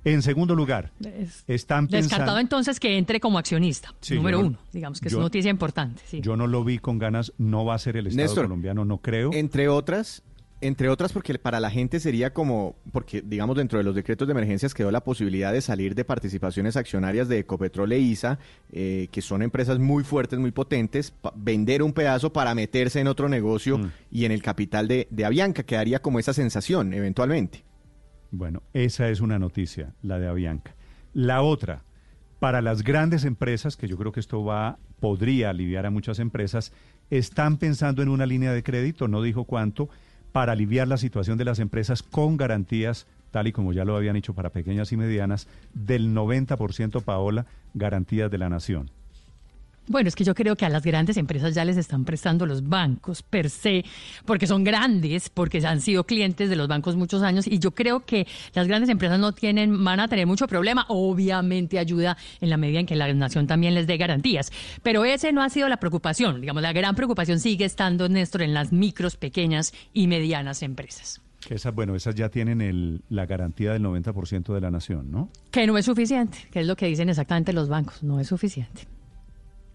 En segundo lugar, Es- están Descartado pensando... entonces que entre como accionista, Sí, número no- uno. Digamos que yo- es noticia importante. Sí. Yo no lo vi con ganas, no va a ser el Estado Néstor, colombiano, no creo. Entre otras, entre otras porque para la gente sería como, porque digamos dentro de los decretos de emergencias quedó la posibilidad de salir de participaciones accionarias de Ecopetrol e ISA, eh, que son empresas muy fuertes, muy potentes, vender un pedazo para meterse en otro negocio Mm. y en el capital de, de Avianca, quedaría como esa sensación eventualmente. Bueno, esa es una noticia, la de Avianca. La otra, para las grandes empresas, que yo creo que esto va, podría aliviar a muchas empresas, están pensando en una línea de crédito, no dijo cuánto, para aliviar la situación de las empresas con garantías, tal y como ya lo habían hecho para pequeñas y medianas, del 90%, Paola, garantías de la nación. Bueno, es que yo creo que a las grandes empresas ya les están prestando los bancos per se, porque son grandes, porque han sido clientes de los bancos muchos años y yo creo que las grandes empresas no tienen, van a tener mucho problema. Obviamente ayuda en la medida en que la nación también les dé garantías, pero ese no ha sido la preocupación. Digamos, la gran preocupación sigue estando, Néstor, en las micros, pequeñas y medianas empresas. Que esas, bueno, esas ya tienen el, la garantía del 90% de la nación, ¿no? Que no es suficiente, que es lo que dicen exactamente los bancos, no es suficiente.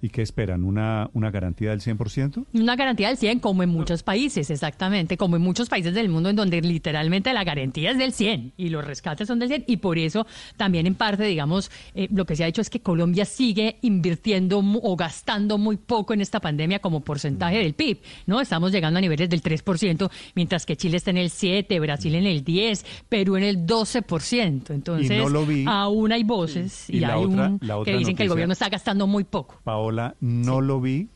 ¿Y qué esperan? ¿Una, una garantía del 100%? Una garantía del 100, como en muchos países, exactamente, como en muchos países del mundo en donde literalmente la garantía es del 100 y los rescates son del 100 y por eso también en parte, digamos, eh, lo que se ha dicho es que Colombia sigue invirtiendo o gastando muy poco en esta pandemia como porcentaje del PIB, ¿no? Estamos llegando a niveles del 3%, mientras que Chile está en el 7, Brasil en el 10, Perú en el 12%. Entonces, aún hay voces y, hay un, que dicen que el gobierno está gastando muy poco no lo vi,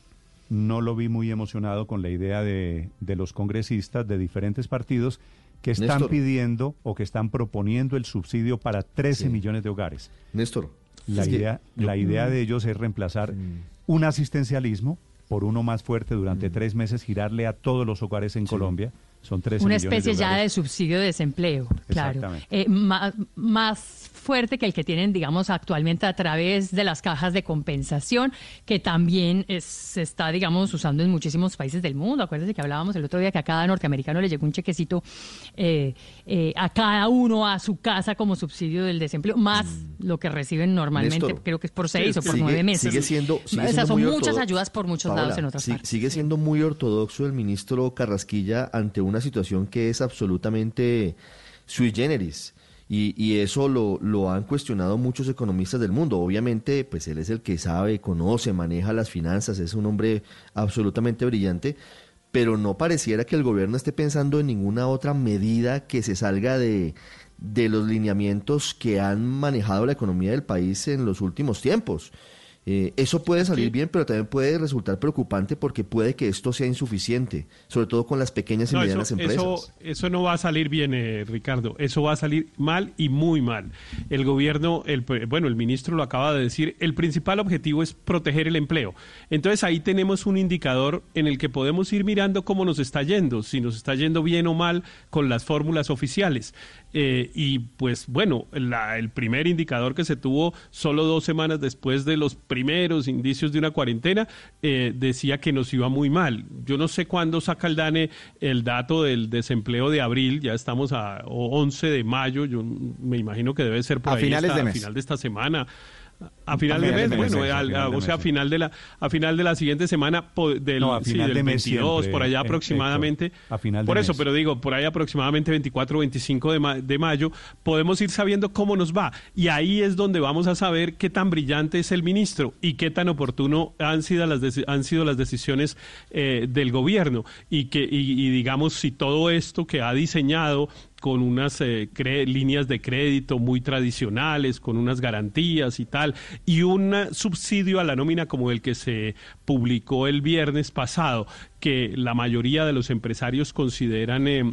no lo vi muy emocionado con la idea de, los congresistas de diferentes partidos que están pidiendo o que están proponiendo el subsidio para 13 millones de hogares. Néstor. La idea, la idea de ellos es reemplazar mm. un asistencialismo por uno más fuerte durante mm. tres meses, girarle a todos los hogares en Colombia. Son 13 Una especie ya de subsidio de desempleo, claro. Eh, más fuerte que el que tienen, digamos, actualmente a través de las cajas de compensación, que también se está, digamos, usando en muchísimos países del mundo. Acuérdense que hablábamos el otro día que a cada norteamericano le llegó un chequecito eh, eh, a cada uno a su casa como subsidio del desempleo, más mm. lo que reciben normalmente, creo que es por seis o por nueve meses. Sigue siendo, Esas son muchas ayudas por muchos lados en otras partes. Sigue siendo muy ortodoxo el ministro Carrasquilla ante una situación que es absolutamente sui generis. Y, eso lo, lo, han cuestionado muchos economistas del mundo. Obviamente, pues él es el que sabe, conoce, maneja las finanzas, es un hombre absolutamente brillante, pero no pareciera que el gobierno esté pensando en ninguna otra medida que se salga de, de los lineamientos que han manejado la economía del país en los últimos tiempos. Eh, eso puede salir bien, pero también puede resultar preocupante porque puede que esto sea insuficiente, sobre todo con las pequeñas y medianas empresas. Eso, eso, no va a salir bien, eh, Ricardo. Eso va a salir mal y muy mal. El gobierno, el, bueno, el ministro lo acaba de decir, el principal objetivo es proteger el empleo. Entonces ahí tenemos un indicador en el que podemos ir mirando cómo nos está yendo, si nos está yendo bien o mal con las fórmulas oficiales. Eh, y pues bueno, el primer indicador que se tuvo solo dos semanas después de los primeros indicios de una cuarentena eh, decía que nos iba muy mal. Yo no sé cuándo saca el DANE el dato del desempleo de abril, ya estamos a 11 de mayo, yo me imagino que debe ser por a finales de final de esta semana. A final de mes, bueno, o sea, a final de la a final de la siguiente semana del, no, del 22, por allá aproximadamente. a final por eso, pero digo, por ahí aproximadamente 24 o 25 de, de, mayo, podemos ir sabiendo cómo nos va. Y ahí es donde vamos a saber qué tan brillante es el ministro y qué tan oportuno han sido las, han sido las decisiones eh, del gobierno. Y, que, y digamos, si todo esto que ha diseñado con unas eh, líneas de crédito muy tradicionales, con unas garantías y tal, y un subsidio a la nómina como el que se publicó el viernes pasado, que la mayoría de los empresarios consideran eh,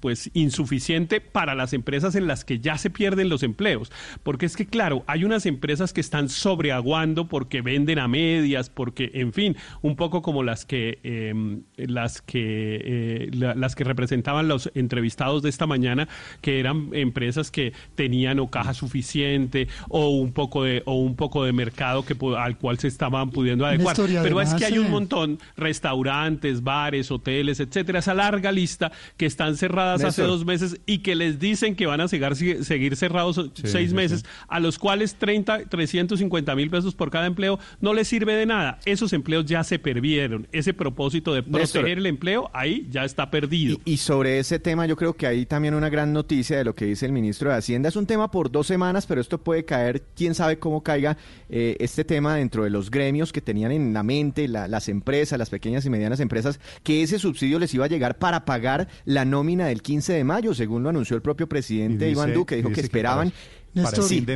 pues insuficiente para las empresas en las que ya se pierden los empleos, porque es que claro, hay unas empresas que están sobreaguando porque venden a medias, porque en fin, un poco como las que em, las que eh, las que representaban los entrevistados de esta mañana, que eran empresas que tenían o caja suficiente o un poco de o un poco de mercado que al cual se estaban pudiendo adecuar, pero es que hay un montón restaurantes bares, hoteles, etcétera, esa larga lista que están cerradas hace dos meses y que les dicen que van a seguir, seguir cerrados seis meses, a los cuales 30, 350 mil pesos por cada empleo no les sirve de nada. Esos empleos ya se perdieron. Ese propósito de proteger el empleo ahí ya está perdido. Y, sobre ese tema yo creo que hay también una gran noticia de lo que dice el ministro de Hacienda. Es un tema por dos semanas, pero esto puede caer, quién sabe cómo caiga eh, este tema dentro de los gremios que tenían en la mente las empresas, las pequeñas y medianas empresas que ese subsidio les iba a llegar para pagar la nómina del 15 de mayo, según lo anunció el propio presidente Iván Duque, dijo que esperaban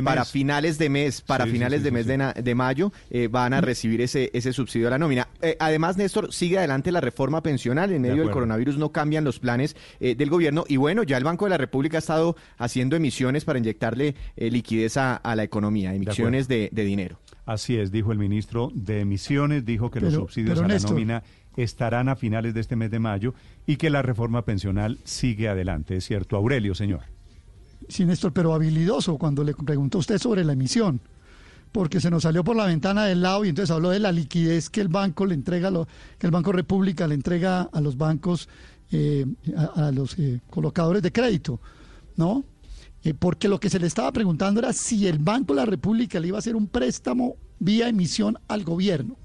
para, finales de mes, para finales de mes de, mayo eh, van a recibir ese, ese subsidio a la nómina. Eh, además, Néstor, sigue adelante la reforma pensional. En medio del coronavirus no cambian los planes eh, del gobierno. Y bueno, ya el Banco de la República ha estado haciendo emisiones para inyectarle liquidez a, la economía, emisiones de, dinero. Así es, dijo el ministro de Emisiones, dijo que los subsidios a la nómina estarán a finales de este mes de mayo y que la reforma pensional sigue adelante. ¿Es cierto, Aurelio, señor? Sí, Néstor, pero habilidoso cuando le preguntó usted sobre la emisión, porque se nos salió por la ventana del lado y entonces habló de la liquidez que el banco le entrega, que el Banco República le entrega a los bancos, eh, a, los eh, colocadores de crédito, ¿no? Eh, porque lo que se le estaba preguntando era si el Banco de la República le iba a hacer un préstamo vía emisión al gobierno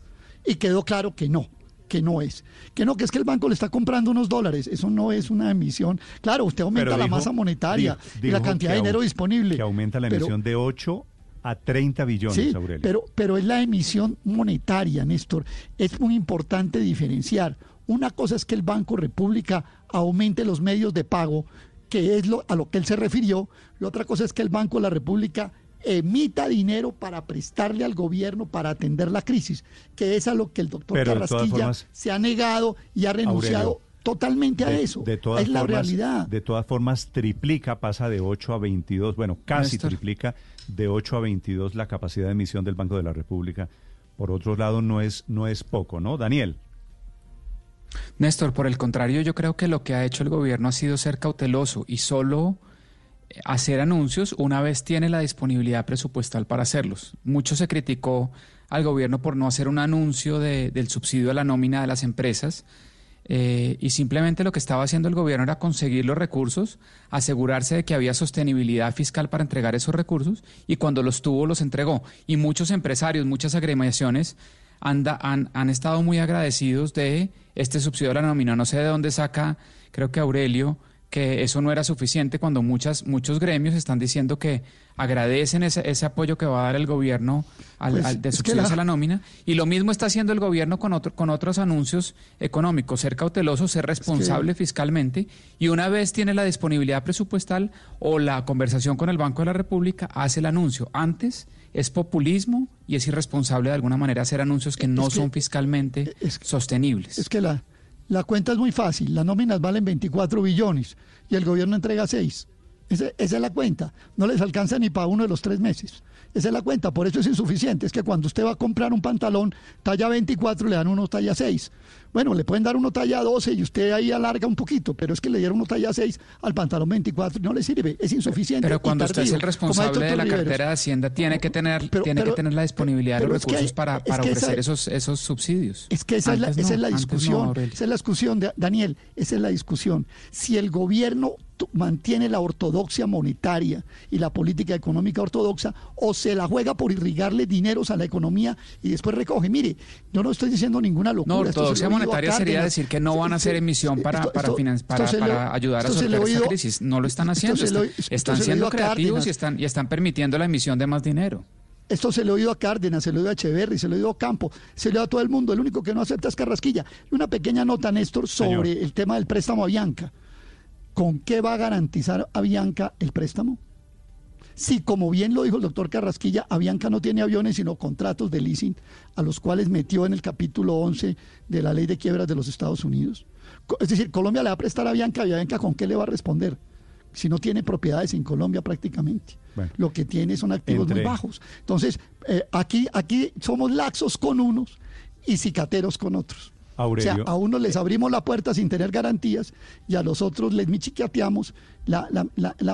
y quedó claro que no que no es. Que no, que es que el banco le está comprando unos dólares. Eso no es una emisión. Claro, usted aumenta la masa monetaria y la cantidad de dinero disponible. Que aumenta la emisión de 8 a 30 billones, sí, Pero, pero es la emisión monetaria, Néstor. Es muy importante diferenciar. Una cosa es que el Banco República aumente los medios de pago, que es lo, a lo que él se refirió. Y otra cosa es que el Banco de la República emita dinero para prestarle al gobierno para atender la crisis, que es a lo que el doctor Carrasquilla se ha negado y ha renunciado totalmente a eso. De todas es la realidad. De todas formas, triplica, pasa de 8 a 22, bueno, casi triplica de 8 a 22 la capacidad de emisión del Banco de la República. Por otro lado, no es, no es poco, ¿no? Daniel. Néstor, por el contrario, yo creo que lo que ha hecho el gobierno ha sido ser cauteloso y solo hacer anuncios una vez tiene la disponibilidad presupuestal para hacerlos. Mucho se criticó al gobierno por no hacer un anuncio del subsidio a la nómina de las empresas eh, y simplemente lo que estaba haciendo el gobierno era conseguir los recursos, asegurarse de que había sostenibilidad fiscal para entregar esos recursos y cuando los tuvo los entregó. Y muchos empresarios, muchas agremiaciones anda, han, han estado muy agradecidos de este subsidio a la nómina. No sé de dónde saca, creo que Aurelio, que eso no era suficiente cuando muchas, muchos gremios están diciendo que agradecen ese, ese apoyo que va a dar el gobierno al, pues, de subsidios a la nómina. Y lo mismo está haciendo el gobierno con, otro, con otros anuncios económicos, ser cauteloso, ser responsable fiscalmente. Y una vez tiene la disponibilidad presupuestal o la conversación con el Banco de la República, hace el anuncio. Antes es populismo y es irresponsable de alguna manera hacer anuncios que no son fiscalmente sostenibles. Es que la la cuenta es muy fácil, las nóminas valen 24 billones y el gobierno entrega 6. esa es la cuenta, no les alcanza ni para uno de los tres meses. Esa es la cuenta, por eso es insuficiente. Es que cuando usted va a comprar un pantalón talla 24, le dan uno talla 6. Bueno, le pueden dar uno talla 12 y usted ahí alarga un poquito, pero es que le dieron uno talla 6 al pantalón 24 y no le sirve, es insuficiente. Pero cuando usted es el responsable de la cartera de Hacienda, tiene que tener, tiene que tener la disponibilidad de los recursos para, para ofrecer esos, esos subsidios. Es que esa, es la, esa es la, discusión, esa es la discusión, de, Daniel, esa es la discusión. Si el gobierno mantiene la ortodoxia monetaria y la política económica ortodoxa o se la juega por irrigarle dineros a la economía y después recoge. Mire, yo no estoy diciendo ninguna locura. No, ortodoxia monetaria sería decir que no van a hacer emisión para, para, para, ayudar a sortear esta crisis. No lo están haciendo. están siendo creativos y están, y están permitiendo la emisión de más dinero. Esto se lo he oído a Cárdenas, se lo he oído a Echeverry, se lo he oído a Campo, se lo he oído a todo el mundo. El único que no acepta es Carrasquilla. Una pequeña nota, Néstor, sobre el tema del préstamo a Bianca. ¿Con qué va a garantizar Avianca el préstamo? Si, como bien lo dijo el doctor Carrasquilla, Avianca no tiene aviones, sino contratos de leasing, a los cuales metió en el capítulo 11 de la ley de quiebras de los Estados Unidos. Es decir, Colombia le va a prestar a Avianca, y Avianca con qué le va a responder? Si no tiene propiedades en Colombia prácticamente. Lo que tiene son activos muy bajos. Entonces, eh, aquí, aquí somos laxos con unos y cicateros con otros. O sea, a unos les abrimos la puerta sin tener garantías y a los otros les michiqueteamos la,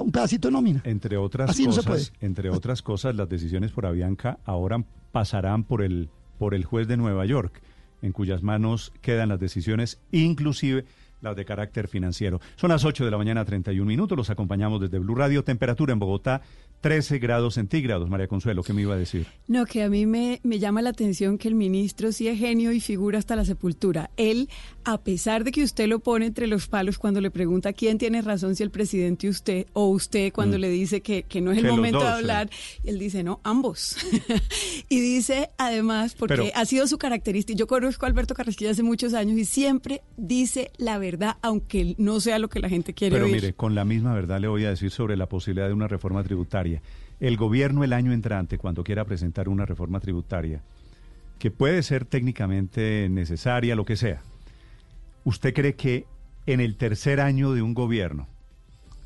un pedacito de nómina. Entre otras cosas, entre otras cosas, las decisiones por Avianca ahora pasarán por el por el juez de Nueva York, en cuyas manos quedan las decisiones, inclusive las de carácter financiero. Son las 8 de la mañana, 31 minutos. Los acompañamos desde Blue Radio. Temperatura en Bogotá, 13 grados centígrados. María Consuelo, ¿qué me iba a decir? No, que a mí me, me llama la atención que el ministro sí es genio y figura hasta la sepultura. Él, a pesar de que usted lo pone entre los palos cuando le pregunta quién tiene razón, si el presidente usted o usted cuando mm. le dice que, que, no es el momento de hablar, él dice, no, ambos. <laughs> y dice, además, porque ha sido su característica, yo conozco a Alberto Carrasquilla hace muchos años y siempre dice la verdad, aunque no sea lo que la gente quiere Pero mire, con la misma verdad le voy a decir sobre la posibilidad de una reforma tributaria el gobierno el año entrante, cuando quiera presentar una reforma tributaria, que puede ser técnicamente necesaria, lo que sea, ¿usted cree que en el tercer año de un gobierno,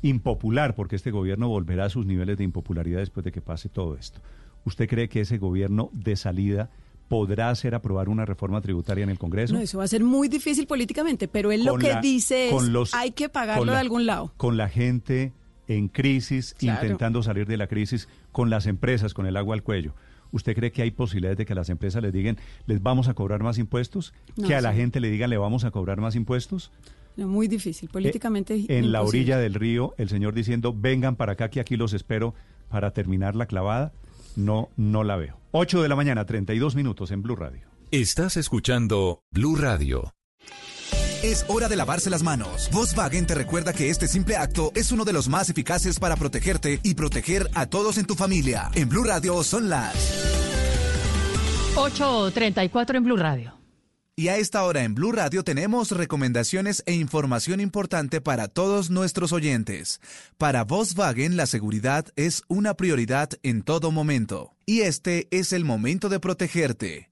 impopular, porque este gobierno volverá a sus niveles de impopularidad después de que pase todo esto, ¿usted cree que ese gobierno de salida podrá hacer aprobar una reforma tributaria en el Congreso? No, eso va a ser muy difícil políticamente, pero él lo que dice es hay que pagarlo de algún lado. Con la gente en crisis, intentando salir de la crisis con las empresas, con el agua al cuello. ¿Usted cree que hay posibilidades de que a las empresas les digan, les vamos a cobrar más impuestos? ¿Que a la gente le digan, le vamos a cobrar más impuestos? No, muy difícil, políticamente. Eh, en la orilla del río, el señor diciendo, vengan para acá, que aquí los espero para terminar la clavada. No, no la veo. 8 de la mañana, 32 minutos en Blue Radio. Estás escuchando Blue Radio. Es hora de lavarse las manos. Volkswagen te recuerda que este simple acto es uno de los más eficaces para protegerte y proteger a todos en tu familia. En Blue Radio son las 8.34 en Blue Radio. Y a esta hora en Blue Radio tenemos recomendaciones e información importante para todos nuestros oyentes. Para Volkswagen la seguridad es una prioridad en todo momento. Y este es el momento de protegerte,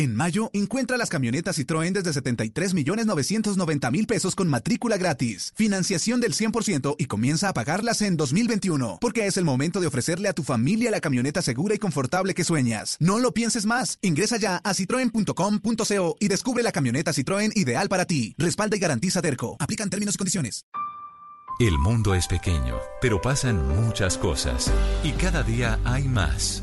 En mayo, encuentra las camionetas Citroën desde 73 millones 990 mil pesos con matrícula gratis, financiación del 100% y comienza a pagarlas en 2021, porque es el momento de ofrecerle a tu familia la camioneta segura y confortable que sueñas. No lo pienses más. Ingresa ya a citroen.com.co y descubre la camioneta Citroën ideal para ti. Respalda y garantiza Derco. Aplican términos y condiciones. El mundo es pequeño, pero pasan muchas cosas y cada día hay más.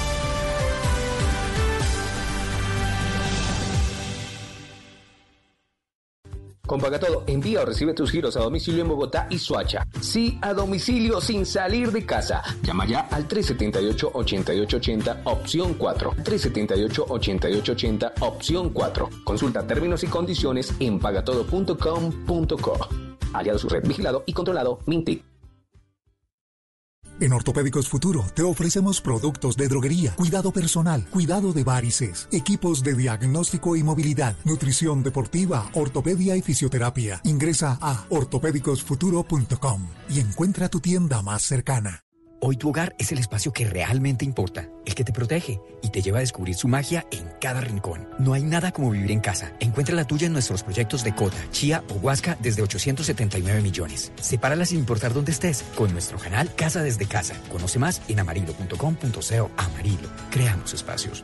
Con Todo, envía o recibe tus giros a domicilio en Bogotá y Suacha. Sí, a domicilio sin salir de casa. Llama ya al 378-8880, opción 4. 378-8880, opción 4. Consulta términos y condiciones en pagatodo.com.co. Aliado su red vigilado y controlado Mintic. En Ortopédicos Futuro te ofrecemos productos de droguería, cuidado personal, cuidado de varices, equipos de diagnóstico y movilidad, nutrición deportiva, ortopedia y fisioterapia. Ingresa a ortopédicosfuturo.com y encuentra tu tienda más cercana. Hoy tu hogar es el espacio que realmente importa, el que te protege y te lleva a descubrir su magia en cada rincón. No hay nada como vivir en casa. Encuentra la tuya en nuestros proyectos de Cota, Chía o Huasca desde 879 millones. Sepárala sin importar dónde estés con nuestro canal Casa desde Casa. Conoce más en amarillo.com.co. Amarillo. Creamos espacios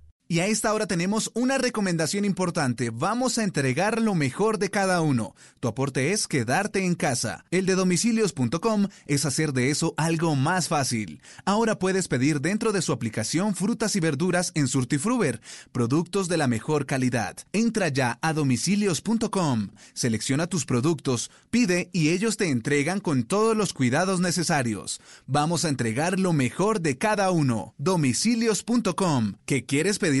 Y a esta hora tenemos una recomendación importante. Vamos a entregar lo mejor de cada uno. Tu aporte es quedarte en casa. El de domicilios.com es hacer de eso algo más fácil. Ahora puedes pedir dentro de su aplicación frutas y verduras en Surtifruber, productos de la mejor calidad. Entra ya a domicilios.com, selecciona tus productos, pide y ellos te entregan con todos los cuidados necesarios. Vamos a entregar lo mejor de cada uno. Domicilios.com. ¿Qué quieres pedir?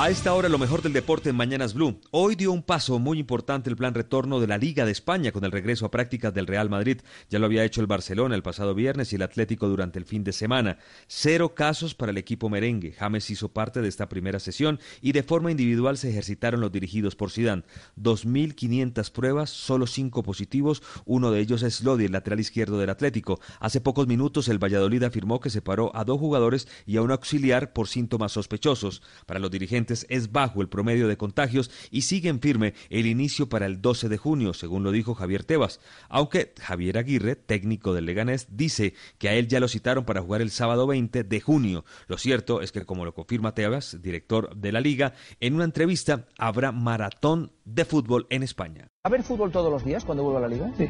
A esta hora lo mejor del deporte en Mañanas Blue. Hoy dio un paso muy importante el plan retorno de la Liga de España con el regreso a prácticas del Real Madrid. Ya lo había hecho el Barcelona el pasado viernes y el Atlético durante el fin de semana. Cero casos para el equipo merengue. James hizo parte de esta primera sesión y de forma individual se ejercitaron los dirigidos por Zidane. 2.500 pruebas, solo cinco positivos. Uno de ellos es Lodi, el lateral izquierdo del Atlético. Hace pocos minutos el Valladolid afirmó que separó a dos jugadores y a un auxiliar por síntomas sospechosos. Para los dirigentes pacientes es bajo el promedio de contagios y siguen firme el inicio para el 12 de junio, según lo dijo Javier Tebas. Aunque Javier Aguirre, técnico del Leganés, dice que a él ya lo citaron para jugar el sábado 20 de junio. Lo cierto es que, como lo confirma Tebas, director de la liga, en una entrevista habrá maratón de fútbol en España. ¿A ver fútbol todos los días cuando vuelva a la liga? Sí.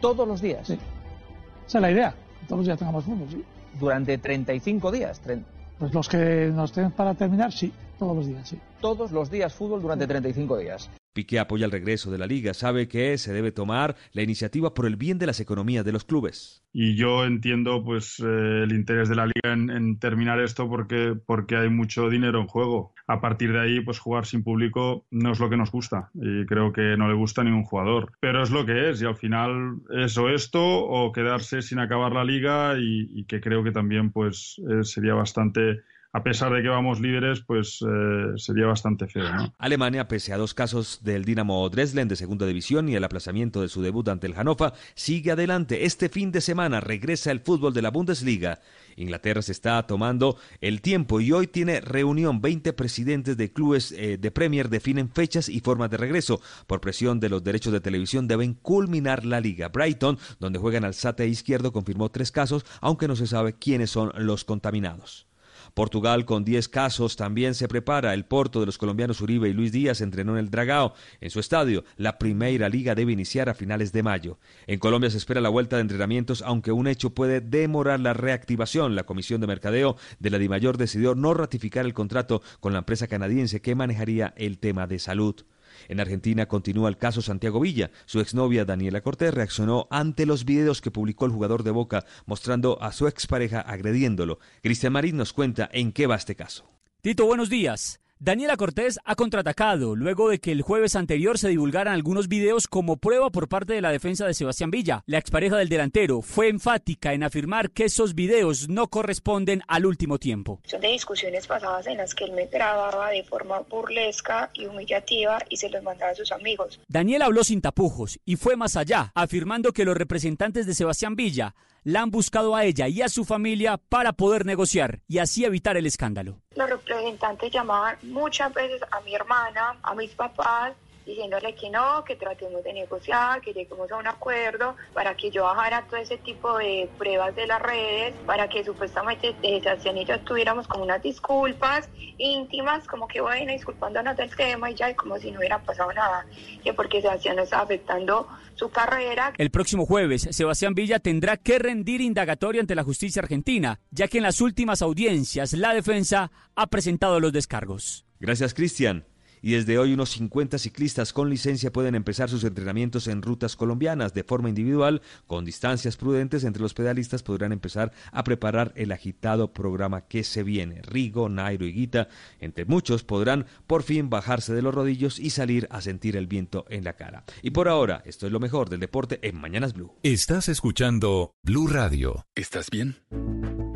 ¿Todos los días? Sí. Esa es la idea. Todos los días tengamos fútbol, sí. Durante 35 días. Pues los que nos tengan para terminar, sí. Todos los días, sí. Todos los días fútbol durante 35 días. Piqué apoya el regreso de la liga, sabe que se debe tomar la iniciativa por el bien de las economías de los clubes. Y yo entiendo pues eh, el interés de la liga en, terminar esto porque, porque hay mucho dinero en juego. A partir de ahí, pues jugar sin público no es lo que nos gusta y creo que no le gusta a ningún jugador. Pero es lo que es y al final es o esto o quedarse sin acabar la liga y, que creo que también pues eh, sería bastante a pesar de que vamos líderes, pues eh, sería bastante feo. Alemania, pese a dos casos del Dinamo Dresden de segunda división y el aplazamiento de su debut ante el Hannover, sigue adelante. Este fin de semana regresa el fútbol de la Bundesliga. Inglaterra se está tomando el tiempo y hoy tiene reunión. 20 presidentes de clubes eh, de Premier definen fechas y formas de regreso. Por presión de los derechos de televisión deben culminar la liga. Brighton, donde juegan al Sate izquierdo, confirmó tres casos, aunque no se sabe quiénes son los contaminados. Portugal con 10 casos también se prepara. El Porto de los colombianos Uribe y Luis Díaz entrenó en el Dragao, en su estadio. La primera liga debe iniciar a finales de mayo. En Colombia se espera la vuelta de entrenamientos, aunque un hecho puede demorar la reactivación. La Comisión de Mercadeo de la DIMAYOR decidió no ratificar el contrato con la empresa canadiense que manejaría el tema de salud. En Argentina continúa el caso Santiago Villa. Su exnovia Daniela Cortés reaccionó ante los videos que publicó el jugador de Boca mostrando a su expareja agrediéndolo. Cristian Marín nos cuenta en qué va este caso. Tito, buenos días. Daniela Cortés ha contraatacado luego de que el jueves anterior se divulgaran algunos videos como prueba por parte de la defensa de Sebastián Villa. La expareja del delantero fue enfática en afirmar que esos videos no corresponden al último tiempo. Son de discusiones pasadas en las que él me grababa de forma burlesca y humillativa y se los mandaba a sus amigos. Daniela habló sin tapujos y fue más allá, afirmando que los representantes de Sebastián Villa la han buscado a ella y a su familia para poder negociar y así evitar el escándalo. Los representantes llamaban muchas veces a mi hermana, a mis papás diciéndole que no, que tratemos de negociar, que lleguemos a un acuerdo para que yo bajara todo ese tipo de pruebas de las redes, para que supuestamente Sebastián y yo tuviéramos como unas disculpas íntimas, como que bueno, disculpándonos del tema y ya, como si no hubiera pasado nada, que porque Sebastián está afectando su carrera. El próximo jueves, Sebastián Villa tendrá que rendir indagatoria ante la justicia argentina, ya que en las últimas audiencias la defensa ha presentado los descargos. Gracias, Cristian y desde hoy unos 50 ciclistas con licencia pueden empezar sus entrenamientos en rutas colombianas de forma individual, con distancias prudentes entre los pedalistas podrán empezar a preparar el agitado programa que se viene. Rigo, Nairo y Guita, entre muchos, podrán por fin bajarse de los rodillos y salir a sentir el viento en la cara. Y por ahora, esto es lo mejor del deporte en Mañanas Blue. Estás escuchando Blue Radio. ¿Estás bien?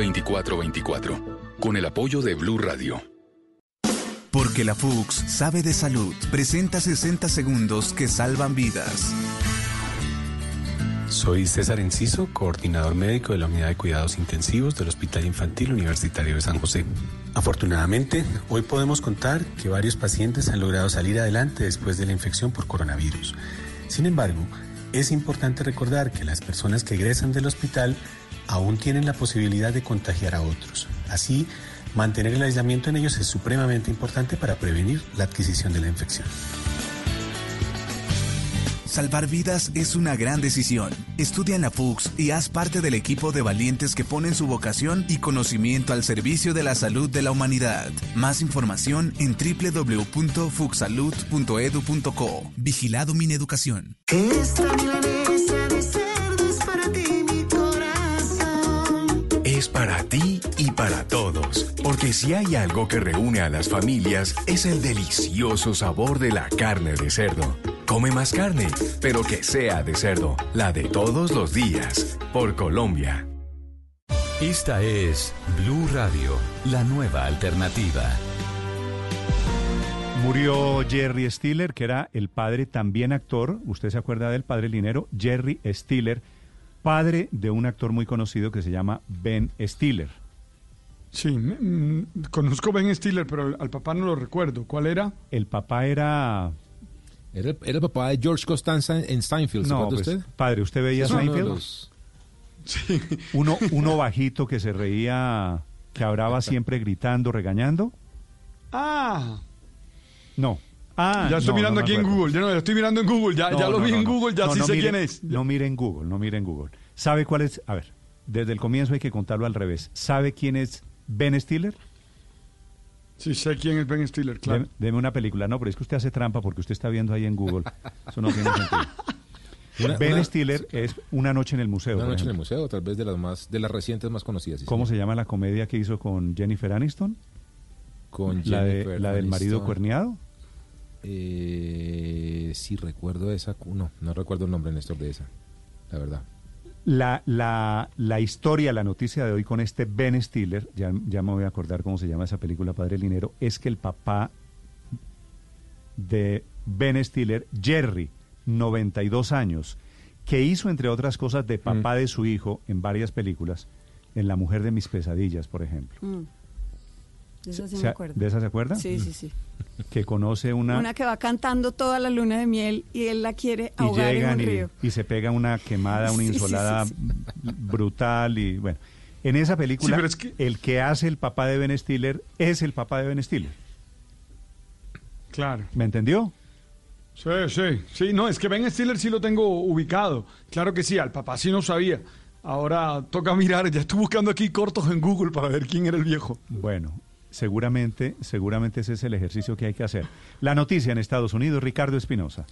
320-616-2424 con el apoyo de Blue Radio. Porque la FUX sabe de salud. Presenta 60 segundos que salvan vidas. Soy César Enciso, coordinador médico de la Unidad de Cuidados Intensivos del Hospital Infantil Universitario de San José. Afortunadamente, hoy podemos contar que varios pacientes han logrado salir adelante después de la infección por coronavirus. Sin embargo, es importante recordar que las personas que egresan del hospital aún tienen la posibilidad de contagiar a otros. Así, mantener el aislamiento en ellos es supremamente importante para prevenir la adquisición de la infección. Salvar vidas es una gran decisión. Estudia en la FUX y haz parte del equipo de valientes que ponen su vocación y conocimiento al servicio de la salud de la humanidad. Más información en www.fuxsalud.edu.co. Vigilado Mineducación. Esta para ti, y para todos Porque si hay algo que reúne a las familias es el delicioso sabor de la carne de cerdo. Come más carne, pero que sea de cerdo, la de todos los días, por Colombia. Esta es Blue Radio, la nueva alternativa. Murió Jerry Stiller, que era el padre, también actor, usted se acuerda del padre Linero, Jerry Stiller, padre de un actor muy conocido que se llama Ben Stiller. Sí, mm, conozco Ben Stiller, pero al papá no lo recuerdo. ¿Cuál era? El papá era... Era, era el papá de George Costanza en Steinfeld, ¿se No, pues, usted? padre, ¿usted veía Es uno de Seinfeld? los- Uno, <laughs> uno bajito que se reía, que hablaba siempre gritando, regañando. Ah, No. Ah, ya estoy no, mirando no aquí en. Google. Ya, no, estoy mirando en Google. Ya, No, ya lo no, vi no, en. Google, ya No, sí no sé mire- quién es. No mire en Google, no mire en Google. ¿Sabe cuál es? A ver, desde el comienzo hay que contarlo al revés. ¿Sabe quién es Ben Stiller? Sí, sé quién es Ben Stiller, claro. Deme, deme una película. No, pero es que usted hace trampa porque usted está viendo ahí en Google. Eso no tiene sentido. <laughs> Una- ben una- Stiller es Una noche en el museo. Una noche en el museo, tal vez de las más, de las recientes más conocidas. sí, ¿Cómo se llama la comedia que hizo con Jennifer Aniston? Con la, de- Jennifer la del marido Aniston. Eh, sí, recuerdo esa. No, no recuerdo el nombre, Néstor, de esa. La verdad. La, la, la historia, la noticia de hoy con este Ben Stiller, ya, ya me voy a acordar cómo se llama esa película, Padre Linero, es que el papá de Ben Stiller, Jerry, 92 años, que hizo, entre otras cosas, de papá de su hijo en varias películas, en La mujer de mis pesadillas, por ejemplo. Mm. De esa sí ¿Se- me acuerdo. ¿De esa se acuerda? Sí, sí, sí. <laughs> Que conoce una... Una que va cantando toda la luna de miel y él la quiere y ahogar en llegan un y, río. y se pega una quemada, <laughs> una Sí, sí, sí, insolada sí. brutal y bueno. En esa película, Sí, pero es que- el que hace el papá de Ben Stiller es el papá de Ben Stiller. Claro. ¿Me entendió? Sí, sí, sí, no, es que Ben Stiller sí lo tengo ubicado. Claro que sí, al papá sí no sabía. Ahora toca mirar, ya estoy buscando aquí cortos en Google para ver quién era el viejo. Bueno, seguramente, seguramente ese es el ejercicio que hay que hacer. La noticia en Estados Unidos, Ricardo Espinosa.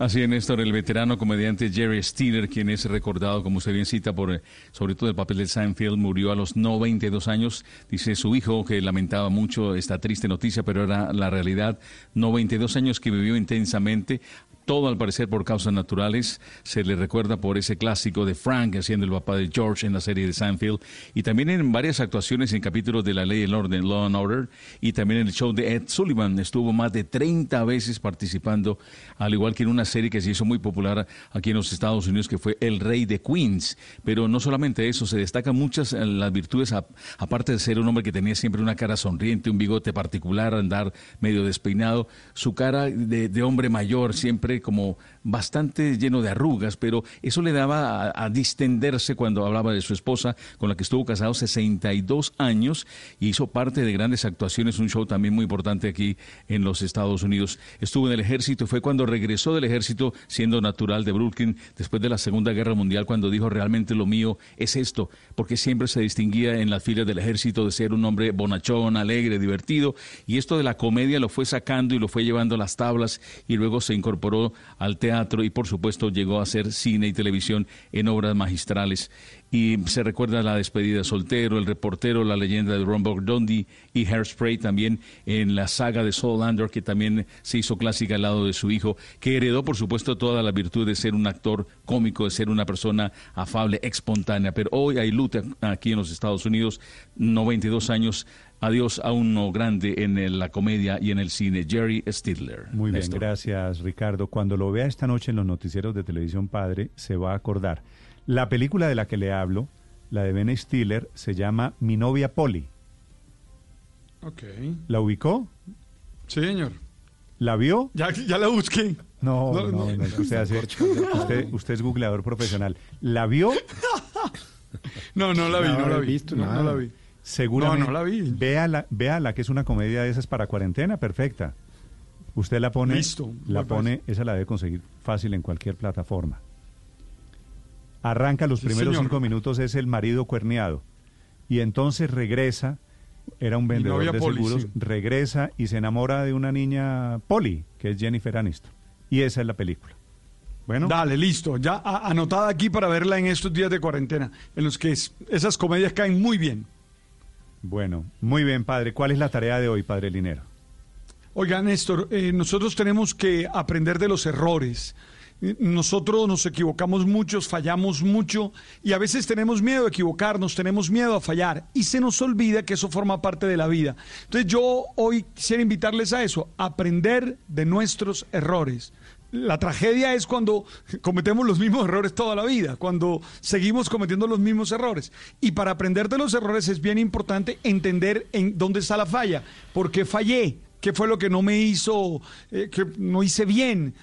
Así es, Néstor, el veterano comediante Jerry Stiller, quien es recordado, como usted bien cita, por sobre todo el papel de Seinfeld, murió a los 92 años. Dice su hijo que lamentaba mucho esta triste noticia, pero era la realidad. 92 años que vivió intensamente, todo al parecer por causas naturales. Se le recuerda por ese clásico de Frank haciendo el papá de George en la serie de Seinfeld y también en varias actuaciones en capítulos de La Ley y el Orden, Law and Order y también en el show de Ed Sullivan. Estuvo más de 30 veces participando, al igual que en una serie que se hizo muy popular aquí en los Estados Unidos que fue El Rey de Queens. Pero no solamente eso, se destacan muchas eh, las virtudes, aparte de ser un hombre que tenía siempre una cara sonriente, un bigote particular, andar medio despeinado, su cara de hombre mayor, siempre como bastante lleno de arrugas, pero eso le daba a, distenderse cuando hablaba de su esposa, con la que estuvo casado 62 años y hizo parte de grandes actuaciones, un show también muy importante aquí en los Estados Unidos. Estuvo en el ejército, fue cuando regresó del ejército siendo natural de Brooklyn después de la Segunda Guerra Mundial, cuando dijo realmente lo mío es esto, porque siempre se distinguía en las filas del ejército de ser un hombre bonachón, alegre, divertido, y esto de la comedia lo fue sacando y lo fue llevando a las tablas y luego se incorporó al teatro y por supuesto llegó a hacer cine y televisión en obras magistrales. Y se recuerda la despedida de soltero, el reportero, la leyenda de Ron Burgundy y Hairspray también en la saga de Saul Landor, que también se hizo clásica al lado de su hijo, que heredó por supuesto toda la virtud de ser un actor cómico, de ser una persona afable, espontánea. Pero hoy hay luta aquí en los Estados Unidos, 92 años. Adiós a uno grande en la comedia y en el cine, Jerry Stidler. Muy bien, gracias Ricardo. Cuando lo vea esta noche en los noticieros de televisión padre, se va a acordar. La película de la que le hablo, la de Ben Stiller, se llama Mi novia Polly. Ok. ¿La ubicó? Sí, señor. ¿La vio? Ya, ya la busqué. No, No, no, no. no, usted, <laughs> hace- usted, usted es googleador profesional. ¿La vio? <laughs> No, no la vi, no, la vi. no, no la vi. Seguramente. No, no la vi. Véala, véala, que es una comedia de esas para cuarentena, perfecta. Usted la pone, Listo, la pone, esa la debe conseguir fácil en cualquier plataforma. Arranca los Sí, primeros señor. cinco minutos, es el marido cuerneado. Y entonces regresa, era un vendedor de seguros, sí. regresa y se enamora de una niña Polly, que es Jennifer Aniston. Y esa es la película. Bueno. Dale, listo. Ya anotada aquí para verla en estos días de cuarentena, en los que es- esas comedias caen muy bien. Bueno, muy bien, padre. ¿Cuál es la tarea de hoy, padre Linero? Oiga, Néstor, eh, nosotros tenemos que aprender de los errores. Nosotros nos equivocamos muchos, fallamos mucho y a veces tenemos miedo a equivocarnos, tenemos miedo a fallar y se nos olvida que eso forma parte de la vida. Entonces yo hoy quisiera invitarles a eso, aprender de nuestros errores. La tragedia es cuando cometemos los mismos errores toda la vida, cuando seguimos cometiendo los mismos errores. Y para aprender de los errores es bien importante entender en dónde está la falla, por qué fallé, qué fue lo que no me hizo, eh, que no hice bien.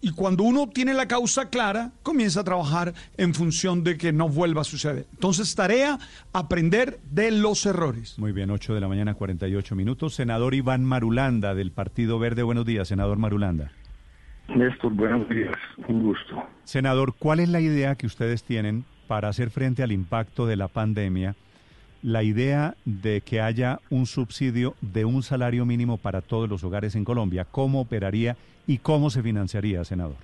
Y cuando uno tiene la causa clara, comienza a trabajar en función de que no vuelva a suceder. Entonces, tarea, aprender de los errores. Muy bien, 8 de la mañana, 48 minutos. Senador Iván Marulanda, del Partido Verde. Buenos días, senador Marulanda. Néstor, buenos días, un gusto. Senador, ¿cuál es la idea que ustedes tienen para hacer frente al impacto de la pandemia? La idea de que haya un subsidio de un salario mínimo para todos los hogares en Colombia, ¿cómo operaría y cómo se financiaría, senador?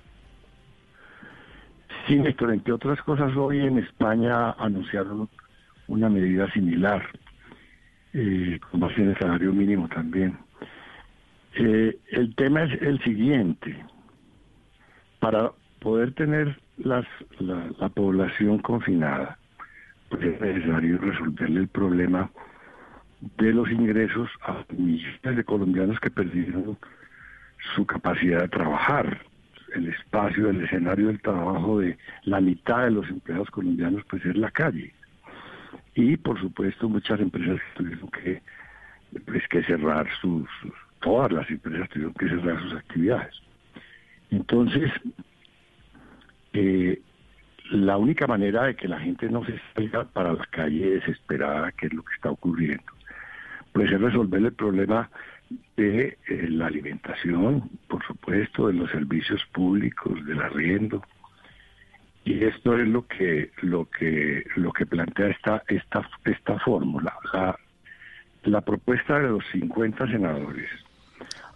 Sí, Néstor, entre otras cosas, hoy en España anunciaron una medida similar, eh, con base en el salario mínimo también. Eh, el tema es el siguiente. Para poder tener la, la población confinada, pues es necesario resolverle el problema de los ingresos a millones de colombianos que perdieron su capacidad de trabajar. El espacio, el escenario del trabajo de la mitad de los empleados colombianos pues es la calle. Y por supuesto muchas empresas tuvieron que, pues, que cerrar sus- todas las empresas tuvieron que cerrar sus actividades. Entonces, eh, la única manera de que la gente no se salga para la calle desesperada, que es lo que está ocurriendo, pues es resolver el problema de eh, la alimentación, por supuesto, de los servicios públicos, del arriendo. Y esto es lo que lo que lo que plantea esta esta esta fórmula. La, propuesta de los 50 senadores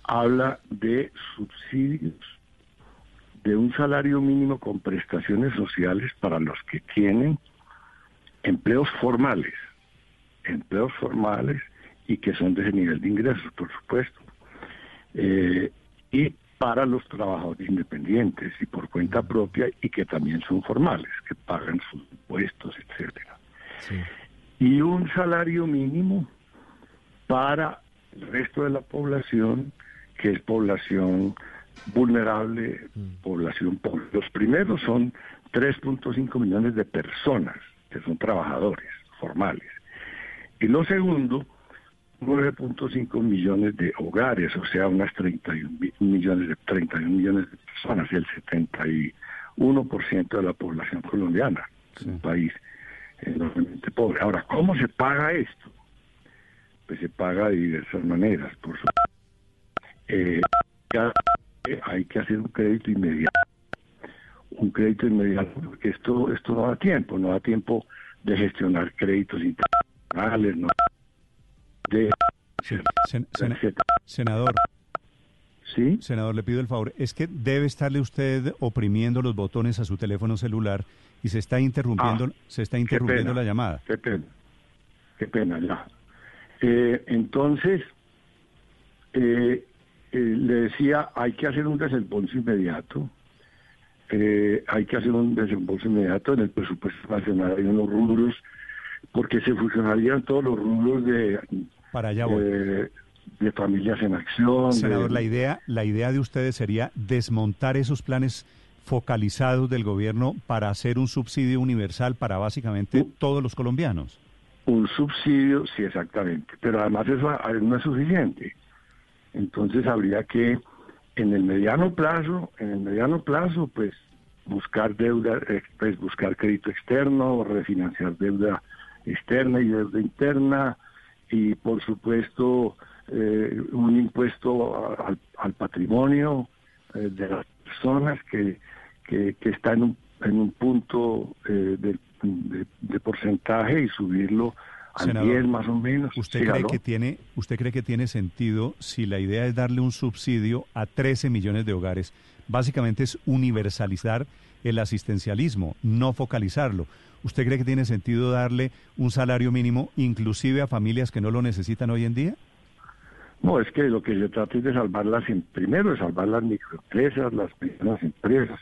habla de subsidios de un salario mínimo con prestaciones sociales para los que tienen empleos formales, empleos formales y que son de ese nivel de ingresos, por supuesto, Eh, y para los trabajadores independientes y por cuenta propia y que también son formales, que pagan sus impuestos, etcétera. Y un salario mínimo para el resto de la población, que es población vulnerable, población pobre. Los primeros son 3.5 millones de personas que son trabajadores formales. Y lo segundo, 9.5 millones de hogares, o sea, unas 31 mi- millones de 31 millones de personas, el 71% de la población colombiana, un país enormemente pobre. Ahora, ¿cómo se paga esto? Pues se paga de diversas maneras, por supuesto. Eh, hay que hacer un crédito inmediato. Un crédito inmediato, porque esto, esto no da tiempo, no da tiempo de gestionar créditos internacionales, no de Sen- sena- senador. Sí. Senador, le pido el favor. Es que debe estarle usted oprimiendo los botones a su teléfono celular y se está interrumpiendo, Ah, se está interrumpiendo pena, la llamada. Qué pena, qué pena, ya. Eh, entonces, eh, eh, le decía, hay que hacer un desembolso inmediato. Eh, hay que hacer un desembolso inmediato en el presupuesto nacional. Hay unos rubros, porque se fusionarían todos los rubros de, Para allá voy. eh, de familias en acción. de- Senador, la idea, la idea de ustedes sería desmontar esos planes focalizados del gobierno para hacer un subsidio universal para básicamente todos los colombianos. Un subsidio, sí, exactamente. Pero además eso no es suficiente. Entonces habría que, en el mediano plazo, en el mediano plazo, pues buscar deuda, eh, pues buscar crédito externo, refinanciar deuda externa y deuda interna, y por supuesto eh, un impuesto al, patrimonio eh, de las personas que, que, que está en un, en un punto eh, de- de porcentaje y subirlo al Senador, 10 más o menos. ¿Usted cree que tiene, usted cree que tiene sentido si la idea es darle un subsidio a 13 millones de hogares? Básicamente es universalizar el asistencialismo, no focalizarlo. ¿Usted cree que tiene sentido darle un salario mínimo inclusive a familias que no lo necesitan hoy en día? No, es que lo que se trata es de salvarlas, en, primero de salvar las microempresas, las pequeñas empresas,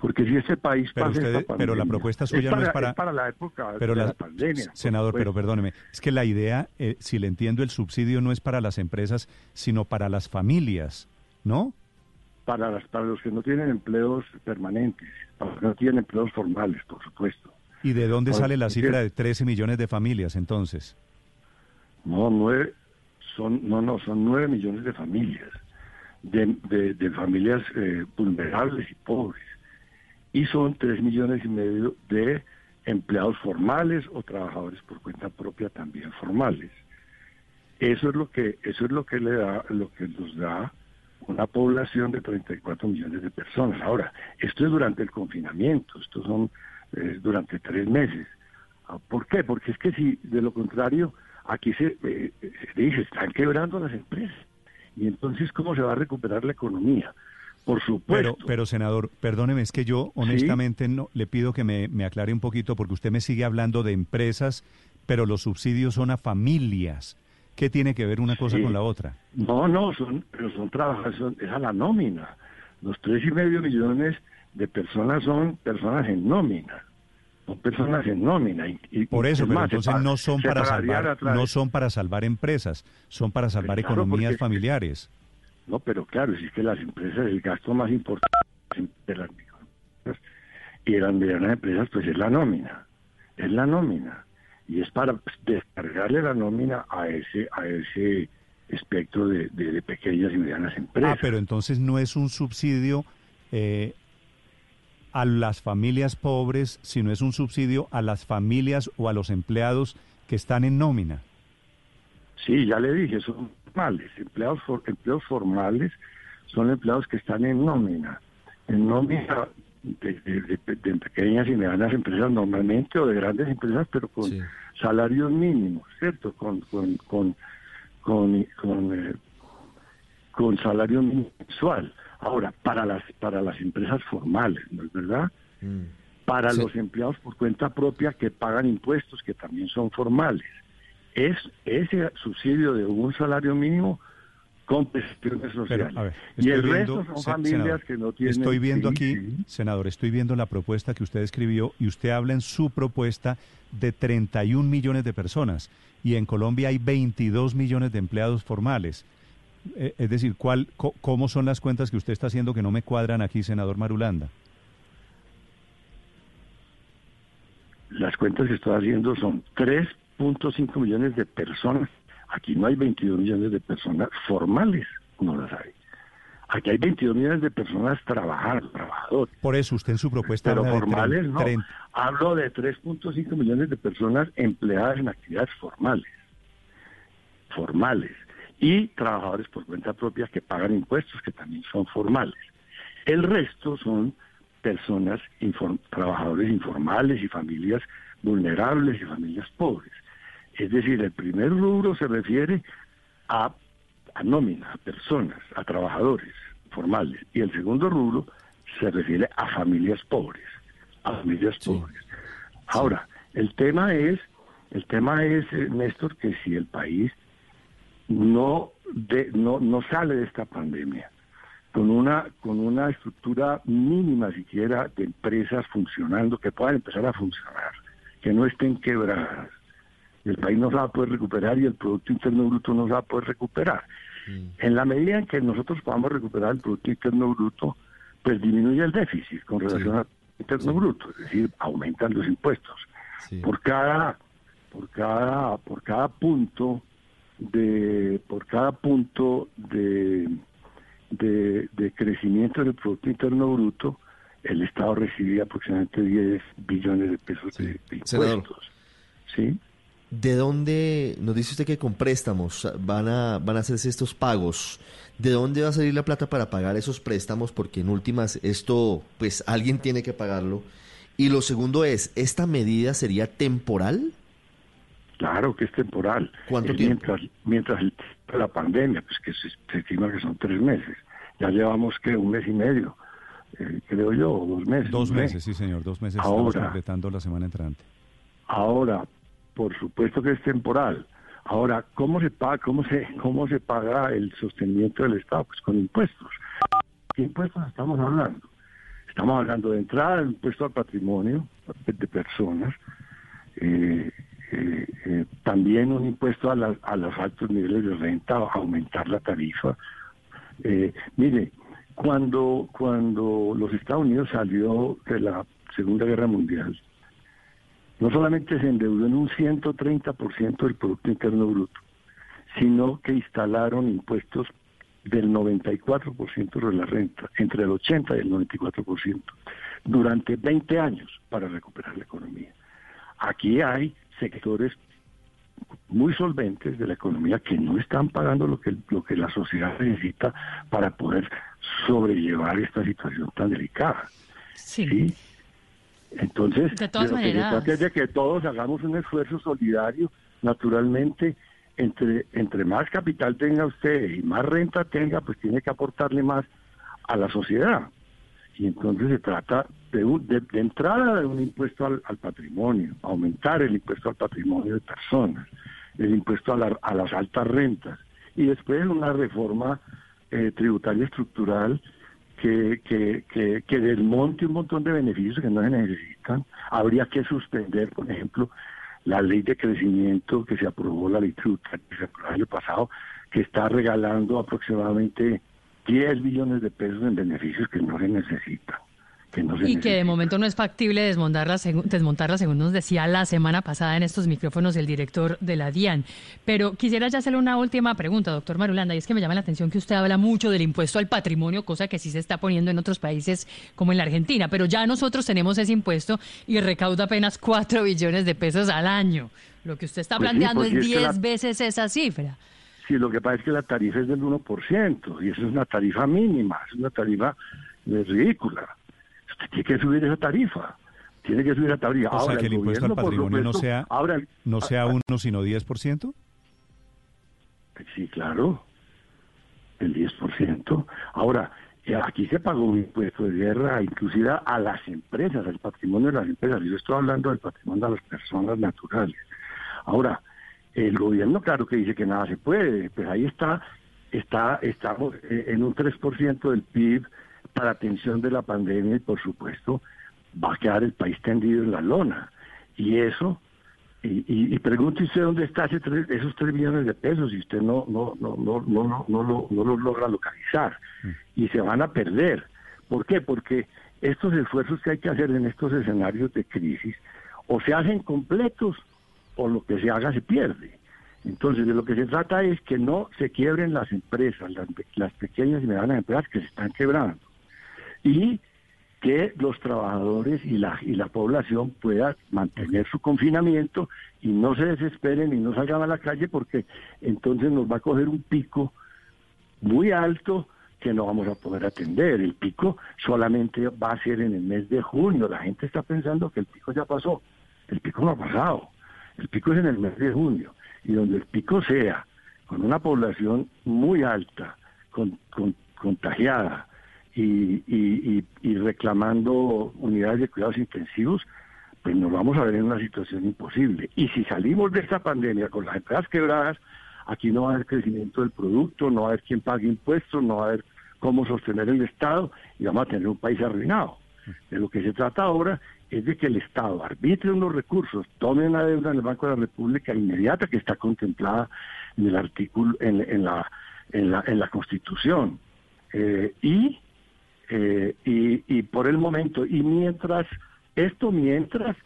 porque si este país Pero, pasa usted- esta pero la propuesta suya no es para... es la época pero de la- la pandemia. Senador, pero supuesto. perdóneme, es que la idea, eh, si le entiendo, el subsidio no es para las empresas, sino para las familias, ¿no? Para, las, para los que no tienen empleos permanentes, para los que no tienen empleos formales, por supuesto. ¿Y de dónde sale la ¿por cifra de 13 millones de familias entonces? No, nueve, son, no, no, son nueve millones de familias, de, de, de familias eh, vulnerables y pobres. Y son tres millones y medio de empleados formales o trabajadores por cuenta propia también formales. Eso es lo que, eso es lo que le da, lo que nos da una población de 34 millones de personas. Ahora, esto es durante el confinamiento, estos son eh, durante tres meses. Ah, ¿Por qué? Porque es que si de lo contrario, aquí se, eh, se dice, están quebrando las empresas. Y entonces, ¿cómo se va a recuperar la economía? Por supuesto. Pero, pero senador, perdóneme, es que yo honestamente no le pido que me, me aclare un poquito porque usted me sigue hablando de empresas, pero los subsidios son a familias. ¿Qué tiene que ver una cosa Sí. con la otra? No, no, son, pero son trabajadores, son- es a la nómina. Los tres y medio millones de personas son personas en nómina. Son personas en nómina. Y, y- Por eso, es pero más, entonces no son para salvar, no son para salvar empresas, son para salvar Claro, economías familiares. No, pero claro, si es que las empresas, el gasto más importante de las microempresas y de las medianas empresas, pues es la nómina. Es la nómina. Y es para pues, descargarle la nómina a ese, a ese espectro de, de- de pequeñas y medianas empresas. Ah, pero entonces no es un subsidio eh, a las familias pobres, sino es un subsidio a las familias o a los empleados que están en nómina. Sí, ya le dije, son formales. Empleados, for- empleos formales son empleados que están en nómina. En nómina de, de- de- de pequeñas y medianas empresas normalmente o de grandes empresas, pero con salarios mínimos, ¿cierto? Con, con, con, con, con, eh, con salario mensual. Ahora, para las, para las empresas formales, ¿no es verdad? Para Sí. los empleados por cuenta propia que pagan impuestos, que también son formales. Es ese subsidio de un salario mínimo con prestaciones sociales. ver, y el viendo, resto son familias senador, que no tienen... Estoy viendo sí, aquí, sí. senador, estoy viendo la propuesta que usted escribió y usted habla en su propuesta de 31 millones de personas y en Colombia hay 22 millones de empleados formales. Eh, es decir, ¿cuál, co- ¿cómo son las cuentas que usted está haciendo que no me cuadran aquí, senador Marulanda? Las cuentas que estoy haciendo son 3.5 millones de personas. Aquí no hay 22 millones de personas formales, no las hay. Aquí hay 22 millones de personas trabajando, trabajadores. Por eso usted en su propuesta Pero habla de formales tren- no. Hablo de 3.5 millones de personas empleadas en actividades formales. Formales. Y trabajadores por cuenta propia que pagan impuestos, que también son formales. El resto son personas, inform- trabajadores informales y familias vulnerables y familias pobres. Es decir, el primer rubro se refiere a, a nómina, a personas, a trabajadores formales. Y el segundo rubro se refiere a familias pobres, a familias pobres. Ahora, el tema es, el tema es, eh, Néstor, que si el país no, de, no, no sale de esta pandemia con una, con una estructura mínima siquiera de empresas funcionando, que puedan empezar a funcionar, que no estén quebradas, el país no se va a poder recuperar y el Producto Interno Bruto no se va a poder recuperar. En la medida en que nosotros podamos recuperar el Producto Interno Bruto, pues disminuye el déficit con relación al Interno Bruto, es decir, aumentan los impuestos. Por cada por cada por cada punto de por cada punto de, de, de crecimiento del Producto Interno Bruto, el Estado recibe aproximadamente 10 billones de pesos de, de Senador. impuestos. ¿Sí? ¿De dónde, nos dice usted que con préstamos van a, van a hacerse estos pagos? ¿De dónde va a salir la plata para pagar esos préstamos? Porque en últimas esto, pues alguien tiene que pagarlo. Y lo segundo es, ¿esta medida sería temporal? Claro que es temporal. ¿Cuánto Es tiempo? Mientras, mientras la pandemia, pues que se, se estima que son tres meses. Ya llevamos que un mes y medio. eh, creo yo, o dos meses. Dos meses, sí, señor, dos meses. Estamos Ahora. completando la semana entrante. Ahora, por supuesto que es temporal. Ahora, ¿cómo se paga, cómo se, cómo se paga el sostenimiento del Estado? Pues con impuestos. ¿Qué impuestos estamos hablando? Estamos hablando de entrada impuesto al patrimonio de personas, eh, eh, eh, también un impuesto a, la- a los altos niveles de renta, aumentar la tarifa. Eh, mire, cuando, cuando los Estados Unidos salió de la Segunda Guerra Mundial, no solamente se endeudó en un 130% del Producto Interno Bruto, sino que instalaron impuestos del 94% sobre la renta, entre el 80 y el 94%, durante 20 años para recuperar la economía. Aquí hay sectores muy solventes de la economía que no están pagando lo que, lo que la sociedad necesita para poder sobrellevar esta situación tan delicada. Sí. Entonces, De todas lo que se maneras- trata es de que todos hagamos un esfuerzo solidario, naturalmente, entre, entre más capital tenga usted y más renta tenga, pues tiene que aportarle más a la sociedad. Y entonces se trata de, un- de, de entrada de un impuesto al, al patrimonio, aumentar el impuesto al patrimonio de personas, el impuesto a, la- a las altas rentas, y después una reforma eh, tributaria estructural que, que, que, que desmonte un montón de beneficios que no se necesitan. Habría que suspender, por ejemplo, la ley de crecimiento que se aprobó, la ley tributaria que se aprobó el año pasado, que está regalando aproximadamente 10 billones de pesos en beneficios que no se necesitan. Que no se Y que de momento no es factible desmontarla, desmontarla, según nos decía la semana pasada en estos micrófonos el director de la DIAN. Pero quisiera ya hacerle una última pregunta, doctor Marulanda, y es que me llama la atención que usted habla mucho del impuesto al patrimonio, cosa que sí se está poniendo en otros países como en la Argentina, pero ya nosotros tenemos ese impuesto y recauda apenas 4 billones de pesos al año. Lo que usted está Pues sí, planteando es porque es que 10 la- veces esa cifra. Sí, lo que pasa es que la tarifa es del 1% y eso es una tarifa mínima, es una tarifa ridícula. Tiene que subir esa tarifa, tiene que subir esa tarifa. O sea, Ahora, que el impuesto al patrimonio no sea, ahora, no sea uno, sino 10%. Sí, claro, el 10%. Ahora, eh, aquí se pagó un impuesto de guerra, inclusive a las empresas, al patrimonio de las empresas. Yo estoy hablando del patrimonio de las personas naturales. Ahora, el gobierno, claro que dice que nada se puede, pero ahí está, está, estamos eh, en un 3% del PIB para atención de la pandemia y por supuesto va a quedar el país tendido en la lona. Y eso, y, y, y pregunte usted dónde está ese tres- esos 3 millones de pesos y usted no, no, no, no, no, no, no, lo, no los logra localizar y se van a perder. ¿Por qué? Porque estos esfuerzos que hay que hacer en estos escenarios de crisis o se hacen completos o lo que se haga se pierde. Entonces, de lo que se trata es que no se quiebren las empresas, las, las pequeñas y medianas empresas que se están quebrando, y que los trabajadores y la, y la población puedan mantener su confinamiento y no se desesperen y no salgan a la calle porque entonces nos va a coger un pico muy alto que no vamos a poder atender. El pico solamente va a ser en el mes de junio. La gente está pensando que el pico ya pasó. El pico no ha pasado. El pico es en el mes de junio. Y donde el pico sea con una población muy alta, con, con- contagiada y, y- reclamando unidades de cuidados intensivos, pues nos vamos a ver en una situación imposible. Y si salimos de esta pandemia con las empresas quebradas, aquí no va a haber crecimiento del producto, no va a haber quien pague impuestos, no va a haber cómo sostener el Estado y vamos a tener un país arruinado. De lo que se trata ahora es de que el Estado arbitre unos recursos, tome una deuda en el Banco de la República inmediata que está contemplada en el artículo, en, en la, en, la, en la Constitución. Eh, y, eh, y, y por el momento, y mientras, esto mientras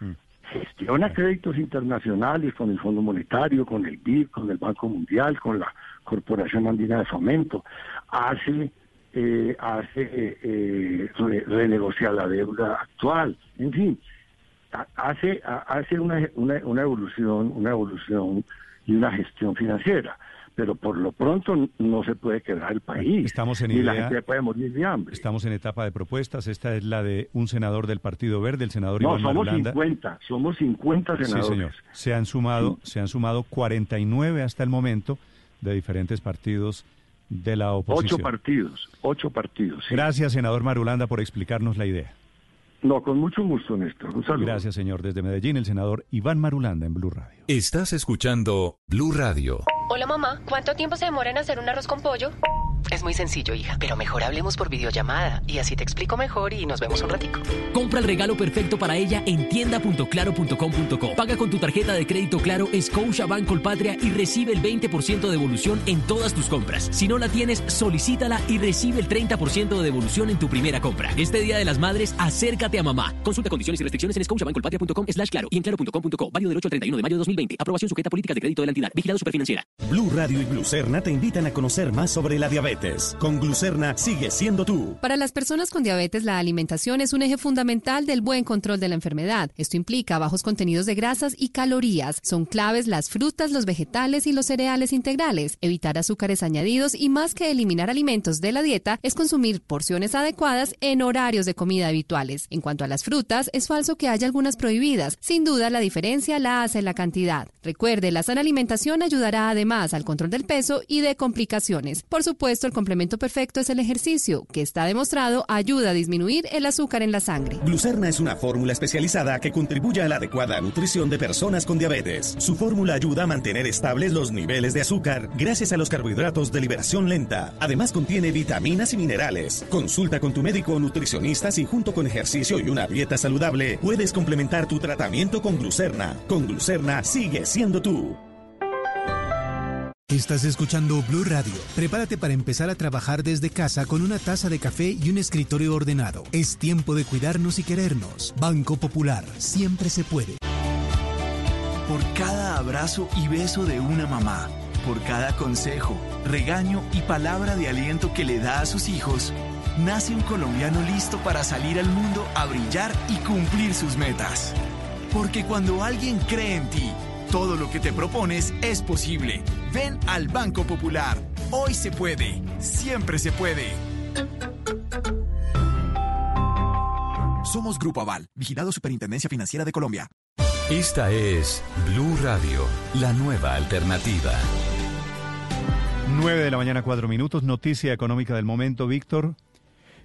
gestiona créditos internacionales con el Fondo Monetario, con el BID, con el Banco Mundial, con la Corporación Andina de Fomento, hace eh, hace eh, re- renegociar la deuda actual, en fin, ha- hace ha- hace una, una, una evolución, una evolución y una gestión financiera, pero por lo pronto no se puede quebrar el país, Estamos en ni la idea- gente puede morir de hambre. Estamos en etapa de propuestas. Esta es la de un senador del Partido Verde, el senador No, Iván somos Marulanda. 50, somos 50 senadores. Sí, señor. Se han sumado, se han sumado 49 hasta el momento de diferentes partidos de la oposición. Ocho partidos, ocho partidos. sí. Gracias, senador Marulanda, por explicarnos la idea. No, con mucho gusto, Néstor. Un saludo. Gracias, señor. Desde Medellín, el senador Iván Marulanda en Blue Radio. Estás escuchando Blue Radio. Hola mamá, ¿cuánto tiempo se demora en hacer un arroz con pollo? Es muy sencillo, hija, pero mejor hablemos por videollamada y así te explico mejor y nos vemos un ratico. Compra el regalo perfecto para ella en tienda.claro.com.co. Paga con tu tarjeta de crédito Claro Scotia Bank Colpatria y recibe el 20% de devolución en todas tus compras. Si no la tienes, solicítala y recibe el 30% de devolución en tu primera compra. Este Día de las Madres, acércate a mamá. Consulta condiciones y restricciones en scotiabankcolpatria.com slash claro y en claro.com.co. Válido del 8 al 31 de mayo de 2020. Aprobación sujeta a políticas de crédito de la entidad. Vigilado Superfinanciera. Blue Radio y Glucerna te invitan a conocer más sobre la diabetes. Con Glucerna sigue siendo tú. Para las personas con diabetes, la alimentación es un eje fundamental del buen control de la enfermedad. Esto implica bajos contenidos de grasas y calorías. Son claves las frutas, los vegetales y los cereales integrales. Evitar azúcares añadidos y más que eliminar alimentos de la dieta es consumir porciones adecuadas en horarios de comida habituales. En cuanto a las frutas, es falso que haya algunas prohibidas. Sin duda, la diferencia la hace la cantidad. Recuerde, la sana alimentación ayudará además al control del peso y de complicaciones. Por supuesto, complemento perfecto es el ejercicio, que está demostrado ayuda a disminuir el azúcar en la sangre. Glucerna es una fórmula especializada que contribuye a la adecuada nutrición de personas con diabetes. Su fórmula ayuda a mantener estables los niveles de azúcar gracias a los carbohidratos de liberación lenta. Además contiene vitaminas y minerales. Consulta con tu médico o nutricionista si junto con ejercicio y una dieta saludable puedes complementar tu tratamiento con Glucerna. Con Glucerna sigue siendo tú. Estás escuchando Blue Radio. Prepárate para empezar a trabajar desde casa con una taza de café y un escritorio ordenado. Es tiempo de cuidarnos y querernos. Banco Popular, siempre se puede. Por cada abrazo y beso de una mamá, por cada consejo, regaño y palabra de aliento que le da a sus hijos, nace un colombiano listo para salir al mundo a brillar y cumplir sus metas. Porque cuando alguien cree en ti, todo lo que te propones es posible. Ven al Banco Popular. Hoy se puede. Siempre se puede. Somos Grupo Aval, vigilado Superintendencia Financiera de Colombia. Esta es Blue Radio, la nueva alternativa. 9 de la mañana, 4 minutos. Noticia económica del momento, Víctor.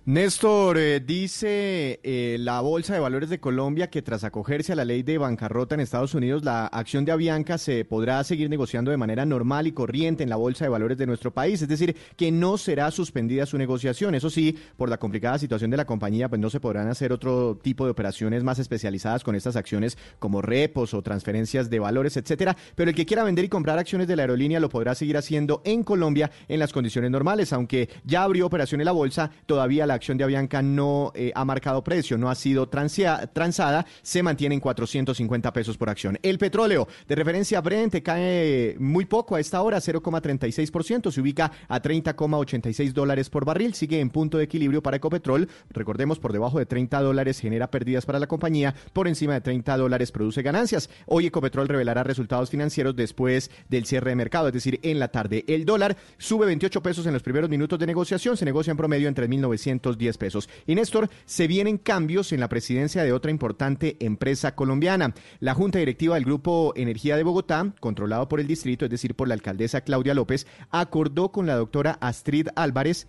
Néstor, eh, dice eh, la Bolsa de Valores de Colombia que tras acogerse a la ley de bancarrota en Estados Unidos, la acción de Avianca se podrá seguir negociando de manera normal y corriente en la Bolsa de Valores de nuestro país, es decir, que no será suspendida su negociación. Eso sí, por la complicada situación de la compañía, pues no se podrán hacer otro tipo de operaciones más especializadas con estas acciones como repos o transferencias de valores, etcétera. Pero el que quiera vender y comprar acciones de la aerolínea lo podrá seguir haciendo en Colombia en las condiciones normales, aunque ya abrió operación en la bolsa, todavía la acción de Avianca no eh, ha marcado precio, no ha sido transada, se mantiene en 450 pesos por acción. El petróleo de referencia Brent cae muy poco a esta hora, 0,36%, se ubica a 30,86 dólares por barril, sigue en punto de equilibrio para Ecopetrol, recordemos por debajo de 30 dólares genera pérdidas para la compañía, por encima de 30 dólares produce ganancias. Hoy Ecopetrol revelará resultados financieros después del cierre de mercado, es decir, en la tarde. El dólar sube 28 pesos en los primeros minutos de negociación, se negocia en promedio en 3.910 pesos. Y Néstor, se vienen cambios en la presidencia de otra importante empresa colombiana. La Junta Directiva del Grupo Energía de Bogotá, controlado por el distrito, es decir, por la alcaldesa Claudia López, acordó con la doctora Astrid Álvarez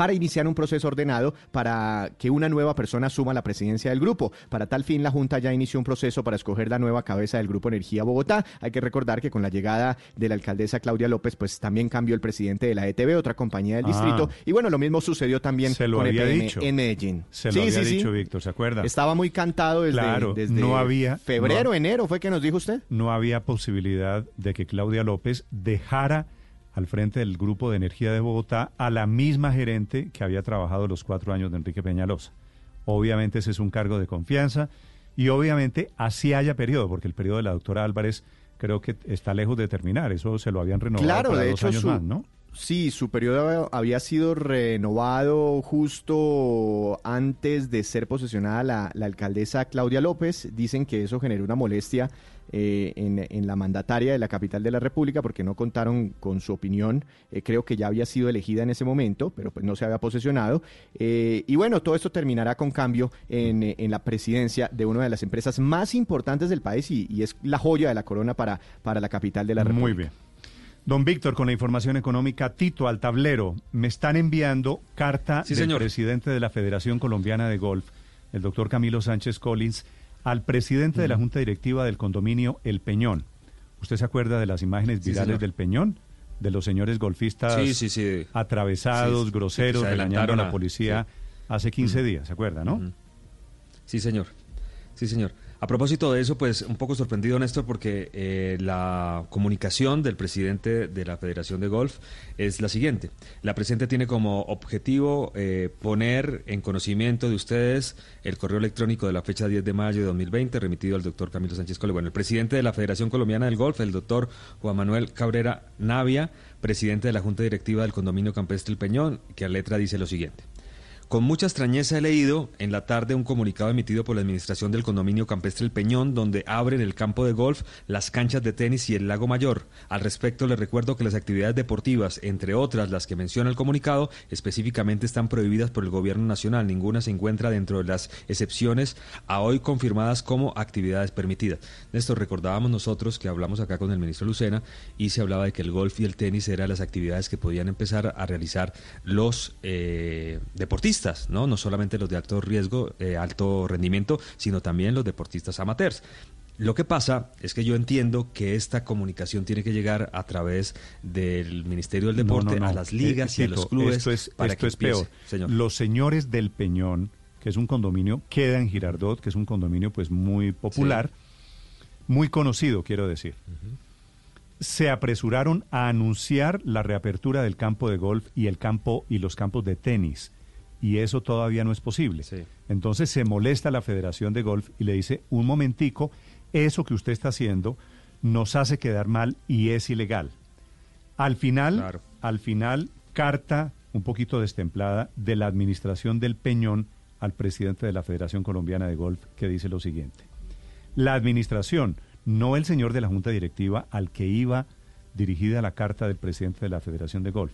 para iniciar un proceso ordenado para que una nueva persona asuma la presidencia del grupo. Para tal fin, la Junta ya inició un proceso para escoger la nueva cabeza del Grupo Energía Bogotá. Hay que recordar que con la llegada de la alcaldesa Claudia López, pues también cambió el presidente de la ETB, otra compañía del Ah. distrito. Y bueno, lo mismo sucedió también Se lo con había EPM dicho. en Medellín. Se lo Sí, había sí, sí. dicho Víctor, ¿se acuerda? Estaba muy cantado desde, Claro, desde no había- febrero, no- enero, fue que nos dijo usted. no había posibilidad de que Claudia López dejara al frente del Grupo de Energía de Bogotá a la misma gerente que había trabajado los cuatro años de Enrique Peñalosa. Obviamente ese es un cargo de confianza y obviamente así haya periodo, porque el periodo de la doctora Álvarez creo que está lejos de terminar. Eso se lo habían renovado Claro, para de dos hecho, años su- más, ¿no? Sí, su periodo había sido renovado justo antes de ser posesionada la, la alcaldesa Claudia López. Dicen que eso generó una molestia eh, en, en la mandataria de la capital de la República porque no contaron con su opinión. Eh, creo que ya había sido elegida en ese momento, pero pues no se había posesionado. Eh, y bueno, todo esto terminará con cambio en, en la presidencia de una de las empresas más importantes del país y, y es la joya de la corona para, para la capital de la República. Muy bien. Don Víctor, con la información económica, Tito al tablero, me están enviando carta Sí, del señor. presidente de la Federación Colombiana de Golf, el doctor Camilo Sánchez Collins, al presidente de la Junta Directiva del condominio El Peñón. ¿Usted se acuerda de las imágenes virales del Peñón? De los señores golfistas Sí, sí, sí. atravesados, groseros, se regañando a la policía hace 15 días, ¿se acuerda, no? Sí, señor. Sí, señor. A propósito de eso, pues un poco sorprendido, Néstor, porque eh, la comunicación del presidente de la Federación de Golf es la siguiente. La presente tiene como objetivo eh, poner en conocimiento de ustedes el correo electrónico de la fecha 10 de mayo de 2020 remitido al doctor Camilo Sánchez Cole. Bueno, el presidente de la Federación Colombiana del Golf, el doctor Juan Manuel Cabrera Navia, presidente de la Junta Directiva del Condominio Campestre El Peñón, que a letra dice lo siguiente. Con mucha extrañeza he leído en la tarde un comunicado emitido por la administración del condominio campestre El Peñón, donde abren el campo de golf, las canchas de tenis y el lago mayor. Al respecto, les recuerdo que las actividades deportivas, entre otras las que menciona el comunicado, específicamente están prohibidas por el gobierno nacional. Ninguna se encuentra dentro de las excepciones a hoy confirmadas como actividades permitidas. Néstor, recordábamos nosotros que hablamos acá con el ministro Lucena y se hablaba de que el golf y el tenis eran las actividades que podían empezar a realizar los eh, deportistas, ¿no? No solamente los de alto riesgo, eh, alto rendimiento, sino también los deportistas amateurs. Lo que pasa es que yo entiendo que esta comunicación tiene que llegar a través del Ministerio del Deporte no, no. a las ligas Eh, y a los Tito, clubes Esto es, para esto que es empiece. peor. Señor. Los señores del Peñón, que es un condominio, queda en Girardot, que es un condominio pues muy popular, muy conocido, quiero decir. Se apresuraron a anunciar la reapertura del campo de golf y el campo y los campos de tenis. Y eso todavía no es posible. Entonces se molesta la Federación de Golf y le dice, un momentico, eso que usted está haciendo nos hace quedar mal y es ilegal. Al final, al final, carta un poquito destemplada de la administración del Peñón al presidente de la Federación Colombiana de Golf que dice lo siguiente. La administración, no el señor de la Junta Directiva al que iba dirigida la carta del presidente de la Federación de Golf.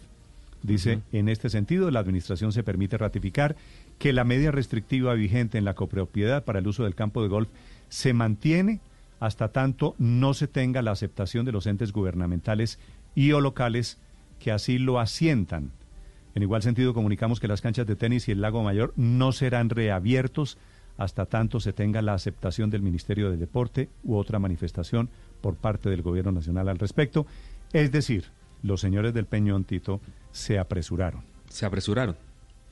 Dice, en este sentido, la Administración se permite ratificar que la medida restrictiva vigente en la copropiedad para el uso del campo de golf se mantiene hasta tanto no se tenga la aceptación de los entes gubernamentales y o locales que así lo asientan. En igual sentido, comunicamos que las canchas de tenis y el lago mayor no serán reabiertos hasta tanto se tenga la aceptación del Ministerio de Deporte u otra manifestación por parte del Gobierno Nacional al respecto. Es decir, los señores del Peñón Tito se apresuraron. Se apresuraron,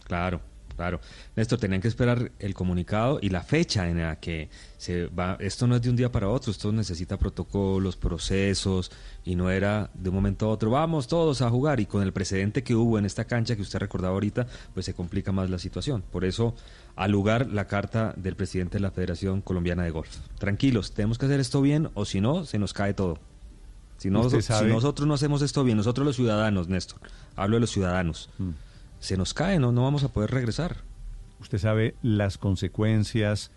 claro, claro. Néstor, tenían que esperar el comunicado y la fecha en la que se va. Esto no es de un día para otro, esto necesita protocolos, procesos, y no era de un momento a otro, vamos todos a jugar. Y con el precedente que hubo en esta cancha que usted recordaba ahorita, pues se complica más la situación. Por eso, al lugar la carta del presidente de la Federación Colombiana de Golf. Tranquilos, tenemos que hacer esto bien, o si no, se nos cae todo. Si, no, si nosotros no hacemos esto bien, nosotros los ciudadanos, Néstor, hablo de los ciudadanos, Mm. se nos cae, ¿no? no vamos a poder regresar. Usted sabe las consecuencias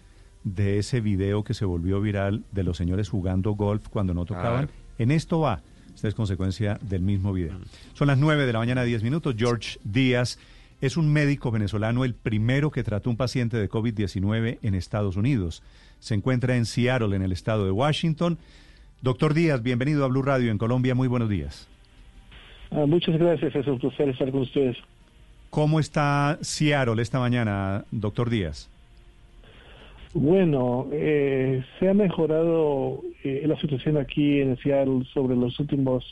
de ese video que se volvió viral de los señores jugando golf cuando no tocaban. Claro. En esto va. Esta es consecuencia del mismo video. Son las 9 de la mañana, 10 minutos. George Díaz es un médico venezolano, el primero que trató un paciente de COVID-19 en Estados Unidos. Se encuentra en Seattle, en el estado de Washington. Doctor Díaz, bienvenido a Blue Radio en Colombia. Muy buenos días. Ah, muchas gracias, es un placer estar con ustedes. ¿Cómo está Seattle esta mañana, doctor Díaz? Bueno, eh, se ha mejorado eh, la situación aquí en Seattle sobre los últimos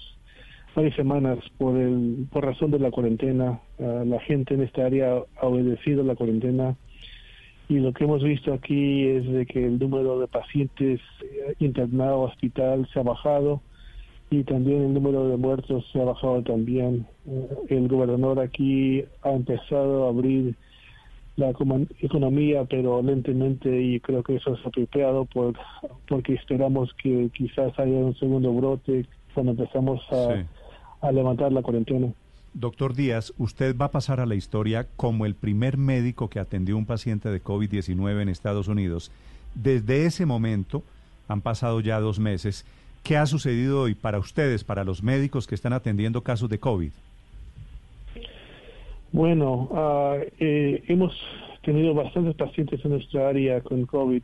varias semanas por el por razón de la cuarentena. Ah, la gente en esta área ha obedecido la cuarentena y lo que hemos visto aquí es de que el número de pacientes eh, internados a hospital se ha bajado y también el número de muertos se ha bajado también. Eh, el gobernador aquí ha empezado a abrir la econom- economía, pero lentamente, y creo que eso es apropiado por, porque esperamos que quizás haya un segundo brote cuando empezamos a, Sí. a levantar la cuarentena. Doctor Díaz, usted va a pasar a la historia como el primer médico que atendió un paciente de COVID-19 en Estados Unidos. Desde ese momento, han pasado ya dos meses. ¿Qué ha sucedido hoy para ustedes, para los médicos que están atendiendo casos de COVID? Bueno, ah, eh, hemos tenido bastantes pacientes en nuestra área con COVID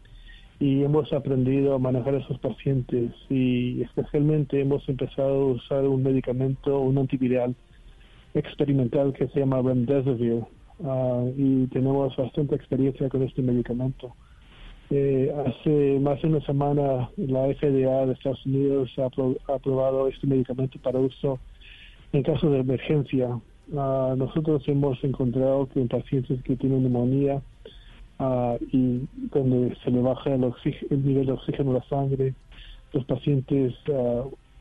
y hemos aprendido a manejar a esos pacientes y especialmente hemos empezado a usar un medicamento, un antiviral experimental que se llama Remdesivir ah, y tenemos bastante experiencia con este medicamento. Eh, hace más de una semana la FDA de Estados Unidos ha, aprobado este medicamento para uso en caso de emergencia. Ah, nosotros hemos encontrado que en pacientes que tienen neumonía ah, y donde se le baja el, el, nivel de oxígeno en la sangre, los pacientes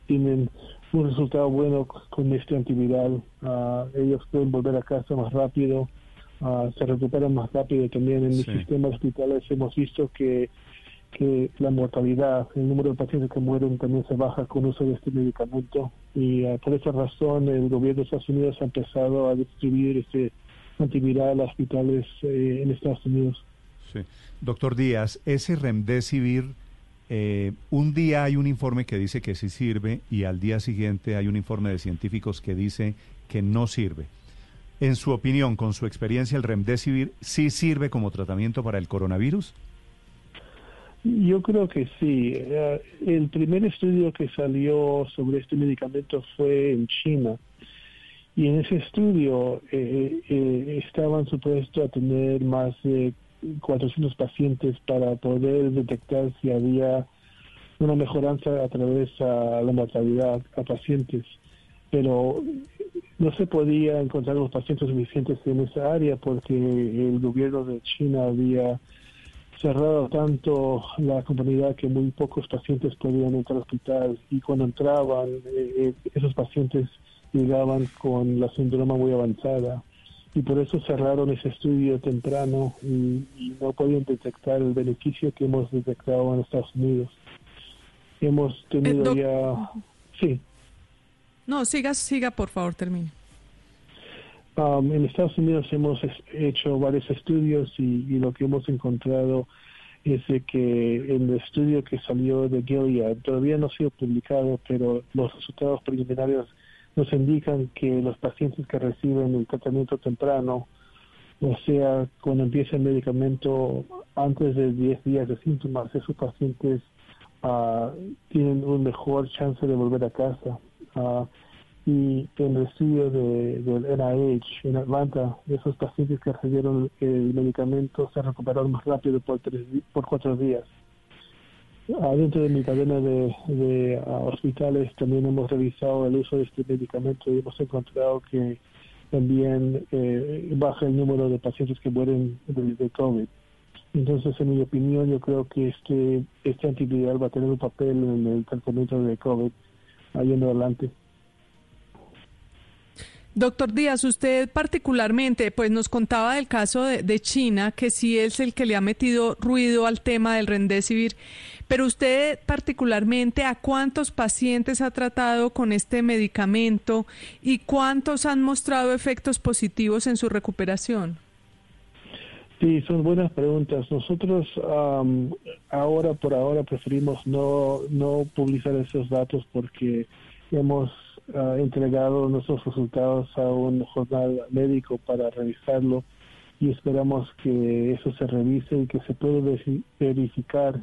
tienen un resultado bueno con este antiviral. Uh, ellos pueden volver a casa más rápido, uh, se recuperan más rápido. También en el sistema de hospitales hemos visto que, que la mortalidad, el número de pacientes que mueren también se baja con uso de este medicamento. Y uh, por esa razón el gobierno de Estados Unidos ha empezado a distribuir este antiviral a hospitales eh, en Estados Unidos. Sí. Doctor Díaz, ese remdesivir eh, un día hay un informe que dice que sí sirve y al día siguiente hay un informe de científicos que dice que no sirve. En su opinión, con su experiencia, ¿el remdesivir sí sirve como tratamiento para el coronavirus? Yo creo que sí. Eh, el primer estudio que salió sobre este medicamento fue en China. Y en ese estudio eh, estaban supuestos a tener más de 400 pacientes para poder detectar si había una mejoranza a través de la mortalidad a pacientes. Pero no se podía encontrar los pacientes suficientes en esa área porque el gobierno de China había cerrado tanto la comunidad que muy pocos pacientes podían entrar al hospital y cuando entraban eh, eh, esos pacientes llegaban con la síndrome muy avanzada y por eso cerraron ese estudio temprano y, no podían detectar el beneficio que hemos detectado en Estados Unidos. Hemos tenido eh, ya... Sí. No, siga, siga, por favor, termine. Um, en Estados Unidos hemos hecho varios estudios y, lo que hemos encontrado es de que el estudio que salió de Gilead, todavía no ha sido publicado, pero los resultados preliminares nos indican que los pacientes que reciben el tratamiento temprano, o sea, cuando empieza el medicamento antes de 10 días de síntomas, esos pacientes uh, tienen un mejor chance de volver a casa. Uh, y en el estudio de, del NIH en Atlanta, esos pacientes que recibieron el medicamento se recuperaron más rápido por, tres, por cuatro días. Adentro de mi cadena de, hospitales también hemos revisado el uso de este medicamento y hemos encontrado que también eh, baja el número de pacientes que mueren de, COVID. Entonces, en mi opinión, yo creo que este, este antiviral va a tener un papel en el tratamiento de COVID yendo adelante. Doctor Díaz, usted particularmente, pues nos contaba del caso de, China, que sí es el que le ha metido ruido al tema del Remdesivir, pero usted particularmente, ¿a cuántos pacientes ha tratado con este medicamento y cuántos han mostrado efectos positivos en su recuperación? Sí, son buenas preguntas. Nosotros ahora, por ahora, preferimos no, no publicar esos datos porque hemos uh, entregado nuestros resultados a un jornal médico para revisarlo y esperamos que eso se revise y que se pueda verificar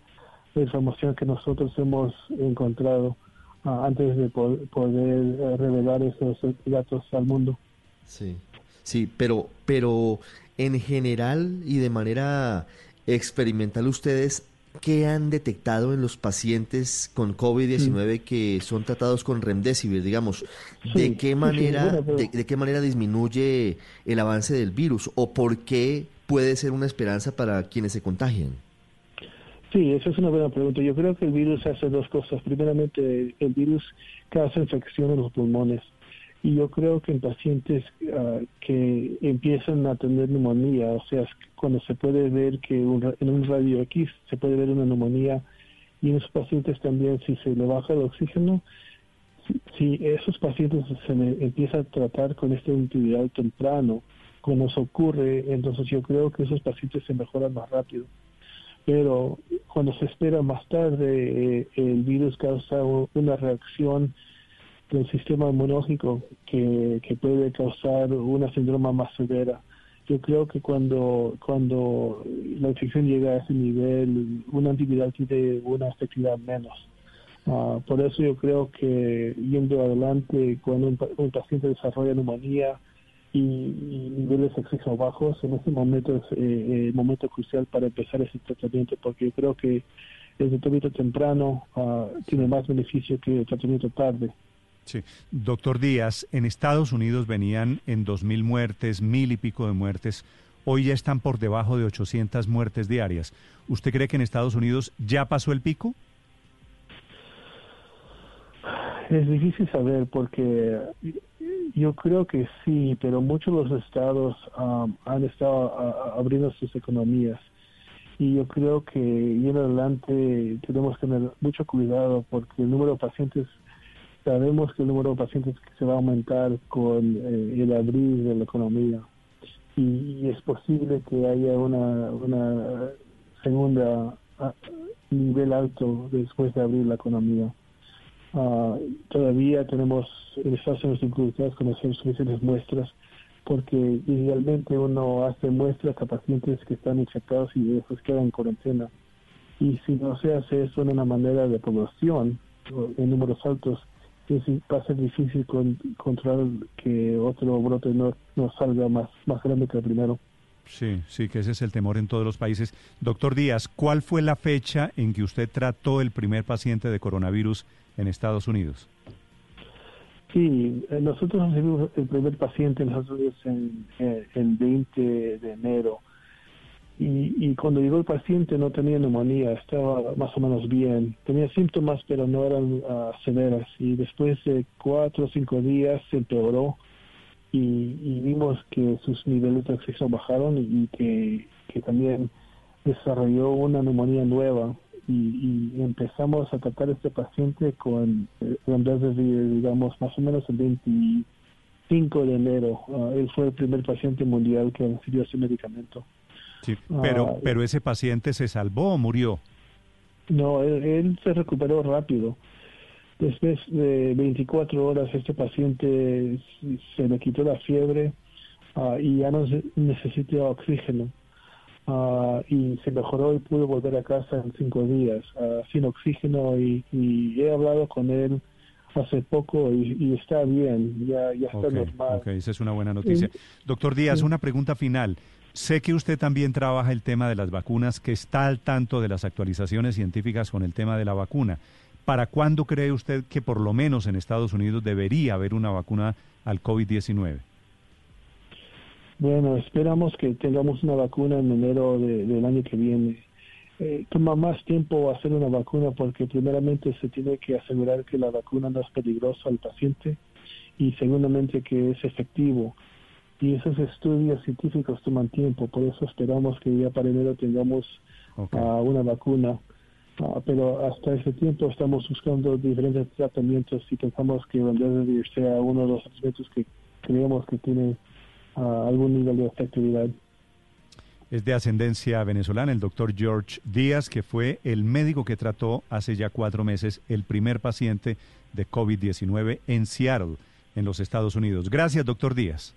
la información que nosotros hemos encontrado antes de poder, eh, revelar esos datos al mundo. Sí, sí, pero, pero en general y de manera experimental ustedes ¿Qué han detectado en los pacientes con COVID-19 que son tratados con remdesivir, digamos? ¿De qué manera de, qué manera disminuye el avance del virus o por qué puede ser una esperanza para quienes se contagian? Sí, esa es una buena pregunta. Yo creo que el virus hace dos cosas. Primeramente, el virus causa infección en los pulmones y yo creo que en pacientes ah, que empiezan a tener neumonía, o sea, cuando se puede ver que en un radio X se puede ver una neumonía y en esos pacientes también si se le baja el oxígeno, si, esos pacientes se le empieza a tratar con esta intimidad temprano, cuando eso ocurre, entonces yo creo que esos pacientes se mejoran más rápido. Pero cuando se espera más tarde, eh, el virus causa una reacción del sistema inmunológico que, que puede causar una síndrome más severa. yo creo que cuando, cuando la infección llega a ese nivel, una antiviral tiene una efectividad menos. Ah, por eso yo creo que yendo adelante, cuando un, paciente desarrolla neumonía y, niveles de bajos, en ese momento es eh, el momento crucial para empezar ese tratamiento, porque yo creo que el tratamiento temprano ah, tiene más beneficio que el tratamiento tarde. Sí. Doctor Díaz, en Estados Unidos venían en 2.000 muertes, mil y pico de muertes. Hoy ya están por debajo de 800 muertes diarias. ¿Usted cree que en Estados Unidos ya pasó el pico? Es difícil saber porque yo creo que sí, pero muchos de los estados um, han estado abriendo sus economías y yo creo que en adelante tenemos que tener mucho cuidado porque el número de pacientes sabemos que el número de pacientes se va a aumentar con eh, el abrir de la economía y, es posible que haya una, una segunda nivel alto después de abrir la economía. Ah, todavía tenemos en Estados Unidos dificultades con hacer muestras porque idealmente uno hace muestras a pacientes que están infectados y después quedan en cuarentena. Y si no se hace eso en una manera de población, en números altos, va a ser difícil controlar que otro brote no, no salga más, más grande que el primero. Sí, sí, que ese es el temor en todos los países. Doctor Díaz, ¿cuál fue la fecha en que usted trató el primer paciente de coronavirus en Estados Unidos? Sí, eh, nosotros recibimos el primer paciente en Estados Unidos en eh, el 20 de enero y, cuando llegó el paciente no tenía neumonía, estaba más o menos bien. Tenía síntomas, pero no eran uh, severas. Y después de cuatro o cinco días se empeoró y, vimos que sus niveles de oxígeno bajaron y, que, también desarrolló una neumonía nueva. Y, empezamos a tratar este paciente con, eh, desde, digamos, más o menos el 25 de enero. Uh, él fue el primer paciente mundial que recibió ese medicamento. Sí, pero, ah, pero ese paciente se salvó o murió. No, él, se recuperó rápido. Después de 24 horas este paciente se le quitó la fiebre ah, y ya no necesita oxígeno. Ah, y se mejoró y pudo volver a casa en cinco días sin oxígeno y, he hablado con él hace poco y, está bien, ya, ya está normal. Ok, esa es una buena noticia. Doctor Díaz, una pregunta final. Sé que usted también trabaja el tema de las vacunas, que está al tanto de las actualizaciones científicas con el tema de la vacuna. ¿Para cuándo cree usted que por lo menos en Estados Unidos debería haber una vacuna al COVID-19? Bueno, esperamos que tengamos una vacuna en enero del año que viene. Eh, toma más tiempo hacer una vacuna porque primeramente se tiene que asegurar que la vacuna no es peligrosa al paciente y segundamente que es efectivo y esos estudios científicos toman tiempo, por eso esperamos que ya para enero tengamos ah, una vacuna. Ah, pero hasta ese tiempo estamos buscando diferentes tratamientos y pensamos que el sea uno de los tratamientos que creemos que tiene ah, algún nivel de efectividad. Es de ascendencia venezolana el doctor George Díaz, que fue el médico que trató hace ya cuatro meses el primer paciente de COVID-19 en Seattle, en los Estados Unidos. Gracias, doctor Díaz.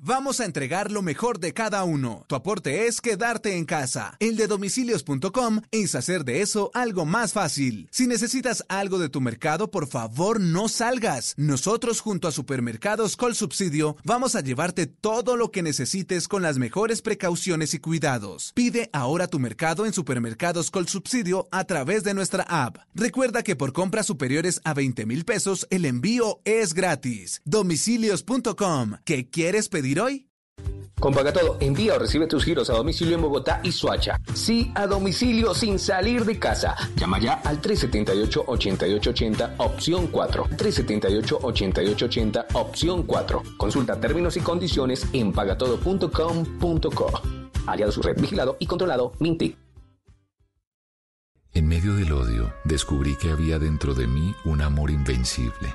Vamos a entregar lo mejor de cada uno. Tu aporte es quedarte en casa. El de domicilios.com es hacer de eso algo más fácil. Si necesitas algo de tu mercado, por favor no salgas. Nosotros junto a Supermercados Col Subsidio vamos a llevarte todo lo que necesites con las mejores precauciones y cuidados. Pide ahora tu mercado en Supermercados Col Subsidio a través de nuestra app. Recuerda que por compras superiores a 20 mil pesos el envío es gratis. Domicilios.com. ¿Qué quieres pedir? Hoy? Con Todo, envía o recibe tus giros a domicilio en Bogotá y Suacha. Sí, a domicilio sin salir de casa. Llama ya al 378-8880, opción 4. 378-8880, opción 4. Consulta términos y condiciones en pagatodo.com.co. Aliado su red vigilado y controlado Mintic. En medio del odio, descubrí que había dentro de mí un amor invencible.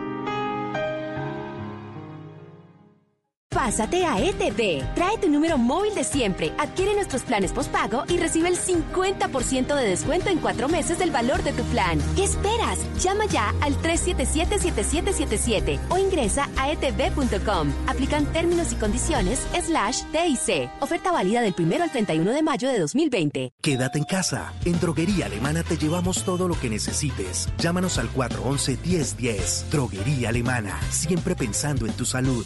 Pásate a ETV. Trae tu número móvil de siempre, adquiere nuestros planes postpago y recibe el 50% de descuento en cuatro meses del valor de tu plan. ¿Qué esperas? Llama ya al 377-7777 o ingresa a etv.com. Aplican términos y condiciones slash TIC. Oferta válida del 1 al 31 de mayo de 2020. Quédate en casa. En Droguería Alemana te llevamos todo lo que necesites. Llámanos al 411-1010. Droguería Alemana. Siempre pensando en tu salud.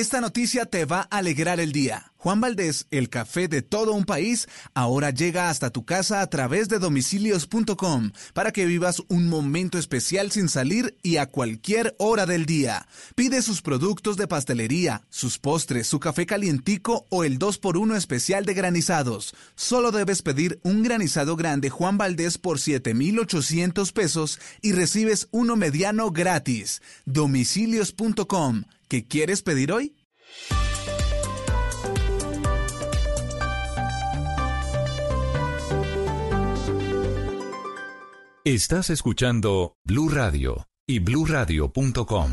Esta noticia te va a alegrar el día. Juan Valdés, el café de todo un país, ahora llega hasta tu casa a través de domicilios.com para que vivas un momento especial sin salir y a cualquier hora del día. Pide sus productos de pastelería, sus postres, su café calientico o el 2x1 especial de granizados. Solo debes pedir un granizado grande Juan Valdés por 7,800 pesos y recibes uno mediano gratis. Domicilios.com. ¿Qué quieres pedir hoy? Estás escuchando Blue Radio y bluradio.com.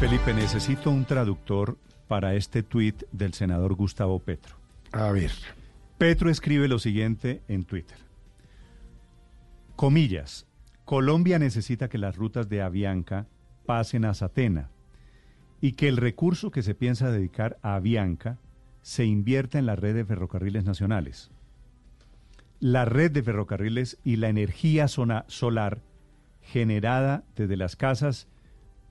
Felipe, necesito un traductor para este tuit del senador Gustavo Petro. A ver. Petro escribe lo siguiente en Twitter. Comillas. Colombia necesita que las rutas de Avianca pasen a Satena y que el recurso que se piensa dedicar a Avianca se invierta en la red de ferrocarriles nacionales. La red de ferrocarriles y la energía zona solar generada desde las casas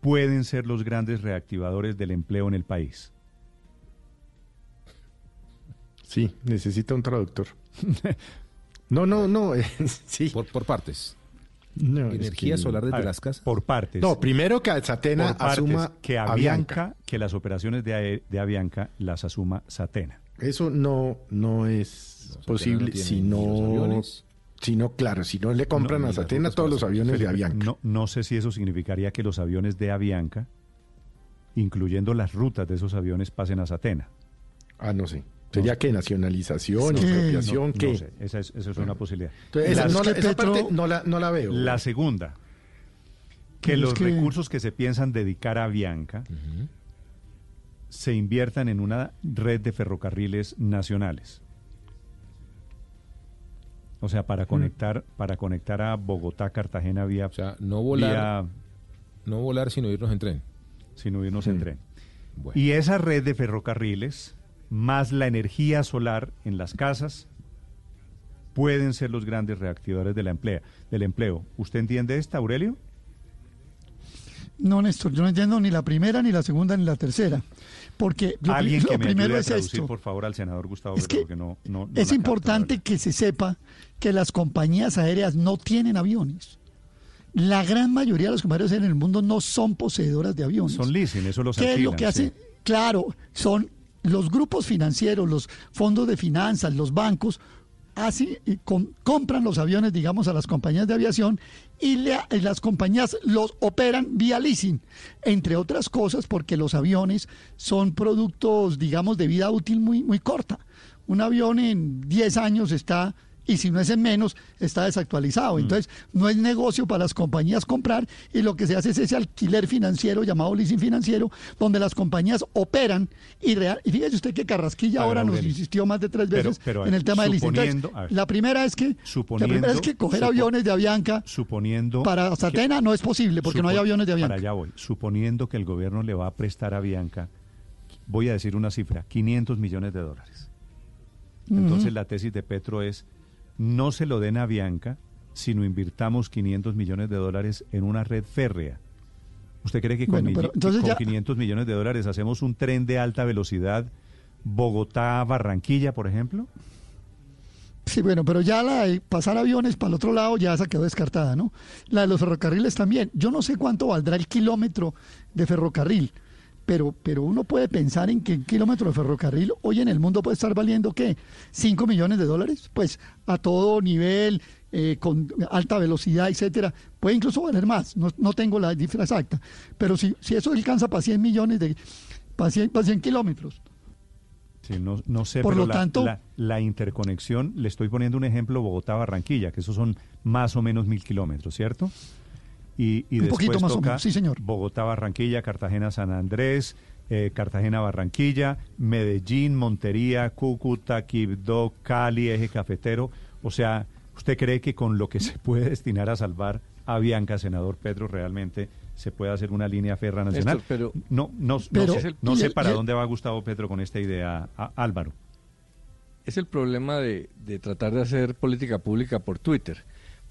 pueden ser los grandes reactivadores del empleo en el país. Sí, necesita un traductor. <laughs> no, no, no, <laughs> sí. Por, por partes. No, es Energía que- solar desde ver, las casas. Por partes. No, primero que Satena asuma que Avianca. Avianca, que las operaciones de, Ae- de Avianca las asuma Satena. Eso no, no es posible si no, aviones. si no, claro, si no le compran No, a Satena todos los aviones de Avianca. No, no sé si eso significaría que los aviones de Avianca, incluyendo las rutas de esos aviones, pasen a Satena. Ah, no sé. Sería que nacionalización, expropiación, no, ¿qué? no sé, esa es, esa es una posibilidad. Entonces, esa, no la, que esa Petro- parte no la, no la veo. La segunda, que es los que- recursos que se piensan dedicar a Avianca se inviertan en una red de ferrocarriles nacionales. O sea, Mm. para conectar, para conectar a Bogotá, Cartagena vía, no volar, no volar sino irnos en tren. Sino irnos en tren. Bueno. Y esa red de ferrocarriles, más la energía solar en las casas, pueden ser los grandes reactivadores de la emplea, del empleo. ¿Usted entiende esta, Aurelio? No, Néstor, yo no entiendo ni la primera, ni la segunda, ni la tercera. Porque lo, Alguien lo que me primero ayude a es esto. por favor, al senador Gustavo Es que porque no, no- no es importante que se sepa que las compañías aéreas no tienen aviones. La gran mayoría de las compañías aéreas en el mundo no son poseedoras de aviones. Son leasing, eso los ¿Qué es lo que hacen? sí. Claro, son los grupos financieros, los fondos de finanzas, los bancos, compran los aviones, digamos, a las compañías de aviación y las compañías los operan vía leasing, entre otras cosas porque los aviones son productos, digamos, de vida útil muy, muy corta. Un avión en 10 años está y si no es en menos, está desactualizado. Entonces, no es negocio para las compañías comprar y lo que se hace es ese alquiler financiero llamado leasing financiero, donde las compañías operan y real. Y fíjese usted que Carrasquilla ver, ahora nos Aurelio. insistió más de tres veces pero, en el tema del leasing. Entonces, ver. la primera es que, la primera es que coger aviones de Avianca suponiendo para Satena no es posible porque no hay aviones de Avianca. Para allá voy. Suponiendo que el gobierno le va a prestar a Bianca, voy a decir una cifra, 500 millones de dólares. Entonces la tesis de Petro es, no se lo den a Bianca, sino invirtamos 500 millones de dólares en una red férrea. ¿Usted cree que con, Bueno, pero milli- entonces con ya- 500 millones de dólares hacemos un tren de alta velocidad Bogotá-Barranquilla, por ejemplo? Sí, bueno, pero ya la de pasar aviones para el otro lado ya esa quedó descartada, ¿no? La de los ferrocarriles también. Yo no sé cuánto valdrá el kilómetro de ferrocarril, pero, pero uno puede pensar en que un kilómetro de ferrocarril hoy en el mundo puede estar valiendo, ¿qué? ¿5 millones de dólares? Pues a todo nivel, eh, con alta velocidad, etcétera. Puede incluso valer más, no, no tengo la cifra exacta. Pero si, si eso alcanza para 100 millones de... para 100, para 100 kilómetros. Sí, no, no sé, Por pero lo la, tanto- la, la interconexión, le estoy poniendo un ejemplo, Bogotá-Barranquilla, que esos son más o menos mil kilómetros, ¿cierto? Y, y Un después poquito más o toca menos, sí, señor. Bogotá-Barranquilla, Cartagena-San Andrés, eh, Cartagena-Barranquilla, Medellín, Montería, Cúcuta, Quibdó, Cali, Eje Cafetero. O sea, ¿usted cree que con lo que se puede destinar a salvar a Bianca, senador Pedro, realmente se puede hacer una línea ferra nacional? Pero- no, no, Pero- no sé, no y sé el- para dónde va Gustavo Petro con esta idea, a- Álvaro. es el problema de, de tratar de hacer política pública por Twitter.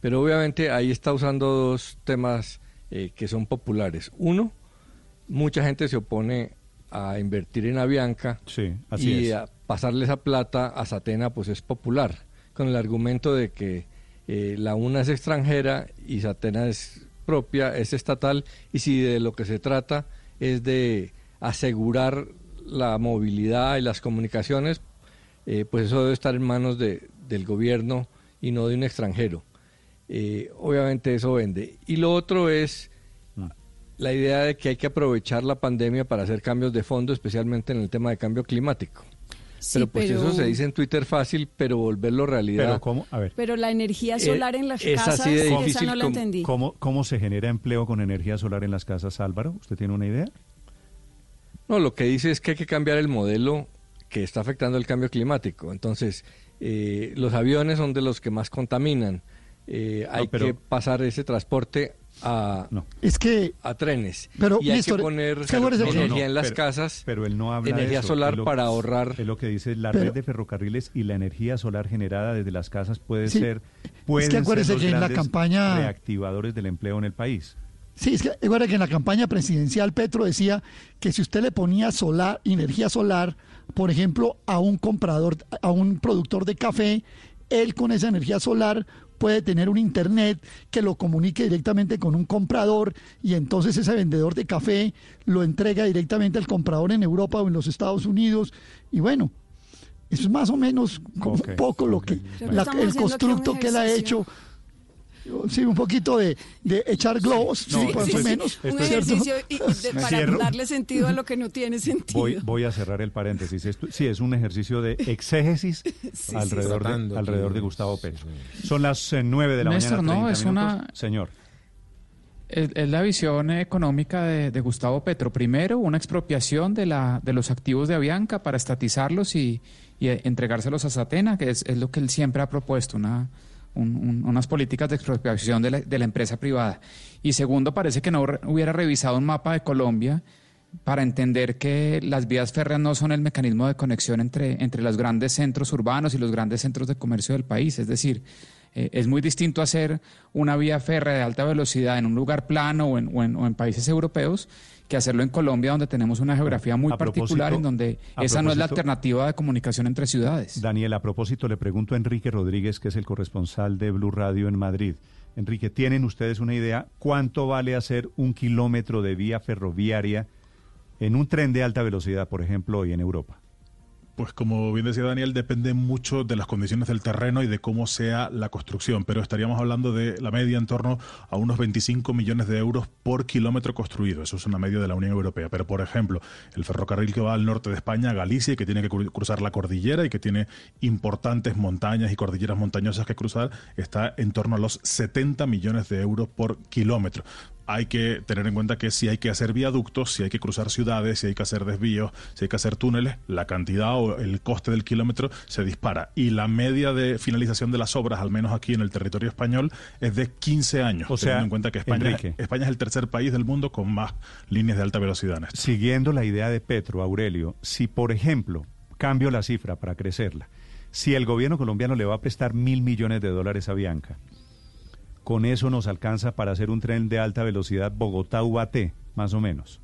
Pero obviamente ahí está usando dos temas eh, que son populares. Uno, mucha gente se opone a invertir en Avianca Sí, así y es. a pasarle esa plata a Satena, pues es popular, con el argumento de que eh, la una es extranjera y Satena es propia, es estatal, y si de lo que se trata es de asegurar la movilidad y las comunicaciones, eh, pues eso debe estar en manos de, del gobierno y no de un extranjero. Eh, obviamente eso vende. Y lo otro es la idea de que hay que aprovechar la pandemia para hacer cambios de fondo, especialmente en el tema de cambio climático. Sí, pero pues pero- eso se dice en Twitter fácil, pero volverlo realidad. Pero ¿cómo? A ver. Pero la energía solar en las Eh, es casas, así de esa difícil no la como- entendí. ¿Cómo, ¿Cómo se genera empleo con energía solar en las casas, Álvaro? ¿Usted tiene una idea? No, lo que dice es que hay que cambiar el modelo que está afectando el cambio climático. Entonces, eh, los aviones son de los que más contaminan. Eh, hay pero- que pasar ese transporte a, Es que a trenes. Pero, y hay Néstor, que poner es que que- energía No, no, en las pero- casas, Pero él no habla de energía eso. solar Es lo- para ahorrar. Es lo que dice la Pero- red de ferrocarriles y la energía solar generada desde las casas puede Sí, ser, es pueden que acuérdese ser los que en la campaña- reactivadores del empleo en el país. Sí, es que recuerda que en la campaña presidencial Petro decía que si usted le ponía solar, energía solar, por ejemplo, a un comprador, a un productor de café, él con esa energía solar puede tener un internet que lo comunique directamente con un comprador y entonces ese vendedor de café lo entrega directamente al comprador en Europa o en los Estados Unidos. Y bueno, eso es más o menos como un poco lo que la- el constructo que él ha hecho Sí, un poquito de, de echar globos, No, sí, más o es- menos. Un ejercicio y- de- Me <laughs> para cierro. darle sentido a lo que no tiene sentido. Voy, voy a cerrar el paréntesis. Esto, sí, es un ejercicio de exégesis <laughs> sí, alrededor, Tratando de, alrededor de Gustavo Pérez. Son las eh, nueve de la Néstor, mañana. no, 30 es minutos. una- Señor. Es, es la visión económica de, de Gustavo Petro. Primero, una expropiación de, la, de los activos de Avianca para estatizarlos y, y, entregárselos a Satena, que es, es lo que él siempre ha propuesto, una, un- un- unas políticas de expropiación de la, de la empresa privada. Y segundo, parece que no hubiera revisado un mapa de Colombia para entender que las vías férreas no son el mecanismo de conexión entre, entre los grandes centros urbanos y los grandes centros de comercio del país. Es decir, eh, es muy distinto hacer una vía férrea de alta velocidad en un lugar plano o en, o en- o en países europeos que hacerlo en Colombia, donde tenemos una geografía muy particular, en donde esa no es la alternativa de comunicación entre ciudades. Daniel, a propósito, le pregunto a Enrique Rodríguez, que es el corresponsal de Blue Radio en Madrid. Enrique, ¿tienen ustedes una idea cuánto vale hacer un kilómetro de vía ferroviaria en un tren de alta velocidad, por ejemplo, hoy en Europa? Pues como bien decía Daniel, depende mucho de las condiciones del terreno y de cómo sea la construcción, pero estaríamos hablando de la media en torno a unos 25 millones de euros por kilómetro construido. Eso es una media de la Unión Europea. Pero, por ejemplo, el ferrocarril que va al norte de España, Galicia, y que tiene que cruzar la cordillera y que tiene importantes montañas y cordilleras montañosas que cruzar, está en torno a los 70 millones de euros por kilómetro hay que tener en cuenta que si hay que hacer viaductos, si hay que cruzar ciudades, si hay que hacer desvíos, si hay que hacer túneles, la cantidad o el coste del kilómetro se dispara. Y la media de finalización de las obras, al menos aquí en el territorio español, es de 15 años. O sea, teniendo en cuenta que España, España es el tercer país del mundo con más líneas de alta velocidad. En Siguiendo la idea de Petro, Aurelio, si por ejemplo, cambio la cifra para crecerla, si el gobierno colombiano le va a prestar mil millones de dólares a Bianca, con eso nos alcanza para hacer un tren de alta velocidad Bogotá-UAT, más o menos.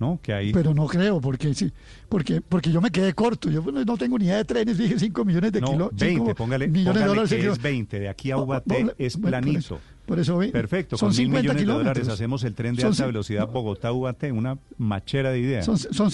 ¿No? Que ahí... Pero no creo, porque sí, porque, porque yo me quedé corto. Yo no tengo ni idea de trenes, dije 5 millones de no, kilómetros. 20, póngale, millones de dólares. Que es 20, de aquí a UAT es planito. Por eso, Perfecto, son con 50 mil millones de dólares hacemos el tren de alta velocidad Bogotá-UAT, una machera de ideas. Son, son,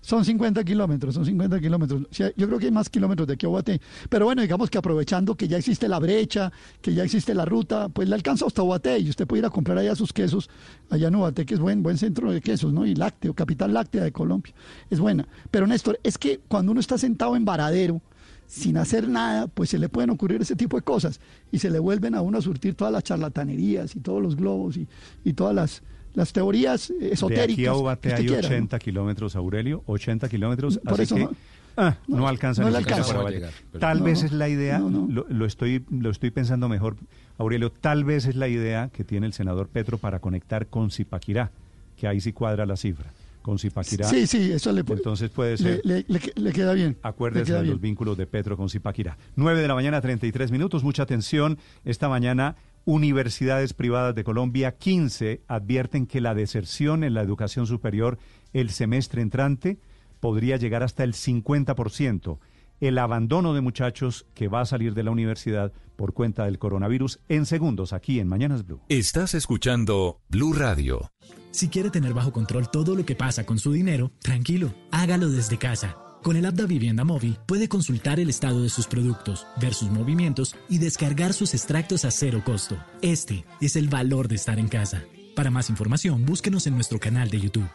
son 50 kilómetros, son 50 kilómetros. yo creo que hay más kilómetros de aquí a. Pero bueno, digamos que aprovechando que ya existe la brecha, que ya existe la ruta, pues le alcanza hasta Ubaté y usted puede ir a comprar allá sus quesos, allá en Ubaté, que es buen, buen centro de quesos, ¿no? Y lácteo, capital láctea de Colombia. Es buena. Pero Néstor, es que cuando uno está sentado en Varadero, sin hacer nada, pues se le pueden ocurrir ese tipo de cosas y se le vuelven a uno a surtir todas las charlatanerías y todos los globos y, y todas las las teorías esotéricas. De aquí a Ubate hay 80 kilómetros, Aurelio, 80 kilómetros. Por eso que, no, ah, no, alcanza, no Para llegar, Tal vez es la idea, lo, estoy, lo estoy pensando mejor, Aurelio, tal vez es la idea que tiene el senador Petro para conectar con Zipaquirá, que ahí sí cuadra la cifra. Con Zipaquirá. Sí, sí, eso le puede. Entonces puede ser. Le, le, queda bien. Acuérdese de los vínculos de Petro con Zipaquirá. 9 de la mañana, 33 minutos. Mucha atención. Esta mañana Universidades privadas de Colombia, 15, advierten que la deserción en la educación superior el semestre entrante podría llegar hasta el 50%. El abandono de muchachos que va a salir de la universidad por cuenta del coronavirus en segundos aquí en Mañanas Blue. Estás escuchando Blue Radio. Si quiere tener bajo control todo lo que pasa con su dinero, tranquilo, hágalo desde casa con el app de Vivienda Móvil puede consultar el estado de sus productos, ver sus movimientos y descargar sus extractos a cero costo. Este es el valor de estar en casa. Para más información, búsquenos en nuestro canal de YouTube.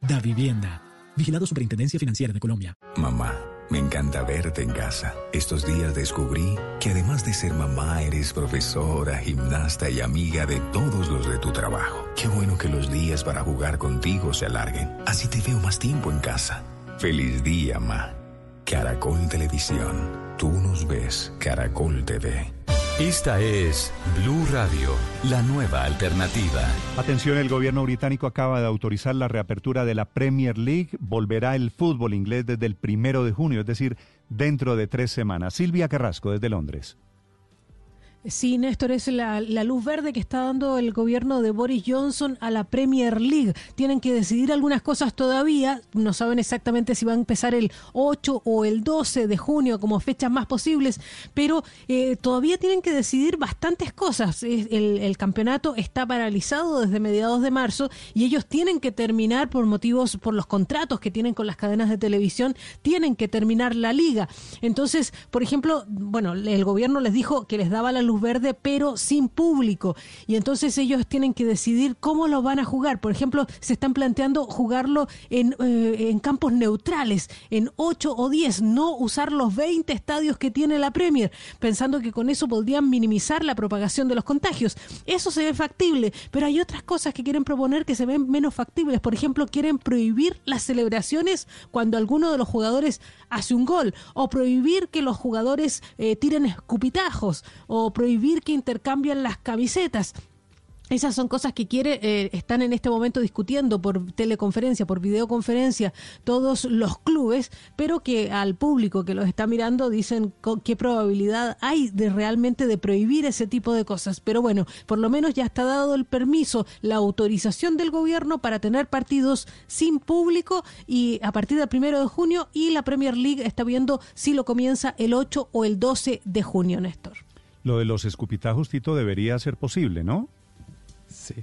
Da Vivienda. Vigilado Superintendencia Financiera de Colombia. Mamá, me encanta verte en casa. Estos días descubrí que además de ser mamá, eres profesora, gimnasta y amiga de todos los de tu trabajo. Qué bueno que los días para jugar contigo se alarguen. Así te veo más tiempo en casa. Feliz día, Ma. Caracol Televisión. Tú nos ves, Caracol TV. Esta es Blue Radio, la nueva alternativa. Atención, el gobierno británico acaba de autorizar la reapertura de la Premier League. Volverá el fútbol inglés desde el primero de junio, es decir, dentro de tres semanas. Silvia Carrasco, desde Londres. Sí, Néstor, es la, luz verde que está dando el gobierno de Boris Johnson a la Premier League. Tienen que decidir algunas cosas todavía. No saben exactamente si va a empezar el 8 o el 12 de junio como fechas más posibles, pero eh, todavía tienen que decidir bastantes cosas. El, el, campeonato está paralizado desde mediados de marzo y ellos tienen que terminar por motivos, por los contratos que tienen con las cadenas de televisión, tienen que terminar la liga. Entonces, por ejemplo, bueno, el gobierno les dijo que les daba la luz verde, pero sin público. Y entonces ellos tienen que decidir cómo lo van a jugar. Por ejemplo, se están planteando jugarlo en, eh, en campos neutrales, en 8 o 10, no usar los 20 estadios que tiene la Premier, pensando que con eso podrían minimizar la propagación de los contagios. Eso se ve factible, pero hay otras cosas que quieren proponer que se ven menos factibles. Por ejemplo, quieren prohibir las celebraciones cuando alguno de los jugadores hace un gol, o prohibir que los jugadores eh, tiren escupitajos, o prohibir que intercambien las camisetas. Esas son cosas que quiere, eh, están en este momento discutiendo por teleconferencia, por videoconferencia, todos los clubes, pero que al público que los está mirando dicen qué probabilidad hay de realmente de prohibir ese tipo de cosas. Pero bueno, por lo menos ya está dado el permiso, la autorización del gobierno para tener partidos sin público y a partir del primero de junio y la Premier League está viendo si lo comienza el 8 o el 12 de junio, Néstor. Lo de los escupitajos, Tito, debería ser posible, ¿no? Sí.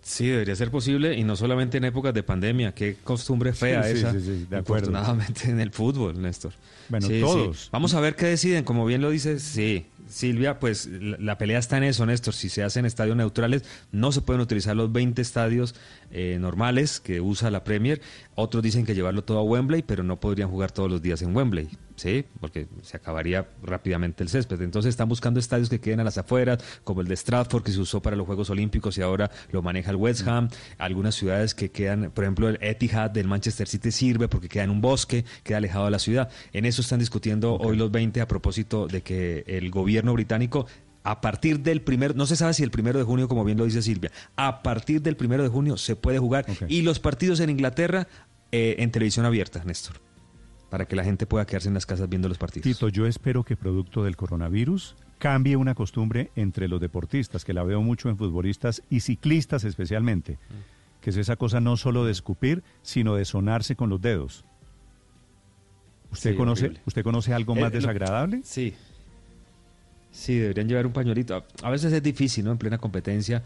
Sí, debería ser posible y no solamente en épocas de pandemia. Qué costumbre fea Sí, esa. sí, sí, de acuerdo. Afortunadamente en el fútbol, Néstor. Bueno, todos. Vamos a ver qué deciden. Como bien lo dice, sí. Silvia, pues la, la pelea está en eso, Néstor. Si se hacen estadios neutrales, no se pueden utilizar los 20 estadios eh, normales que usa la Premier. Otros dicen que llevarlo todo a Wembley, pero no podrían jugar todos los días en Wembley, ¿sí? Porque se acabaría rápidamente el césped. Entonces están buscando estadios que queden a las afueras, como el de Stratford, que se usó para los Juegos Olímpicos y ahora lo maneja el West Ham. Algunas ciudades que quedan, por ejemplo, el Etihad del Manchester City sirve porque queda en un bosque, queda alejado de la ciudad. En eso están discutiendo hoy los 20 a propósito de que el gobierno británico a partir del primer, no se sabe si el primero de junio, como bien lo dice Silvia, a partir del primero de junio se puede jugar y los partidos en Inglaterra eh, en televisión abierta, Néstor, para que la gente pueda quedarse en las casas viendo los partidos. Tito, yo espero que producto del coronavirus cambie una costumbre entre los deportistas, que la veo mucho en futbolistas y ciclistas especialmente, que es esa cosa no solo de escupir, sino de sonarse con los dedos. ¿Usted, Sí, conoce, horrible. ¿usted conoce algo Eh, más desagradable? Sí. Sí, deberían llevar un pañuelito. A- A veces es difícil, ¿no? En plena competencia,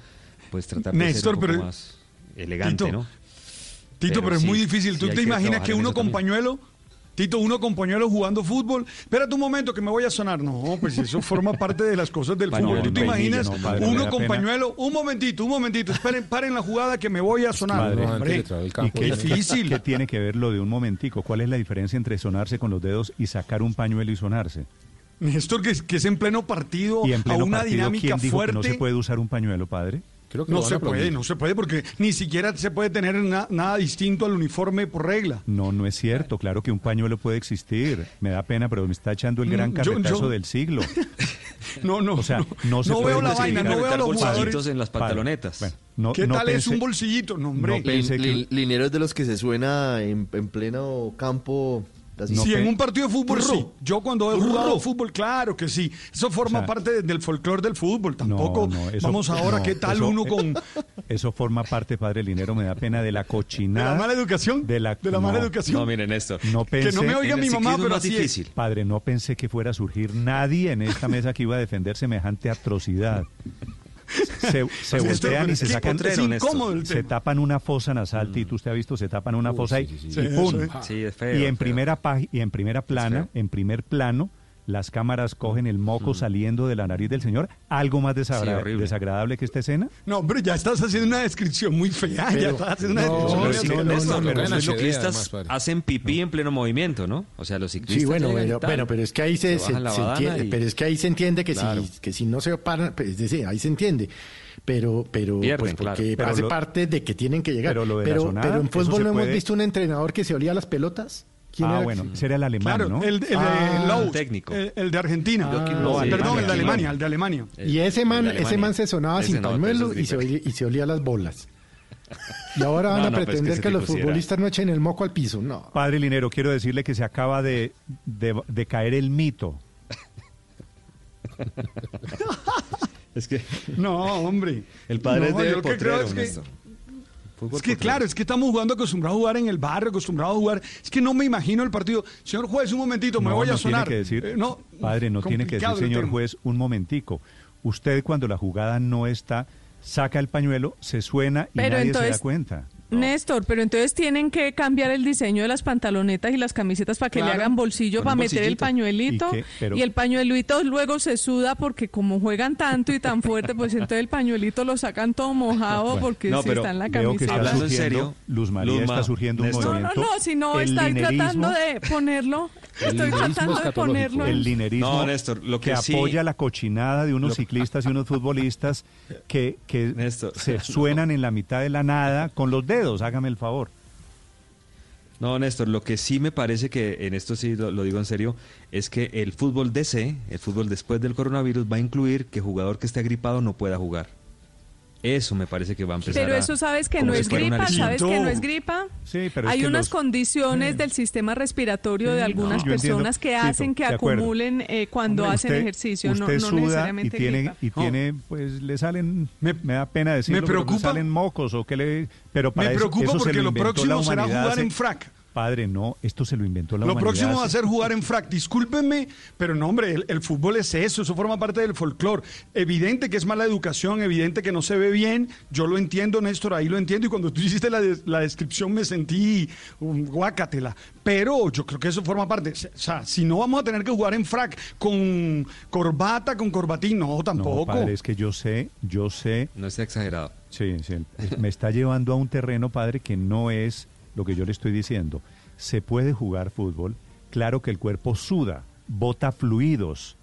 pues tratar de Néstor, ser un poco pero- más elegante, Tito, ¿no? Tito, pero, es sí, muy difícil. ¿Tú sí te imaginas que uno con también. pañuelo, Tito, uno con pañuelo jugando fútbol? Espérate un momento que me voy a sonar. No, pues eso forma parte de las cosas del <laughs> Pañuelo, fútbol. ¿Tú te no, imaginas no, uno con pañuelo? Un momentito, un momentito. Esperen, paren la jugada que me voy a sonar. Madre. Hombre, ¿Y qué, difícil. qué tiene que ver lo de un momentico? ¿Cuál es la diferencia entre sonarse con los dedos y sacar un pañuelo y sonarse? Néstor, que, es- que es en pleno partido, Y en a pleno una partido, dinámica ¿quién dijo fuerte. que no se puede usar un pañuelo, padre? Creo No se puede, no se puede, porque ni siquiera se puede tener na- nada distinto al uniforme por regla. No, no es cierto. Claro que un pañuelo puede existir. Me da pena, pero me está echando el gran Mm, yo- yo- del siglo. <laughs> No, no. O sea, no, no se veo puede la vaina, no veo los bolsillitos en las pantalonetas. bueno, no- ¿Qué no tal es un bolsillito? No, hombre. No pensé que- Lin- Linero es de los que se suena en, en pleno campo. Sí, en un partido de fútbol sí. Yo cuando he jugado fútbol, claro que sí. Eso forma O sea, parte de- del folclore del fútbol. Tampoco No, no, eso- vamos ahora, no, ¿qué tal eso- uno con <laughs> Eso forma parte, padre Linero, me da pena de la cochinada. de la mala educación? De la, de la mala educación. No, mire, Néstor. No pensé, no me oiga mi mamá, pero es más así es. difícil. Padre, no pensé que fuera a surgir nadie en esta mesa que iba a defender semejante atrocidad. Se, se Néstor, voltean y se sacan. es incómodo el Se tapan una fosa nasal, Tito. Usted ha visto, se tapan una fosa y, sí, y sí, ¡pum! sí. Sí, es feo. y en feo. primera y en primera plana, en primer plano, las cámaras cogen el moco saliendo de la nariz del señor. ¿Algo más desagra- Sí, desagradable que esta escena? No, hombre, ya estás haciendo una descripción muy fea. ya estás haciendo una no, descripción muy sí, no, no, pero los ciclistas además, hacen pipí en pleno movimiento, ¿no? O sea, los ciclistas Sí, bueno, pero, tal. bueno, pero es que ahí se, entiende, y- pero es que ahí se entiende que Claro. si que si no se paran, pues, es decir, ahí se entiende. Pero pero Pierden, pues claro. porque Pero hace lo- parte de que tienen que llegar. pero lo de la pero, sonada, pero en fútbol no hemos visto un entrenador que se olía las pelotas. ¿Quién Ah, era? bueno, ese era el alemán, Claro, ¿no? el, Ah, técnico. El, el de Argentina. No, Low. perdón, el de Alemania. El de Alemania. Y ese man, ese man se sonaba Ese sin no, pañuelo y se, olía, y se olía las bolas. <laughs> Y ahora van No, a no, pero es que pretender que, los era- futbolistas no echen el moco al piso. No. Padre Linero, quiero decirle que se acaba de, de, de caer el mito. Es que No, hombre. el padre No, es de yo lo que creo es que-. Fútbol Es que claro, es que estamos jugando acostumbrados a jugar en el barrio, acostumbrados a jugar. Es que no me imagino el partido. Señor juez, un momentito, me No, voy a no sonar. tiene que decir, Eh, no, padre, no tiene que decir, señor juez, un momentico. Usted cuando la jugada no está, saca el pañuelo, se suena y Pero nadie se da entonces- Néstor, pero entonces tienen que cambiar el diseño de las pantalonetas y las camisetas para que le hagan bolsillo para meter el pañuelito. ¿Y? Pero- y el pañuelito luego se suda porque como juegan tanto y tan fuerte, pues entonces el pañuelito lo sacan todo mojado Bueno, porque no, si está en la camiseta. está Hablando en serio, Luz María Luzma, está surgiendo un Néstor. No, no, no, si no El estoy tratando de ponerlo, estoy linerismo tratando de escatológico. ponerlo. el linerismo No, Néstor, lo que sí- apoya la cochinada de unos ciclistas y unos futbolistas que, que <laughs> Néstor. se suenan en la mitad de la nada con los dedos, hágame el favor. No, Néstor, lo que sí me parece que, en esto sí lo, lo digo en serio, es que el fútbol DC, el fútbol después del coronavirus, va a incluir que jugador que esté agripado no pueda jugar. Eso me parece que va a empezar Pero a- eso sabes que no es gripa, sabes que no es gripa. Sí, pero es Hay que unas los- condiciones del sistema respiratorio de algunas no, personas que hacen que acumulen eh, cuando Hombre, hacen usted- ejercicio, no, usted no suda y necesariamente tiene gripa. y tiene pues le salen me, da pena decirlo me pero le preocupa- salen mocos o que le pero para Me preocupa eso porque lo próximo será jugar hace- en frac. Padre, no, esto se lo inventó la Lo humanidad. próximo va a ser jugar en frac. Discúlpenme, pero no, hombre, el, el fútbol es eso, eso forma parte del folclore. Evidente que es mala educación, evidente que no se ve bien. Yo lo entiendo, Néstor, ahí lo entiendo. Y cuando tú hiciste la, des- la descripción me sentí um, guácatela. Pero yo creo que eso forma parte. O sea, si no vamos a tener que jugar en frac con corbata, con corbatín, no, No, tampoco. padre, es que yo sé, yo sé. No está exagerado. Sí, sí. Me está llevando a un terreno, padre, que no es lo que yo le estoy diciendo. Se puede jugar fútbol, claro que el cuerpo suda, bota fluidos,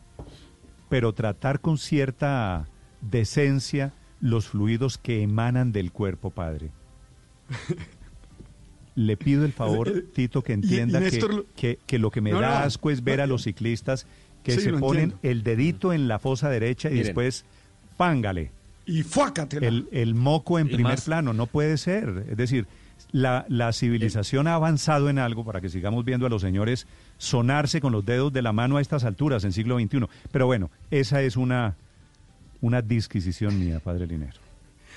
pero tratar con cierta decencia los fluidos que emanan del cuerpo, padre. <laughs> Le pido el favor, Tito, que Y- y entienda que, que, que lo que me No, da asco es ver a los ciclistas que Sí, se ponen entiendo. el dedito en la fosa derecha y Miren. después pángale. Y fuácatela. El, el moco en Y primer más. plano, no puede ser. Es decir, la, la civilización ha avanzado en algo para que sigamos viendo a los señores sonarse con los dedos de la mano a estas alturas en siglo XXI. Pero bueno, esa es una, una disquisición mía, padre Linero.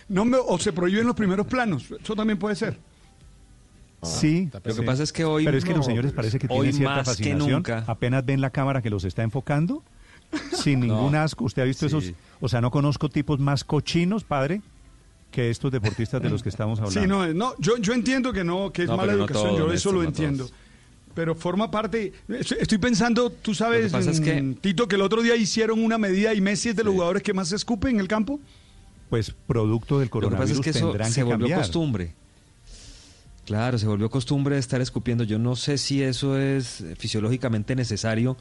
No me- o se prohíben los primeros planos. Eso también puede ser. Sí. Lo que sí. pasa es que hoy- Pero es que no, los señores parece que tienen cierta más que fascinación. nunca. Apenas ven la cámara que los está enfocando, sin <laughs> ningún asco. ¿Usted ha visto Sí. esos? O sea, no conozco tipos más cochinos, padre, que estos deportistas de los que estamos hablando. Sí, no, no yo, yo entiendo que no, que es No, mala educación, todos, yo eso Néstor, lo no entiendo. todos. Pero forma parte, estoy estoy pensando, tú sabes, que pasa es que- mm, Tito, que el otro día hicieron una medida y Messi es de los jugadores que más se escupen en el campo. Pues producto del Lo que pasa coronavirus es que eso se volvió cambiar. costumbre. Claro, se volvió costumbre de estar escupiendo. Yo no sé si eso es fisiológicamente necesario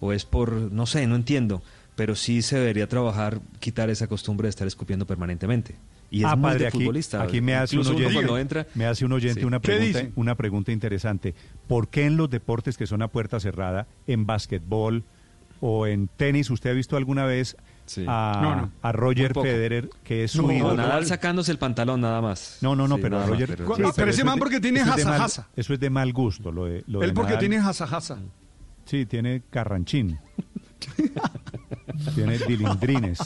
o es por, no sé, no entiendo, pero sí se debería trabajar, quitar esa costumbre de estar escupiendo permanentemente. Y es ah, muy padre, de aquí, futbolista. aquí me hace un uno oyente, cuando entra, me hace un oyente Sí. una ¿Qué pregunta, una pregunta interesante. ¿Por qué en los deportes que son a puerta cerrada, en básquetbol o en tenis, usted ha visto alguna vez a, No, no. a Roger. Federer, que es No, su ídolo? Nadal sacándose el pantalón nada más. No, no, no, Sí, pero nada Roger. pero- sí, pero ese man porque tiene es jasa. Eso es de mal gusto, lo de, lo de Él porque Nadal. tiene jasa jasa. Sí, tiene carranchín. <laughs> tiene <laughs> dilindrines.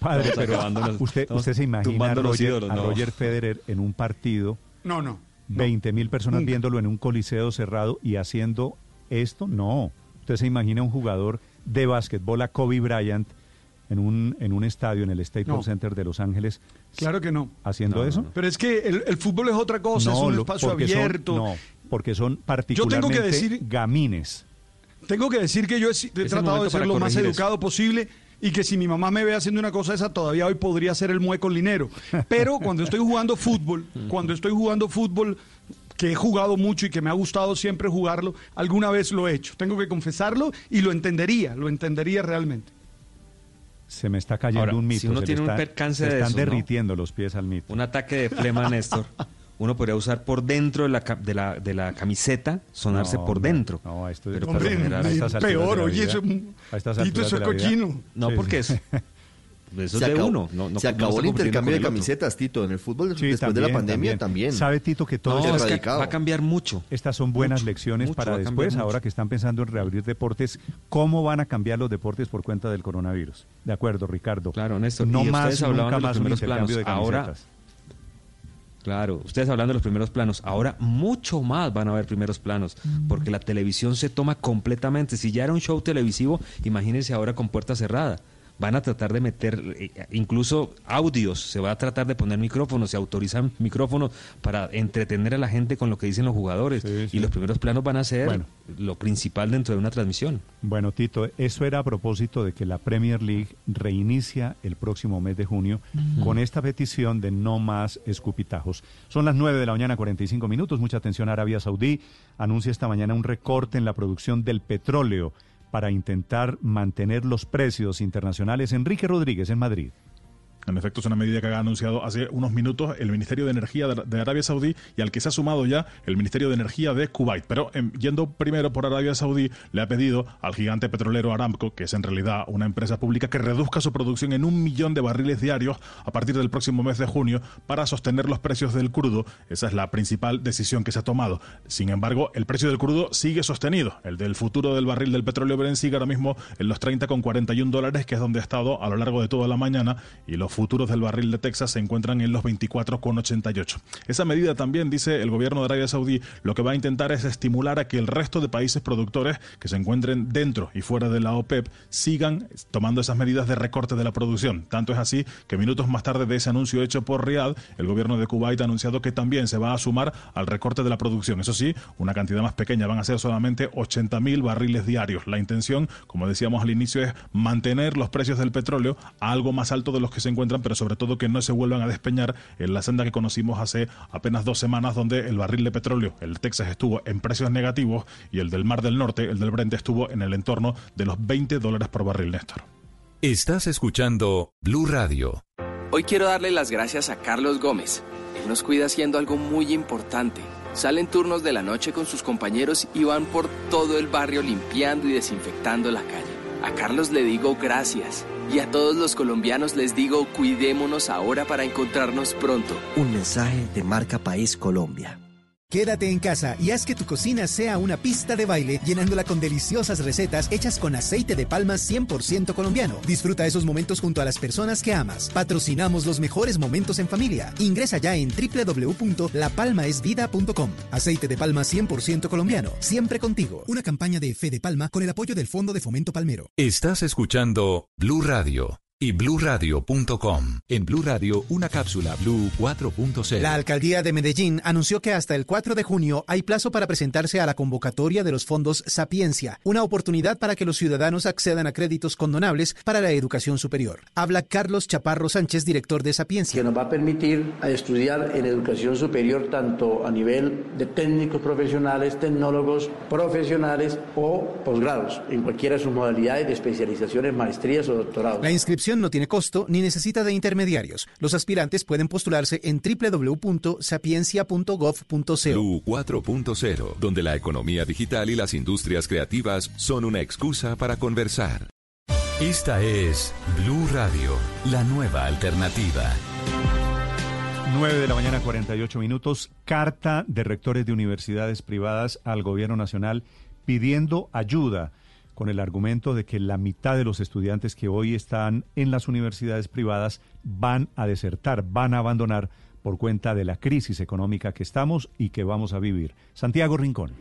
Padre, pero usted, usted se imagina a Roger, ídolos, a no. Roger Federer en un partido, No, no. 20 mil personas Nunca. viéndolo en un coliseo cerrado y haciendo esto, no. Usted se imagina un jugador de básquetbol a Kobe Bryant en un, en un estadio, en el Staples No. Center de Los Ángeles, Claro que no. haciendo eso. Pero es que el, el fútbol es otra cosa, es un lo- espacio porque son- abierto. no, porque son Yo particularmente tengo que decir- gamines. Tengo que decir que yo he, tratado de ser lo más educado posible y que si mi mamá me ve haciendo una cosa esa, todavía hoy podría ser el mueco linero. Pero cuando estoy jugando fútbol, cuando estoy jugando fútbol, que he jugado mucho y que me ha gustado siempre jugarlo, alguna vez lo he hecho. Tengo que confesarlo y lo entendería, lo entendería realmente. Se me está cayendo Ahora, un mito. si uno se tiene un percance se de están derritiendo los pies al mito. Un ataque de flema, Néstor. <laughs> Uno podría usar por dentro de la, de la, de la camiseta, sonarse No, por hombre, dentro. no, esto es- Pero Hombre, general- a estas peor, oye, eso es- es cochino. No, Sí, porque sí. es, eso se es de acabó, uno. No, no- se acabó el intercambio de camisetas, Tito. En el fútbol, Sí, después de la pandemia, también. ¿Sabe, Tito, que todo es que va a cambiar mucho. Estas son buenas Mucho, lecciones mucho, para después, mucho. ahora que están pensando en reabrir deportes, ¿cómo van a cambiar los deportes por cuenta del coronavirus? De acuerdo, Ricardo. Claro, Néstor. No y más, hablaban nunca de los más un intercambio de planos. Ahora, camisetas. Claro, ustedes hablando de los primeros planos, ahora mucho más van a haber primeros planos, porque la televisión se toma completamente. Si ya era un show televisivo, imagínense ahora con puerta cerrada. Van a tratar de meter eh, incluso audios, se va a tratar de poner micrófonos, se autorizan micrófonos para entretener a la gente con lo que dicen los jugadores. Y los primeros planos van a ser Bueno. lo principal dentro de una transmisión. Bueno, Tito, eso era a propósito de que la Premier League reinicia el próximo mes de junio con esta petición de no más escupitajos. Son las 9 de la mañana, 45 minutos. Mucha atención. Arabia Saudí anuncia esta mañana un recorte en la producción del petróleo para intentar mantener los precios internacionales. Enrique Rodríguez, en Madrid. En efecto, es una medida que ha anunciado hace unos minutos el Ministerio de Energía de Arabia Saudí y al que se ha sumado ya el Ministerio de Energía de Kuwait. Pero em, yendo primero por Arabia Saudí, le ha pedido al gigante petrolero Aramco, que es en realidad una empresa pública, que reduzca su producción en un millón de barriles diarios a partir del próximo mes de junio para sostener los precios del crudo. Esa es la principal decisión que se ha tomado. Sin embargo, el precio del crudo sigue sostenido. El del futuro del barril del petróleo Brent sigue ahora mismo en los 30,41 dólares, que es donde ha estado a lo largo de toda la mañana, y los futuros del barril de Texas se encuentran en los 24,88. Esa medida también, dice el gobierno de Arabia Saudí, lo que va a intentar es estimular a que el resto de países productores que se encuentren dentro y fuera de la OPEP sigan tomando esas medidas de recorte de la producción. Tanto es así que minutos más tarde de ese anuncio hecho por Riyadh, el gobierno de Kuwait ha anunciado que también se va a sumar al recorte de la producción. Eso sí, una cantidad más pequeña, van a ser solamente 80.000 barriles diarios. La intención, como decíamos al inicio, es mantener los precios del petróleo a algo más alto de los que se encuentran, pero sobre todo que no se vuelvan a despeñar en la senda que conocimos hace apenas dos semanas, donde el barril de petróleo, el Texas, estuvo en precios negativos y el del Mar del Norte, el del Brent, estuvo en el entorno de los 20 dólares por barril, Néstor. Estás escuchando Blue Radio. Hoy quiero darle las gracias a Carlos Gómez. Él nos cuida haciendo algo muy importante. Salen turnos de la noche con sus compañeros y van por todo el barrio limpiando y desinfectando la calle. A Carlos le digo gracias y a todos los colombianos les digo cuidémonos ahora para encontrarnos pronto. Un mensaje de Marca País Colombia. Quédate en casa y haz que tu cocina sea una pista de baile llenándola con deliciosas recetas hechas con aceite de palma 100% colombiano. Disfruta esos momentos junto a las personas que amas. Patrocinamos los mejores momentos en familia. Ingresa ya en www.lapalmaesvida.com. Aceite de palma 100% colombiano, siempre contigo. Una campaña de Fe de Palma con el apoyo del Fondo de Fomento Palmero. Estás escuchando Blue Radio y bluradio.com. En Blue Radio, una cápsula Blue 4.0. La alcaldía de Medellín anunció que hasta el 4 de junio hay plazo para presentarse a la convocatoria de los fondos Sapiencia, una oportunidad para que los ciudadanos accedan a créditos condonables para la educación superior. Habla Carlos Chaparro Sánchez, director de Sapiencia. Que nos va a permitir estudiar en educación superior tanto a nivel de técnicos profesionales, tecnólogos profesionales o posgrados, en cualquiera de sus modalidades de especializaciones, maestrías o doctorados. La inscripción no tiene costo ni necesita de intermediarios. Los aspirantes pueden postularse en www.sapiencia.gov.co. Blue 4.0, donde la economía digital y las industrias creativas son una excusa para conversar. Esta es Blue Radio, la nueva alternativa. 9 de la mañana 48 minutos, carta de rectores de universidades privadas al gobierno nacional pidiendo ayuda con el argumento de que la mitad de los estudiantes que hoy están en las universidades privadas van a desertar, van a abandonar por cuenta de la crisis económica que estamos y que vamos a vivir. Santiago Rincón.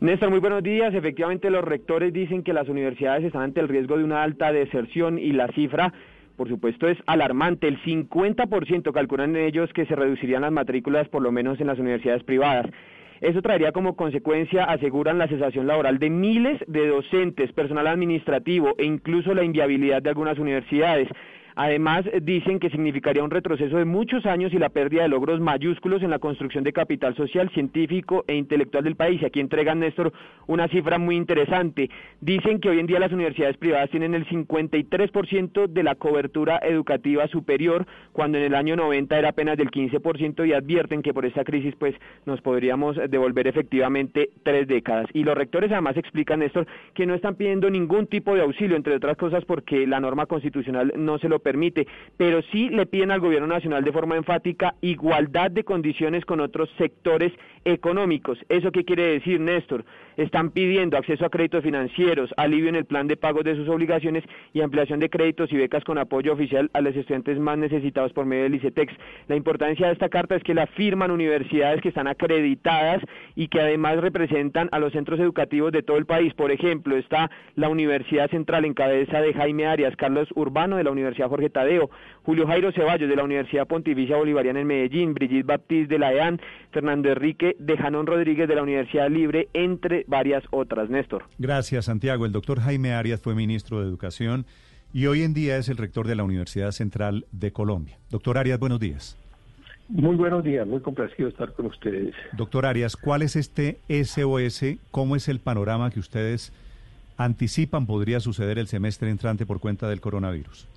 Néstor, muy buenos días. Efectivamente, los rectores dicen que las universidades están ante el riesgo de una alta deserción y la cifra por supuesto, es alarmante. El 50% calculan ellos que se reducirían las matrículas, por lo menos en las universidades privadas. Eso traería como consecuencia, aseguran, la cesación laboral de miles de docentes, personal administrativo e incluso la inviabilidad de algunas universidades. Además, dicen que significaría un retroceso de muchos años y la pérdida de logros mayúsculos en la construcción de capital social, científico e intelectual del país. Y aquí entregan, Néstor, una cifra muy interesante. Dicen que hoy en día las universidades privadas tienen el 53% de la cobertura educativa superior, cuando en el año 90 era apenas del 15% y advierten que por esta crisis pues nos podríamos devolver efectivamente tres décadas. Y los rectores además explican, Néstor, que no están pidiendo ningún tipo de auxilio, entre otras cosas porque la norma constitucional no se lo permite, pero sí le piden al gobierno nacional de forma enfática igualdad de condiciones con otros sectores económicos. ¿Eso qué quiere decir, Néstor? Están pidiendo acceso a créditos financieros, alivio en el plan de pagos de sus obligaciones y ampliación de créditos y becas con apoyo oficial a los estudiantes más necesitados por medio del ICETEX. La importancia de esta carta es que la firman universidades que están acreditadas y que además representan a los centros educativos de todo el país. Por ejemplo, está la Universidad Central en cabeza de Jaime Arias, Carlos Urbano de la Universidad Jorge Tadeo, Julio Jairo Ceballos de la Universidad Pontificia Bolivariana en Medellín, Brigitte Baptiste de la EAN, Fernando Enrique de Janón Rodríguez de la Universidad Libre, entre varias otras. Néstor. Gracias, Santiago. El doctor Jaime Arias fue ministro de Educación y hoy en día es el rector de la Universidad Central de Colombia. Doctor Arias, buenos días. Muy buenos días, muy complacido estar con ustedes. Doctor Arias, ¿cuál es este SOS? ¿Cómo es el panorama que ustedes anticipan podría suceder el semestre entrante por cuenta del coronavirus?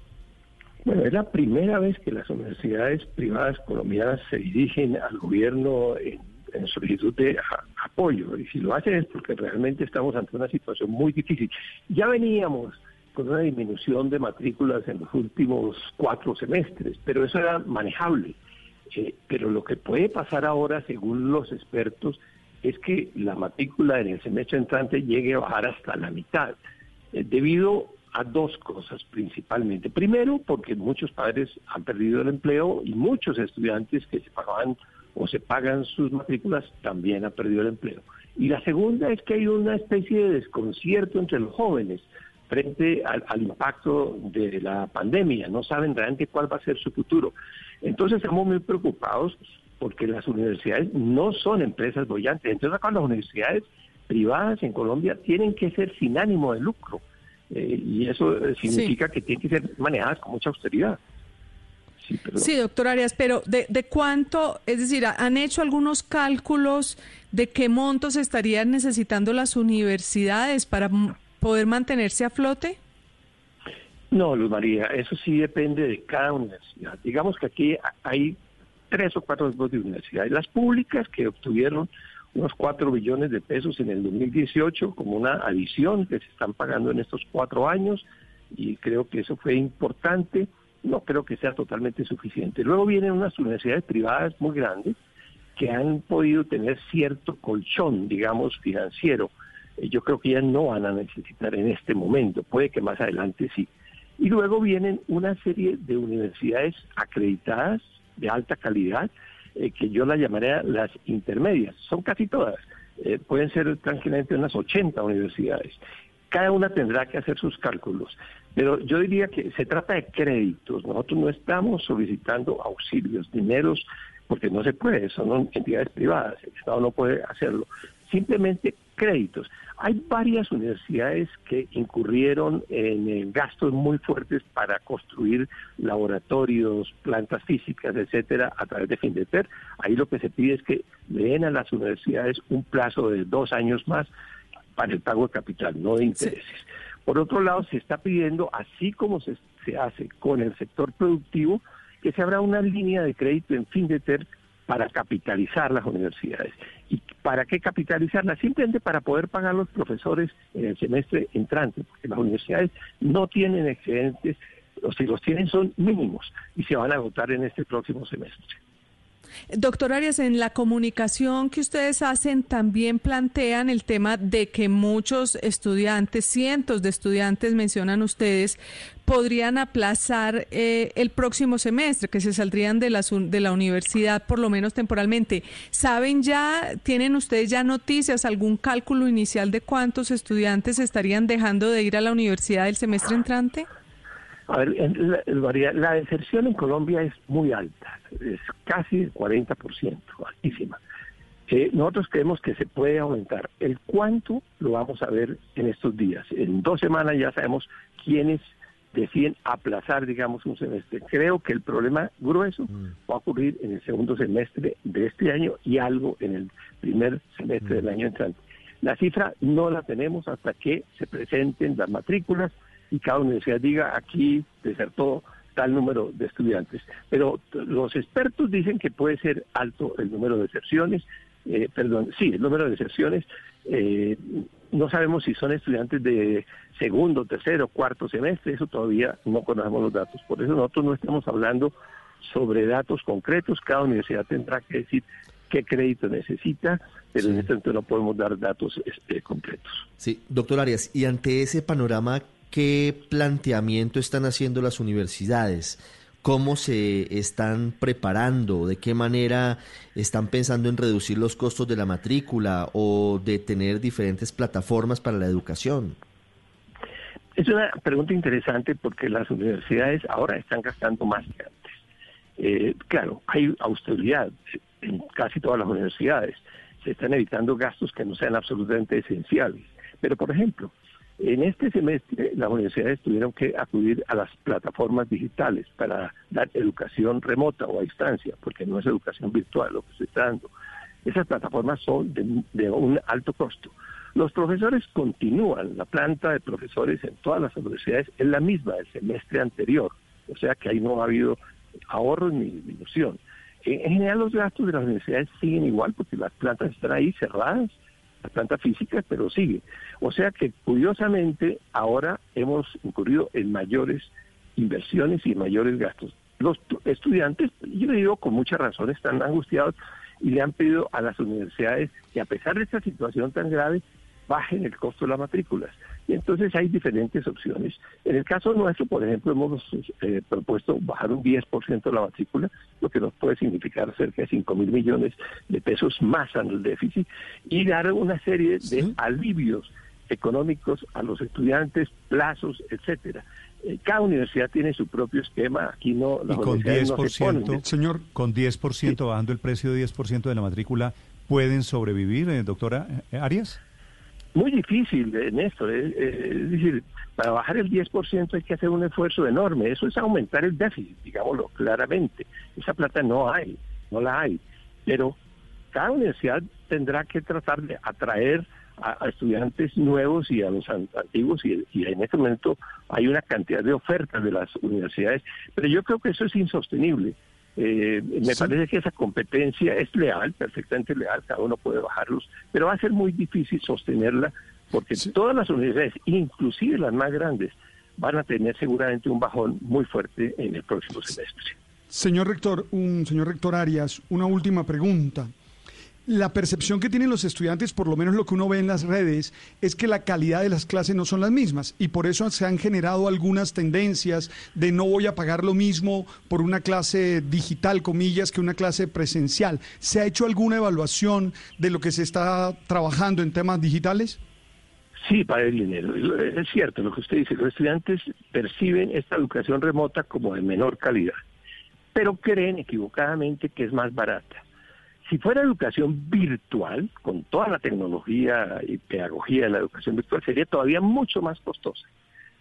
Bueno, es la primera vez que las universidades privadas colombianas se dirigen al gobierno en, solicitud de apoyo. Y si lo hacen es porque realmente estamos ante una situación muy difícil. Ya veníamos con una disminución de matrículas en los últimos cuatro semestres, pero eso era manejable. Eh, pero lo que puede pasar ahora, según los expertos, es que la matrícula en el semestre entrante llegue a bajar hasta la mitad, eh, debido a dos cosas principalmente. Primero, porque muchos padres han perdido el empleo y muchos estudiantes que se pagaban o se pagan sus matrículas también han perdido el empleo. Y la segunda es que hay una especie de desconcierto entre los jóvenes frente al, impacto de la pandemia. No saben realmente cuál va a ser su futuro. Entonces estamos muy preocupados porque las universidades no son empresas bollantes. Entonces acá las universidades privadas en Colombia tienen que ser sin ánimo de lucro. Eh, y eso significa que tienen que ser manejadas con mucha austeridad. Sí, sí, doctor Arias, pero de, ¿de cuánto, es decir, han hecho algunos cálculos de qué montos estarían necesitando las universidades para poder mantenerse a flote? No, Luz María, eso sí depende de cada universidad. Digamos que aquí hay tres o cuatro tipos de universidades. Las públicas que obtuvieron unos cuatro billones de pesos en el 2018 como una adición que se están pagando en estos cuatro años y creo que eso fue importante no creo que sea totalmente suficiente. Luego vienen unas universidades privadas muy grandes que han podido tener cierto colchón, digamos, financiero. Eh, yo creo que ya no van a necesitar en este momento, puede que más adelante sí. Y luego vienen una serie de universidades acreditadas de alta calidad, eh, que yo las llamaría las intermedias, son casi todas, eh, pueden ser tranquilamente unas 80 universidades. Cada una tendrá que hacer sus cálculos. Pero yo diría que se trata de créditos. Nosotros no estamos solicitando auxilios, dineros, porque no se puede, son entidades privadas, el Estado no puede hacerlo. Simplemente créditos. Hay varias universidades que incurrieron en gastos muy fuertes para construir laboratorios, plantas físicas, etcétera, a través de FINDETER. Ahí lo que se pide es que le den a las universidades un plazo de dos años más para el pago de capital, no de intereses. Por otro lado, se está pidiendo, así como se, hace con el sector productivo, que se abra una línea de crédito en fin de ter para capitalizar las universidades. ¿Y para qué capitalizarlas? Simplemente para poder pagar los profesores en el semestre entrante, porque las universidades no tienen excedentes, o si los tienen son mínimos y se van a agotar en este próximo semestre. Doctor Arias, en la comunicación que ustedes hacen también plantean el tema de que muchos estudiantes, cientos de estudiantes mencionan ustedes, podrían aplazar eh, el próximo semestre, que se saldrían de la, de la universidad por lo menos temporalmente. ¿Saben ya, tienen ustedes ya noticias, algún cálculo inicial de cuántos estudiantes estarían dejando de ir a la universidad el semestre entrante? A ver, la, deserción en Colombia es muy alta, es casi el 40%, altísima. Eh, nosotros creemos que se puede aumentar. El cuánto lo vamos a ver en estos días. En dos semanas ya sabemos quiénes deciden aplazar, digamos, un semestre. Creo que el problema grueso mm. va a ocurrir en el segundo semestre de este año y algo en el primer semestre del mm. año entrante. La cifra no la tenemos hasta que se presenten las matrículas y cada universidad diga aquí desertó tal número de estudiantes. Pero los expertos dicen que puede ser alto el número de deserciones, eh, perdón, sí, el número de deserciones. Eh, no sabemos si son estudiantes de segundo, tercero, cuarto semestre, eso todavía no conocemos los datos. Por eso nosotros no estamos hablando sobre datos concretos, cada universidad tendrá que decir qué crédito necesita, pero en este momento no podemos dar datos este, concretos. Sí, doctor Arias, y ante ese panorama qué planteamiento están haciendo las universidades, cómo se están preparando, de qué manera están pensando en reducir los costos de la matrícula o de tener diferentes plataformas para la educación. Es una pregunta interesante porque las universidades ahora están gastando más que antes. Eh, claro, hay austeridad en casi todas las universidades. Se están evitando gastos que no sean absolutamente esenciales. Pero, por ejemplo, en este semestre las universidades tuvieron que acudir a las plataformas digitales para dar educación remota o a distancia, porque no es educación virtual lo que se está dando. Esas plataformas son de, un alto costo. Los profesores continúan, la planta de profesores en todas las universidades es la misma del semestre anterior, o sea que ahí no ha habido ahorro ni disminución. En general los gastos de las universidades siguen igual porque las plantas están ahí cerradas las plantas físicas, pero sigue. O sea que curiosamente ahora hemos incurrido en mayores inversiones y mayores gastos. Los estudiantes, yo digo con mucha razón, están angustiados y le han pedido a las universidades que a pesar de esta situación tan grave, bajen el costo de las matrículas. Y entonces hay diferentes opciones. En el caso nuestro, por ejemplo, hemos eh, propuesto bajar un 10% la matrícula, lo que nos puede significar cerca de 5 mil millones de pesos más en el déficit, y dar una serie de alivios económicos a los estudiantes, plazos, etcétera. Eh, cada universidad tiene su propio esquema, aquí no y con 10%, señor, con 10% bajando el precio de 10% de la matrícula, ¿pueden sobrevivir, eh, doctora Arias? Muy difícil, Néstor. Es, es decir, para bajar el 10% hay que hacer un esfuerzo enorme. Eso es aumentar el déficit, digámoslo claramente. Esa plata no hay, no la hay. Pero cada universidad tendrá que tratar de atraer a, estudiantes nuevos y a los antiguos y, en este momento hay una cantidad de ofertas de las universidades, pero yo creo que eso es insostenible. Eh, me parece que esa competencia es leal, perfectamente leal, cada uno puede bajarlos, pero va a ser muy difícil sostenerla porque todas las universidades, inclusive las más grandes, van a tener seguramente un bajón muy fuerte en el próximo semestre. Señor rector, un señor rector Arias, una última pregunta la percepción que tienen los estudiantes, por lo menos lo que uno ve en las redes, es que la calidad de las clases no son las mismas y por eso se han generado algunas tendencias de no voy a pagar lo mismo por una clase digital, comillas, que una clase presencial. ¿Se ha hecho alguna evaluación de lo que se está trabajando en temas digitales? Sí, para el dinero. Es cierto lo que usted dice, los estudiantes perciben esta educación remota como de menor calidad, pero creen equivocadamente que es más barata si fuera educación virtual, con toda la tecnología y pedagogía de la educación virtual, sería todavía mucho más costosa.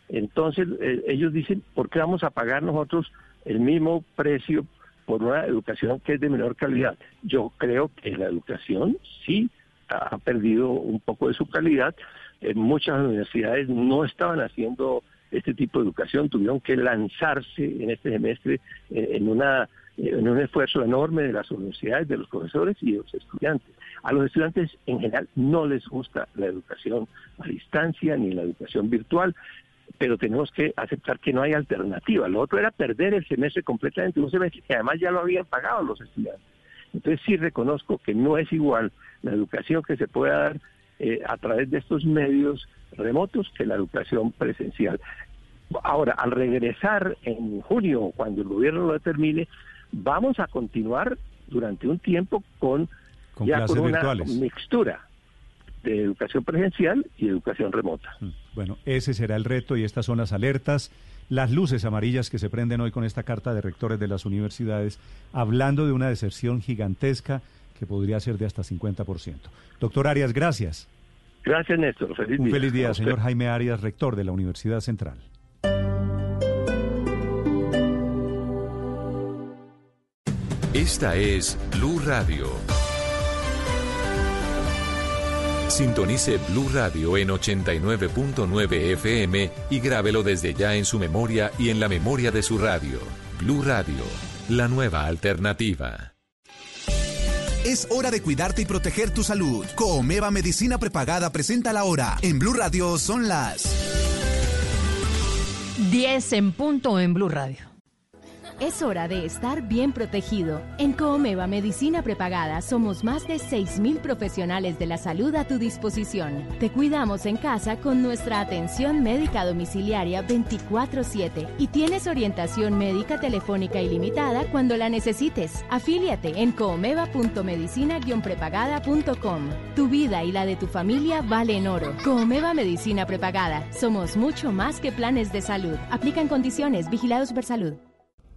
Entonces, eh, ellos dicen, ¿por qué vamos a pagar nosotros el mismo precio por una educación que es de menor calidad? Yo creo que la educación sí ha perdido un poco de su calidad. En muchas universidades no estaban haciendo este tipo de educación, tuvieron que lanzarse en este semestre en una en un esfuerzo enorme de las universidades, de los profesores y de los estudiantes. A los estudiantes en general no les gusta la educación a distancia ni la educación virtual, pero tenemos que aceptar que no hay alternativa. Lo otro era perder el semestre completamente, un semestre que además ya lo habían pagado los estudiantes. Entonces sí reconozco que no es igual la educación que se puede dar eh, a través de estos medios remotos que la educación presencial. Ahora, al regresar en junio, cuando el gobierno lo determine, vamos a continuar durante un tiempo con, ya con una mixtura de educación presencial y educación remota. Mm, bueno, ese será el reto y estas son las alertas, las luces amarillas que se prenden hoy con esta carta de rectores de las universidades, hablando de una deserción gigantesca que podría ser de hasta 50%. Doctor Arias, gracias. Gracias, Néstor. Feliz un Feliz día, señor Jaime Arias, rector de la Universidad Central. Esta es Blue Radio. Sintonice Blue Radio en 89.9 FM y grábelo desde ya en su memoria y en la memoria de su radio. Blue Radio, la nueva alternativa. Es hora de cuidarte y proteger tu salud. Comeva Medicina Prepagada presenta la hora. En Blue Radio son las 10 en punto en Blue Radio. Es hora de estar bien protegido. En Coomeva Medicina Prepagada somos más de 6.000 profesionales de la salud a tu disposición. Te cuidamos en casa con nuestra atención médica domiciliaria 24/7 y tienes orientación médica telefónica ilimitada cuando la necesites. Afíliate en coomeva.medicina-prepagada.com. Tu vida y la de tu familia valen oro. Coomeva Medicina Prepagada. Somos mucho más que planes de salud. Aplican condiciones. Vigilados por salud.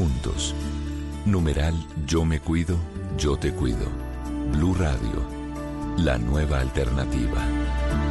juntos. Numeral Yo me cuido, yo te cuido. Blue Radio, la nueva alternativa.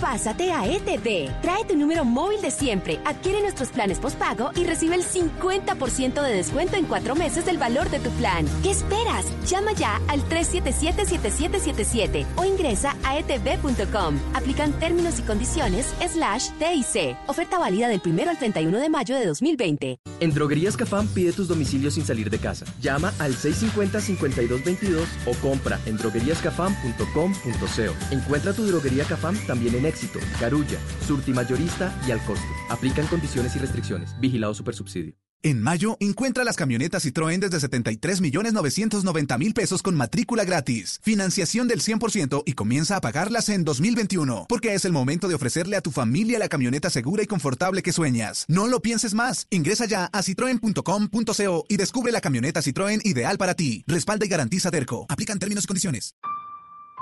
Pásate a ETV. Trae tu número móvil de siempre, adquiere nuestros planes postpago y recibe el 50% de descuento en cuatro meses del valor de tu plan. ¿Qué esperas? Llama ya al 377-7777 o ingresa a etv.com. Aplican términos y condiciones slash TIC. Oferta válida del 1 al 31 de mayo de 2020. En Droguerías Cafam pide tus domicilios sin salir de casa. Llama al 650-5222 o compra en drogueríascafam.com.co. Encuentra tu droguería Cafam también en Éxito, Carulla, Surti Mayorista y al costo. Aplican condiciones y restricciones. Vigilado Supersubsidio. En mayo, encuentra las camionetas Citroën desde 73 millones 990 mil pesos con matrícula gratis, financiación del 100% y comienza a pagarlas en 2021, porque es el momento de ofrecerle a tu familia la camioneta segura y confortable que sueñas. No lo pienses más. Ingresa ya a citroen.com.co y descubre la camioneta Citroën ideal para ti. Respalda y garantiza Derco. Aplican términos y condiciones.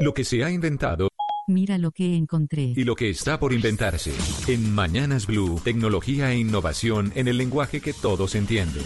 Lo que se ha inventado Mira lo que encontré. y lo que está por inventarse. En Mañanas Blue, tecnología e innovación en el lenguaje que todos entienden.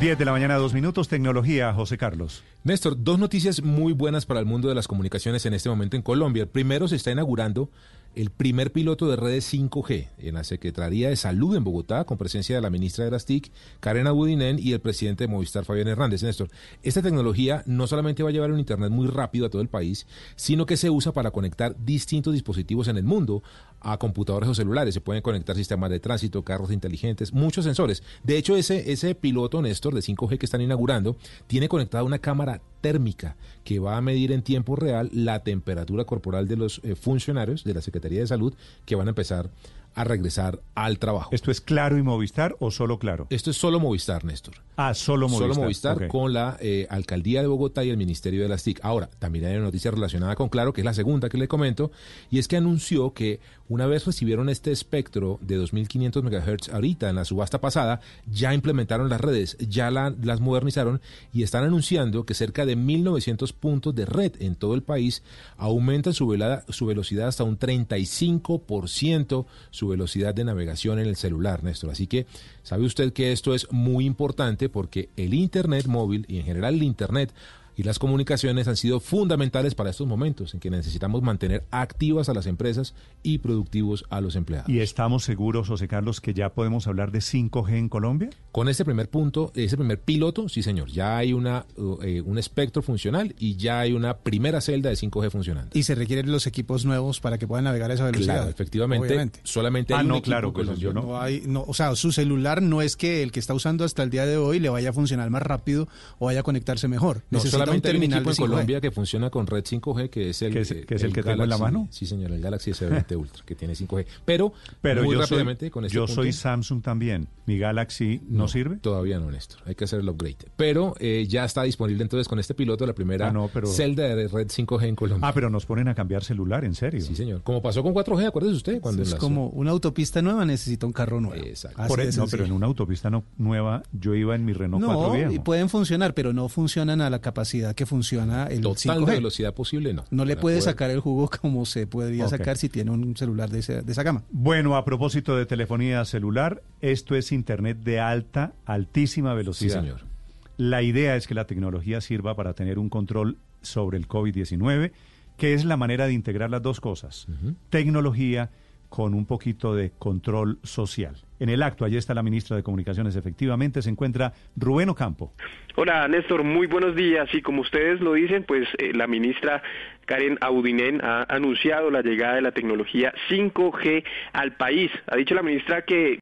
10 de la mañana, dos minutos, tecnología, José Carlos. Néstor, dos noticias muy buenas para el mundo de las comunicaciones en este momento en Colombia. El primero se está inaugurando el primer piloto de redes 5G en la Secretaría de Salud en Bogotá, con presencia de la ministra de las TIC, Karen Abudinen, y el presidente de Movistar, Fabián Hernández. Néstor, esta tecnología no solamente va a llevar un Internet muy rápido a todo el país, sino que se usa para conectar distintos dispositivos en el mundo a computadores o celulares. Se pueden conectar sistemas de tránsito, carros inteligentes, muchos sensores. De hecho, ese, ese piloto, Néstor, de 5G que están inaugurando, tiene conectada una cámara térmica que va a medir en tiempo real la temperatura corporal de los eh, funcionarios de la Secretaría de Salud que van a empezar a regresar al trabajo. ¿Esto es Claro y Movistar o solo Claro? Esto es solo Movistar, Néstor. Ah, solo Movistar. Solo Movistar con la eh, Alcaldía de Bogotá y el Ministerio de las TIC. Ahora, también hay una noticia relacionada con Claro, que es la segunda que le comento, y es que anunció que una vez recibieron este espectro de 2.500 MHz ahorita en la subasta pasada, ya implementaron las redes, ya la- las modernizaron y están anunciando que cerca de 1.900 puntos de red en todo el país aumentan su, velada- su velocidad hasta un 35% su velocidad de navegación en el celular, Néstor. Así que sabe usted que esto es muy importante porque el Internet móvil y en general el Internet y las comunicaciones han sido fundamentales para estos momentos en que necesitamos mantener activas a las empresas y productivos a los empleados. ¿Y estamos seguros, José Carlos, que ya podemos hablar de 5G en Colombia? Con este primer punto, ese primer piloto, sí señor, ya hay una, eh, un espectro funcional y ya hay una primera celda de 5G funcionando. Y se requieren los equipos nuevos para que puedan navegar a esa velocidad. Claro, efectivamente, Obviamente. solamente Ah, hay un no, equipo claro, que pues los- yo no. No hay, no, o sea, su celular no es que el que está usando hasta el día de hoy le vaya a funcionar más rápido o vaya a conectarse mejor. No, Necesita solamente hay un equipo en 5G. Colombia que funciona con red 5G, que es el, ¿Que es- que es el que tengo en la mano? Sí, señor, el Galaxy S20 Ultra, que tiene 5G. Pero, Pero muy yo, rápidamente soy, con este yo punto- soy Samsung también. ¿Mi Galaxy no, sirve? Todavía no, Néstor. Hay que hacer el upgrade. Pero eh, ya está disponible entonces con este piloto la primera Ah, no, pero- celda de red 5G en Colombia. Ah, pero nos ponen a cambiar celular, ¿en serio? Sí, señor. Como pasó con 4G, acuérdese usted. Cuando es como una autopista nueva necesita un carro nuevo. Exacto. Así Por eso, no, pero en una autopista no, nueva, yo iba en mi Renault 4 No, viejo. y pueden funcionar, pero no funcionan a la capacidad que funciona el Total 5G. de velocidad posible, no. No le puede poder- sacar el jugo como se podría sacar si tiene un celular de, ese- de esa gama. Bueno, a propósito de telefonía celular, esto es Internet de alta, altísima Sí, velocidad. señor. La idea es que la tecnología sirva para tener un control sobre el COVID-19, que es la manera de integrar las dos cosas, tecnología con un poquito de control social. En el acto, allí está la ministra de Comunicaciones, efectivamente se encuentra Rubén Ocampo. Hola Néstor, muy buenos días. Y como ustedes lo dicen, pues eh, la ministra Karen Audinen ha anunciado la llegada de la tecnología 5G al país. Ha dicho la ministra que